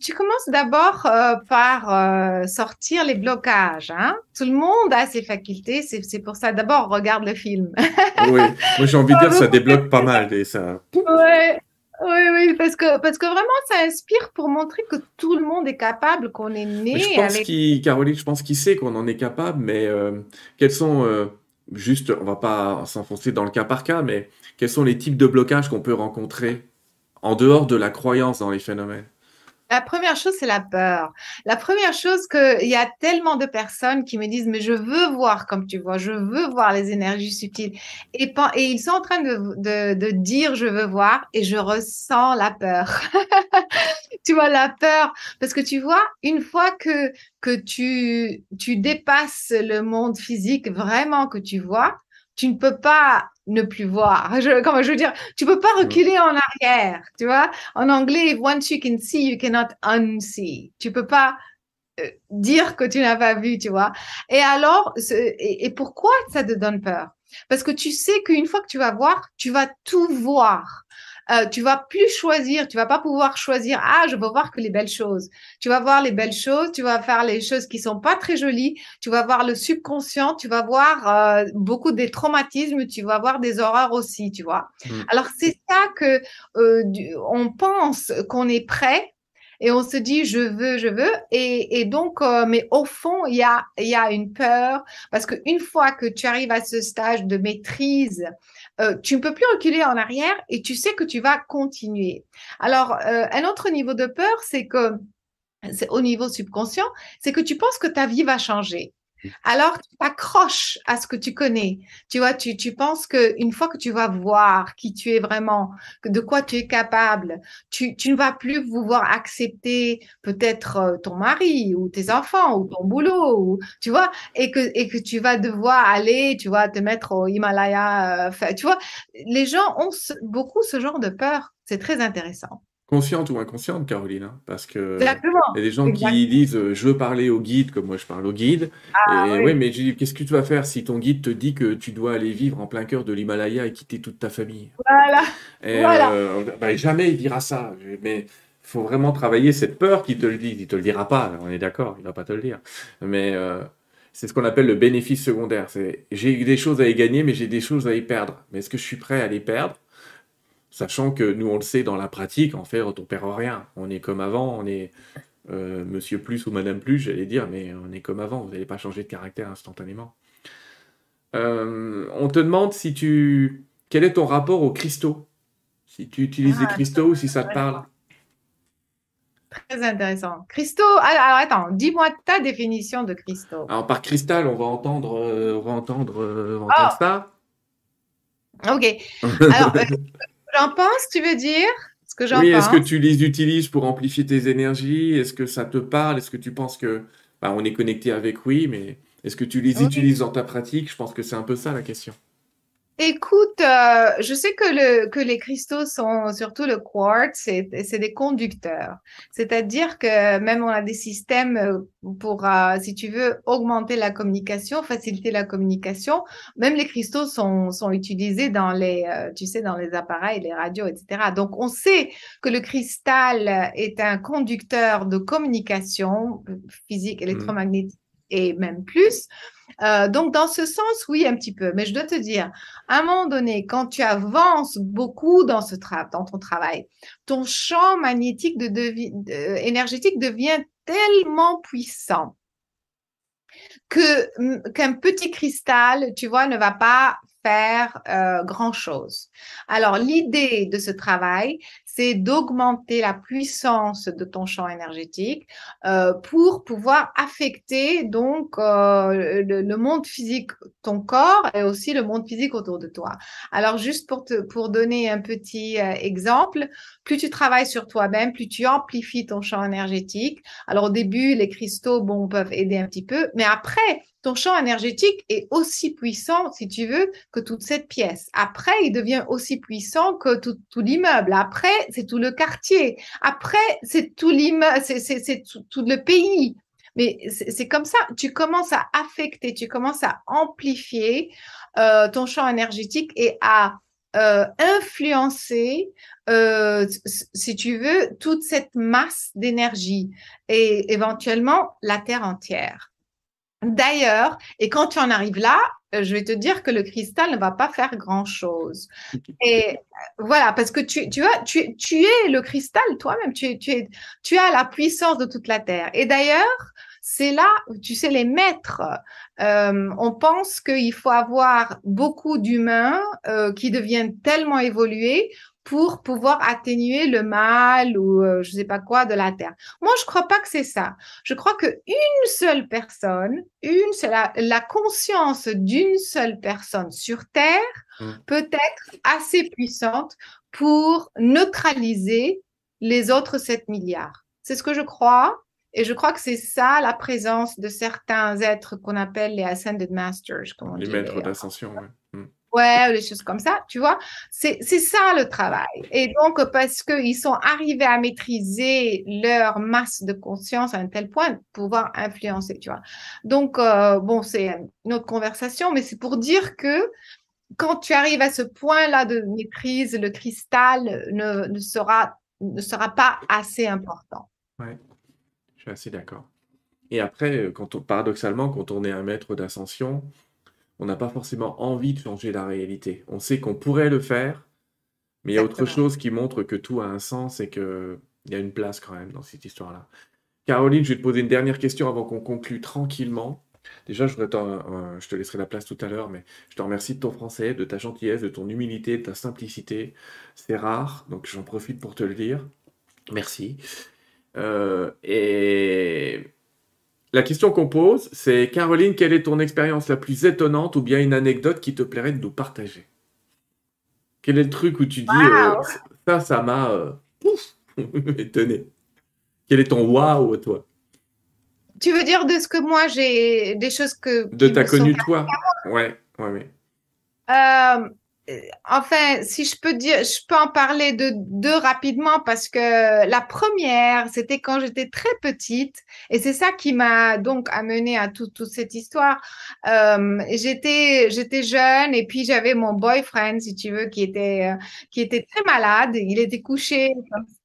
tu commences d'abord euh, par euh, sortir les blocages. Hein. Tout le monde a ses facultés, c'est pour ça. D'abord, regarde le film. oui, moi j'ai envie de dire ça débloque pas mal et ça. Oui, oui, oui, parce que, parce que vraiment, ça inspire pour montrer que tout le monde est capable, qu'on est né. je pense avec... Caroline, je pense qu'il sait qu'on en est capable, mais euh, quels sont, juste, on va pas s'enfoncer dans le cas par cas, mais quels sont les types de blocages qu'on peut rencontrer? En dehors de la croyance dans les phénomènes la première chose, c'est la peur. La première chose, qu'il y a tellement de personnes qui me disent, mais je veux voir comme tu vois, je veux voir les énergies subtiles. Et, ils sont en train de, de, dire, je veux voir, et je ressens la peur. tu vois, la peur. Parce que tu vois, une fois que, que tu, tu dépasses le monde physique, vraiment que tu vois, tu ne peux pas ne plus voir. Je, comment je veux dire, tu peux pas reculer en arrière, tu vois. En anglais, once you can see, you cannot unsee. Tu peux pas euh, dire que tu n'as pas vu, tu vois. Et alors, et, et pourquoi ça te donne peur? Parce que tu sais qu'une fois que tu vas voir, tu vas tout voir. Euh, tu vas plus choisir, tu vas pas pouvoir choisir, ah, je veux voir que les belles choses. Tu vas voir les belles choses, tu vas faire les choses qui sont pas très jolies, tu vas voir le subconscient, tu vas voir euh, beaucoup des traumatismes, tu vas voir des horreurs aussi, tu vois. Mm. Alors, c'est ça que euh, on pense qu'on est prêt et on se dit je veux, je veux. Et, et donc, euh, mais au fond, il y a, y a une peur parce qu'une fois que tu arrives à ce stage de maîtrise, euh, tu ne peux plus reculer en arrière et tu sais que tu vas continuer. Alors, euh, un autre niveau de peur, c'est que c'est au niveau subconscient, c'est que tu penses que ta vie va changer. Alors, tu t'accroches à ce que tu connais. Tu vois, tu, tu penses qu'une fois que tu vas voir qui tu es vraiment, de quoi tu es capable, tu, tu ne vas plus pouvoir accepter peut-être euh, ton mari ou tes enfants ou ton boulot, ou, tu vois, et que, et que tu vas devoir aller, tu vois, te mettre au Himalaya. Euh, tu vois, les gens ont beaucoup ce genre de peur. C'est très intéressant. Consciente ou inconsciente, Caroline, hein, parce que Exactement. il y a des gens qui disent euh, je veux parler au guide comme moi je parle au guide. Ah, et oui. ouais, mais je dis, qu'est-ce que tu vas faire si ton guide te dit que tu dois aller vivre en plein cœur de l'Himalaya et quitter toute ta famille? Voilà. Et, Voilà. euh, bah, jamais il dira ça. Mais il faut vraiment travailler cette peur qu'il te le dit. Il te le dira pas, on est d'accord, il va pas te le dire. Mais euh, c'est ce qu'on appelle le bénéfice secondaire. C'est j'ai des choses à y gagner, mais j'ai des choses à y perdre. Mais est-ce que je suis prêt à les perdre? Sachant que nous, on le sait dans la pratique, en fait, on perd rien. On est comme avant, on est euh, monsieur plus ou madame plus, j'allais dire, mais on est comme avant. Vous n'allez pas changer de caractère instantanément. Euh, on te demande si tu... Quel est ton rapport aux cristaux? Si tu utilises des Ah, cristaux ou si ça te parle. Très intéressant. Cristaux, alors, attends, dis-moi ta définition de cristaux. Alors, par cristal, on va entendre, euh, on va entendre, euh, on va entendre Oh. ça. Ok. Alors, j'en pense, tu veux dire? Ce que j'en Oui, est-ce que tu les utilises pour amplifier tes énergies? Est-ce que ça te parle? Est-ce que tu penses que, bah, on est connecté avec? Oui, mais est-ce que tu les Oui. utilises dans ta pratique? Je pense que c'est un peu ça la question. Écoute, euh, je sais que, le, que les cristaux sont, surtout le quartz, c'est c'est des conducteurs. C'est-à-dire que même on a des systèmes euh, pour, euh, si tu veux, augmenter la communication, faciliter la communication. Même les cristaux sont, sont utilisés dans les, euh, tu sais, dans les appareils, les radios, etc. Donc, on sait que le cristal est un conducteur de communication physique, électromagnétique et même plus. Euh, donc, dans ce sens, oui, un petit peu. Mais je dois te dire, à un moment donné, quand tu avances beaucoup dans, ce dans ton travail, ton champ magnétique de énergétique devient tellement puissant que qu'un petit cristal, tu vois, ne va pas faire euh, grand-chose. Alors, l'idée de ce travail, c'est d'augmenter la puissance de ton champ énergétique euh, pour pouvoir affecter donc euh, le, le monde physique, ton corps et aussi le monde physique autour de toi. Alors, juste pour te pour donner un petit euh, exemple, plus tu travailles sur toi-même, plus tu amplifies ton champ énergétique. Alors, au début, les cristaux, bon, peuvent aider un petit peu, mais après, ton champ énergétique est aussi puissant, si tu veux, que toute cette pièce. Après, il devient aussi puissant que tout, tout l'immeuble. Après, c'est tout le quartier. Après, c'est tout l'immeuble, c'est, tout, le pays. Mais c'est, comme ça, tu commences à affecter, tu commences à amplifier euh, ton champ énergétique et à euh, influencer, euh, si tu veux, toute cette masse d'énergie et éventuellement la Terre entière. D'ailleurs, et quand tu en arrives là, euh, je vais te dire que le cristal ne va pas faire grand-chose. Et euh, voilà, parce que tu, tu, vois, tu, es le cristal toi-même, tu, es- tu, as la puissance de toute la Terre. Et d'ailleurs, c'est là, où, tu sais, les maîtres, euh, on pense qu'il faut avoir beaucoup d'humains qui deviennent tellement évolués pour pouvoir atténuer le mal ou euh, je sais pas quoi de la terre. Moi, je crois pas que c'est ça. Je crois que une seule personne, une seule, la, la conscience d'une seule personne sur terre Mm. peut être assez puissante pour neutraliser les autres 7 milliards. C'est ce que je crois. Et je crois que c'est ça la présence de certains êtres qu'on appelle les Ascended Masters, comme on Les dit. maîtres d'ascension, ouais. Ouais, ou des choses comme ça, tu vois. C'est, ça le travail. Et donc, parce qu'ils sont arrivés à maîtriser leur masse de conscience à un tel point de pouvoir influencer, tu vois. Donc, euh, bon, c'est une autre conversation, mais c'est pour dire que quand tu arrives à ce point-là de maîtrise, le cristal ne, ne sera, ne sera pas assez important. Ouais, je suis assez d'accord. Et après, euh, quand paradoxalement, quand on est un maître d'ascension, on n'a pas forcément envie de changer la réalité. On sait qu'on pourrait le faire, mais il y a autre chose qui montre que tout a un sens et qu'il y a une place quand même dans cette histoire-là. Caroline, je vais te poser une dernière question avant qu'on conclue tranquillement. Déjà, je, voudrais t'en- euh, je te laisserai la place tout à l'heure, mais je te remercie de ton français, de ta gentillesse, de ton humilité, de ta simplicité. C'est rare, donc j'en profite pour te le dire. Merci. Euh, et la question qu'on pose, c'est Caroline, quelle est ton expérience la plus étonnante ou bien une anecdote qui te plairait de nous partager? Quel est le truc où tu dis euh, ça, ça m'a euh, pouf, étonné? Quel est ton waouh, toi? Tu veux dire de ce que moi j'ai, des choses que, De ta me sont connu toi? Ouais, ouais, ouais. Euh, enfin, si je peux dire, je peux en parler de deux rapidement parce que la première, c'était quand j'étais très petite et c'est ça qui m'a donc amené à toute cette histoire. Euh, j'étais, j'étais jeune et puis j'avais mon boyfriend, si tu veux, qui était, euh, qui était très malade. Il était couché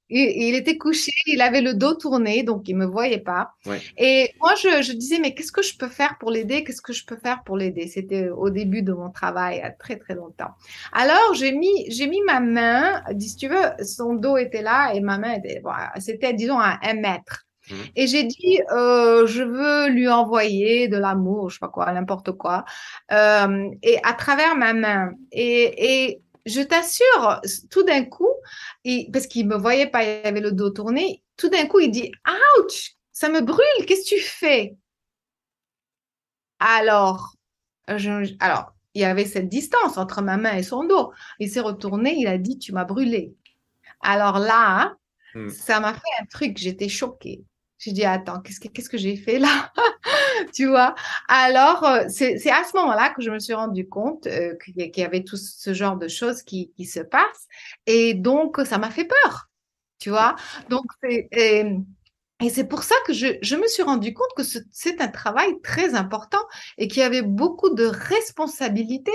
il, était couché, il avait le dos tourné, donc il me voyait pas. Et moi, je, disais, mais qu'est-ce que je peux faire pour l'aider? Qu'est-ce que je peux faire pour l'aider? C'était au début de mon travail, à très très longtemps. Alors, j'ai mis, j'ai mis ma main, si tu veux, son dos était là et ma main était, voilà, c'était, disons, à un mètre. Mmh. Et j'ai dit, euh, je veux lui envoyer de l'amour, je sais pas quoi, n'importe quoi, euh, et à travers ma main. Et, et je t'assure, tout d'un coup, parce qu'il me voyait pas, il avait le dos tourné, tout d'un coup, il dit Ouch, ça me brûle, qu'est-ce que tu fais? Alors, alors, il y avait cette distance entre ma main et son dos. Il s'est retourné, il a dit Tu m'as brûlé. Alors là, hmm. ça m'a fait un truc, j'étais choquée. J'ai dit, attends, qu'est-ce que, qu'est-ce que j'ai fait là? Tu vois Alors, euh, c'est, à ce moment-là que je me suis rendu compte euh, qu'il y avait tout ce genre de choses qui, qui se passent. Et donc, ça m'a fait peur. Tu vois Donc, c'est. Et c'est pour ça que je, me suis rendu compte que c'est un travail très important et qu'il y avait beaucoup de responsabilités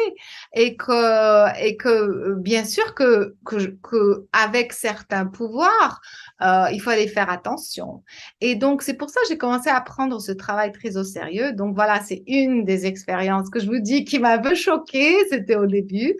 et que, et que bien sûr que, que avec certains pouvoirs, euh, il fallait faire attention. Et donc, c'est pour ça que j'ai commencé à prendre ce travail très au sérieux. Donc, voilà, c'est une des expériences que je vous dis qui m'a un peu choquée. C'était au début.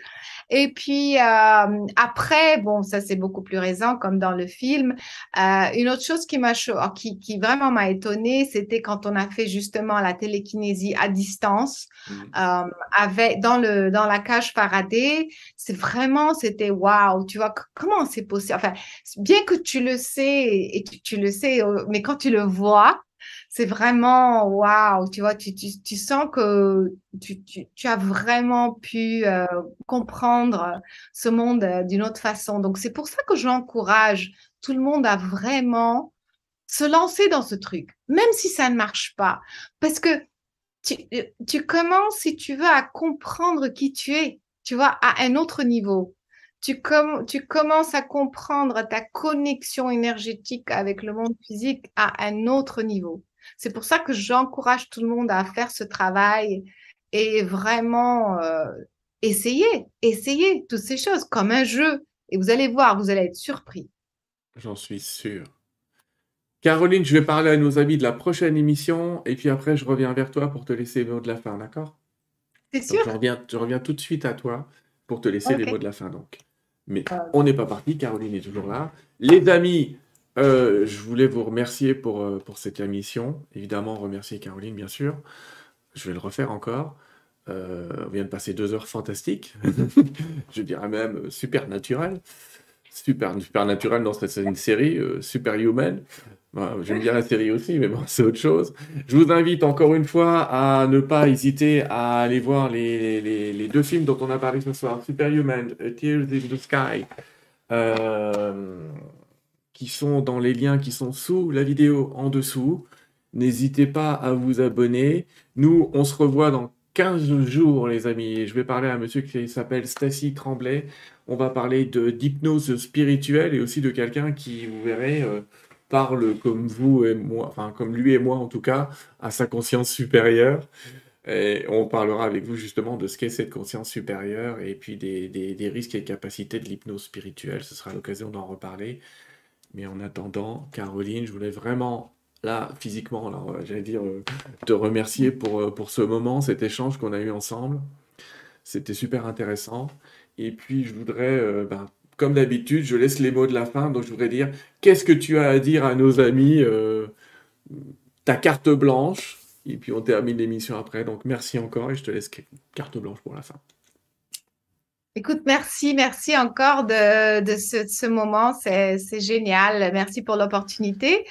Et puis euh, après, bon, ça c'est beaucoup plus récent, comme dans le film. Euh, une autre chose qui m'a qui, qui vraiment m'a étonnée, c'était quand on a fait justement la télékinésie à distance mmh. euh, avec dans le dans la cage Faraday. C'est vraiment, c'était waouh. Tu vois comment c'est possible? Enfin, bien que tu le sais et tu, tu le sais, euh, mais quand tu le vois, c'est vraiment waouh, tu vois, tu, sens que tu, as vraiment pu euh, comprendre ce monde euh, d'une autre façon. Donc, c'est pour ça que j'encourage tout le monde à vraiment se lancer dans ce truc, même si ça ne marche pas. Parce que tu, commences, si tu veux, à comprendre qui tu es, tu vois, à un autre niveau. Tu, commences à comprendre ta connexion énergétique avec le monde physique à un autre niveau. C'est pour ça que j'encourage tout le monde à faire ce travail et vraiment euh, essayer, essayer toutes ces choses comme un jeu. Et vous allez voir, vous allez être surpris. J'en suis sûr. Caroline, je vais parler à nos amis de la prochaine émission et puis après je reviens vers toi pour te laisser les mots de la fin, d'accord? C'est sûr. Je reviens, je reviens tout de suite à toi pour te laisser les mots de la fin donc. Mais on n'est pas parti, Caroline est toujours là. Les amis, euh, je voulais vous remercier pour, euh, pour cette émission. Évidemment, remercier Caroline, bien sûr. Je vais le refaire encore. Euh, on vient de passer deux heures fantastiques. je dirais même super naturel. Super, super naturel dans cette une série, super human. J'aime bien la série aussi, mais bon, c'est autre chose. Je vous invite encore une fois à ne pas hésiter à aller voir les, les, les deux films dont on a parlé ce soir Superhuman, Tears in the Sky. Euh, qui sont dans les liens qui sont sous la vidéo en dessous. N'hésitez pas à vous abonner. Nous, on se revoit dans 15 jours, les amis. Je vais parler à un monsieur qui s'appelle Stacy Tremblay. On va parler d'hypnose spirituelle et aussi de quelqu'un qui, vous verrez, euh, parle comme vous et moi, enfin comme lui et moi en tout cas, à sa conscience supérieure. Et on parlera avec vous justement de ce qu'est cette conscience supérieure et puis des risques et capacités de l'hypnose spirituelle. Ce sera l'occasion d'en reparler. Mais en attendant, Caroline, je voulais vraiment, là, physiquement, alors, j'allais dire, euh, te remercier pour, euh, pour ce moment, cet échange qu'on a eu ensemble. C'était super intéressant. Et puis, je voudrais, euh, ben, comme d'habitude, je laisse les mots de la fin. Donc, je voudrais dire, qu'est-ce que tu as à dire à nos amis Ta carte blanche? Et puis, on termine l'émission après. Donc, merci encore et je te laisse carte blanche pour la fin. Écoute, merci, merci encore de, de ce, ce, moment. C'est génial. Merci pour l'opportunité.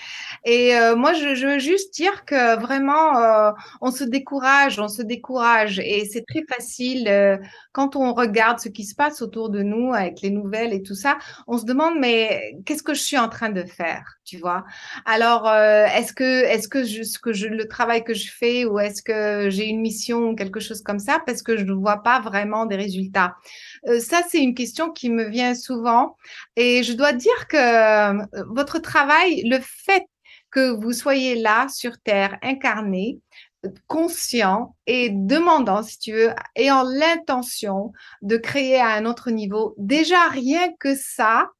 Et euh, moi, je, je, veux juste dire que vraiment, euh, on se décourage, on se décourage. Et c'est très facile euh, quand on regarde ce qui se passe autour de nous avec les nouvelles et tout ça. On se demande, mais qu'est-ce que je suis en train de faire tu vois? Alors, est-ce que, est-ce que, je, ce que je, le travail que je fais ou est-ce que j'ai une mission ou quelque chose comme ça? Parce que je ne vois pas vraiment des résultats. Euh, ça, c'est une question qui me vient souvent. Et je dois dire que euh, votre travail, le fait que vous soyez là sur Terre, incarné, conscient et demandant, si tu veux, ayant l'intention de créer à un autre niveau, déjà rien que ça,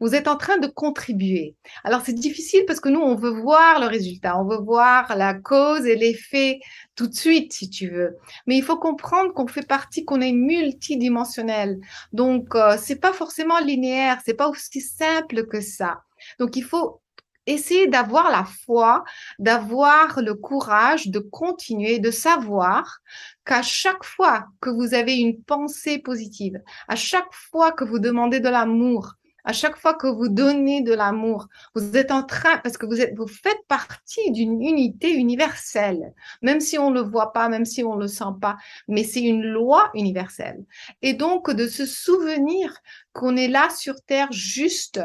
vous êtes en train de contribuer. Alors c'est difficile parce que nous, on veut voir le résultat, on veut voir la cause et l'effet tout de suite, si tu veux. Mais il faut comprendre qu'on fait partie, qu'on est multidimensionnel. Donc euh, c'est pas forcément linéaire, c'est pas aussi simple que ça. Donc il faut essayer d'avoir la foi, d'avoir le courage de continuer, de savoir qu'à chaque fois que vous avez une pensée positive, à chaque fois que vous demandez de l'amour, à chaque fois que vous donnez de l'amour, vous êtes en train, parce que vous, êtes, vous faites partie d'une unité universelle, même si on ne le voit pas, même si on ne le sent pas, mais c'est une loi universelle. Et donc, de se souvenir qu'on est là sur Terre juste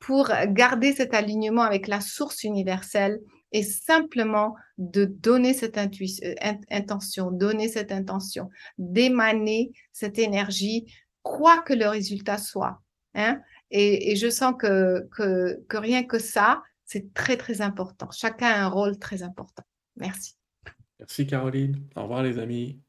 pour garder cet alignement avec la source universelle et simplement de donner cette intuition, intention, donner cette intention, d'émaner cette énergie, quoi que le résultat soit. Hein? Et, je sens que, rien que ça, c'est très, très important. Chacun a un rôle très important. Merci. Merci Caroline. Au revoir les amis.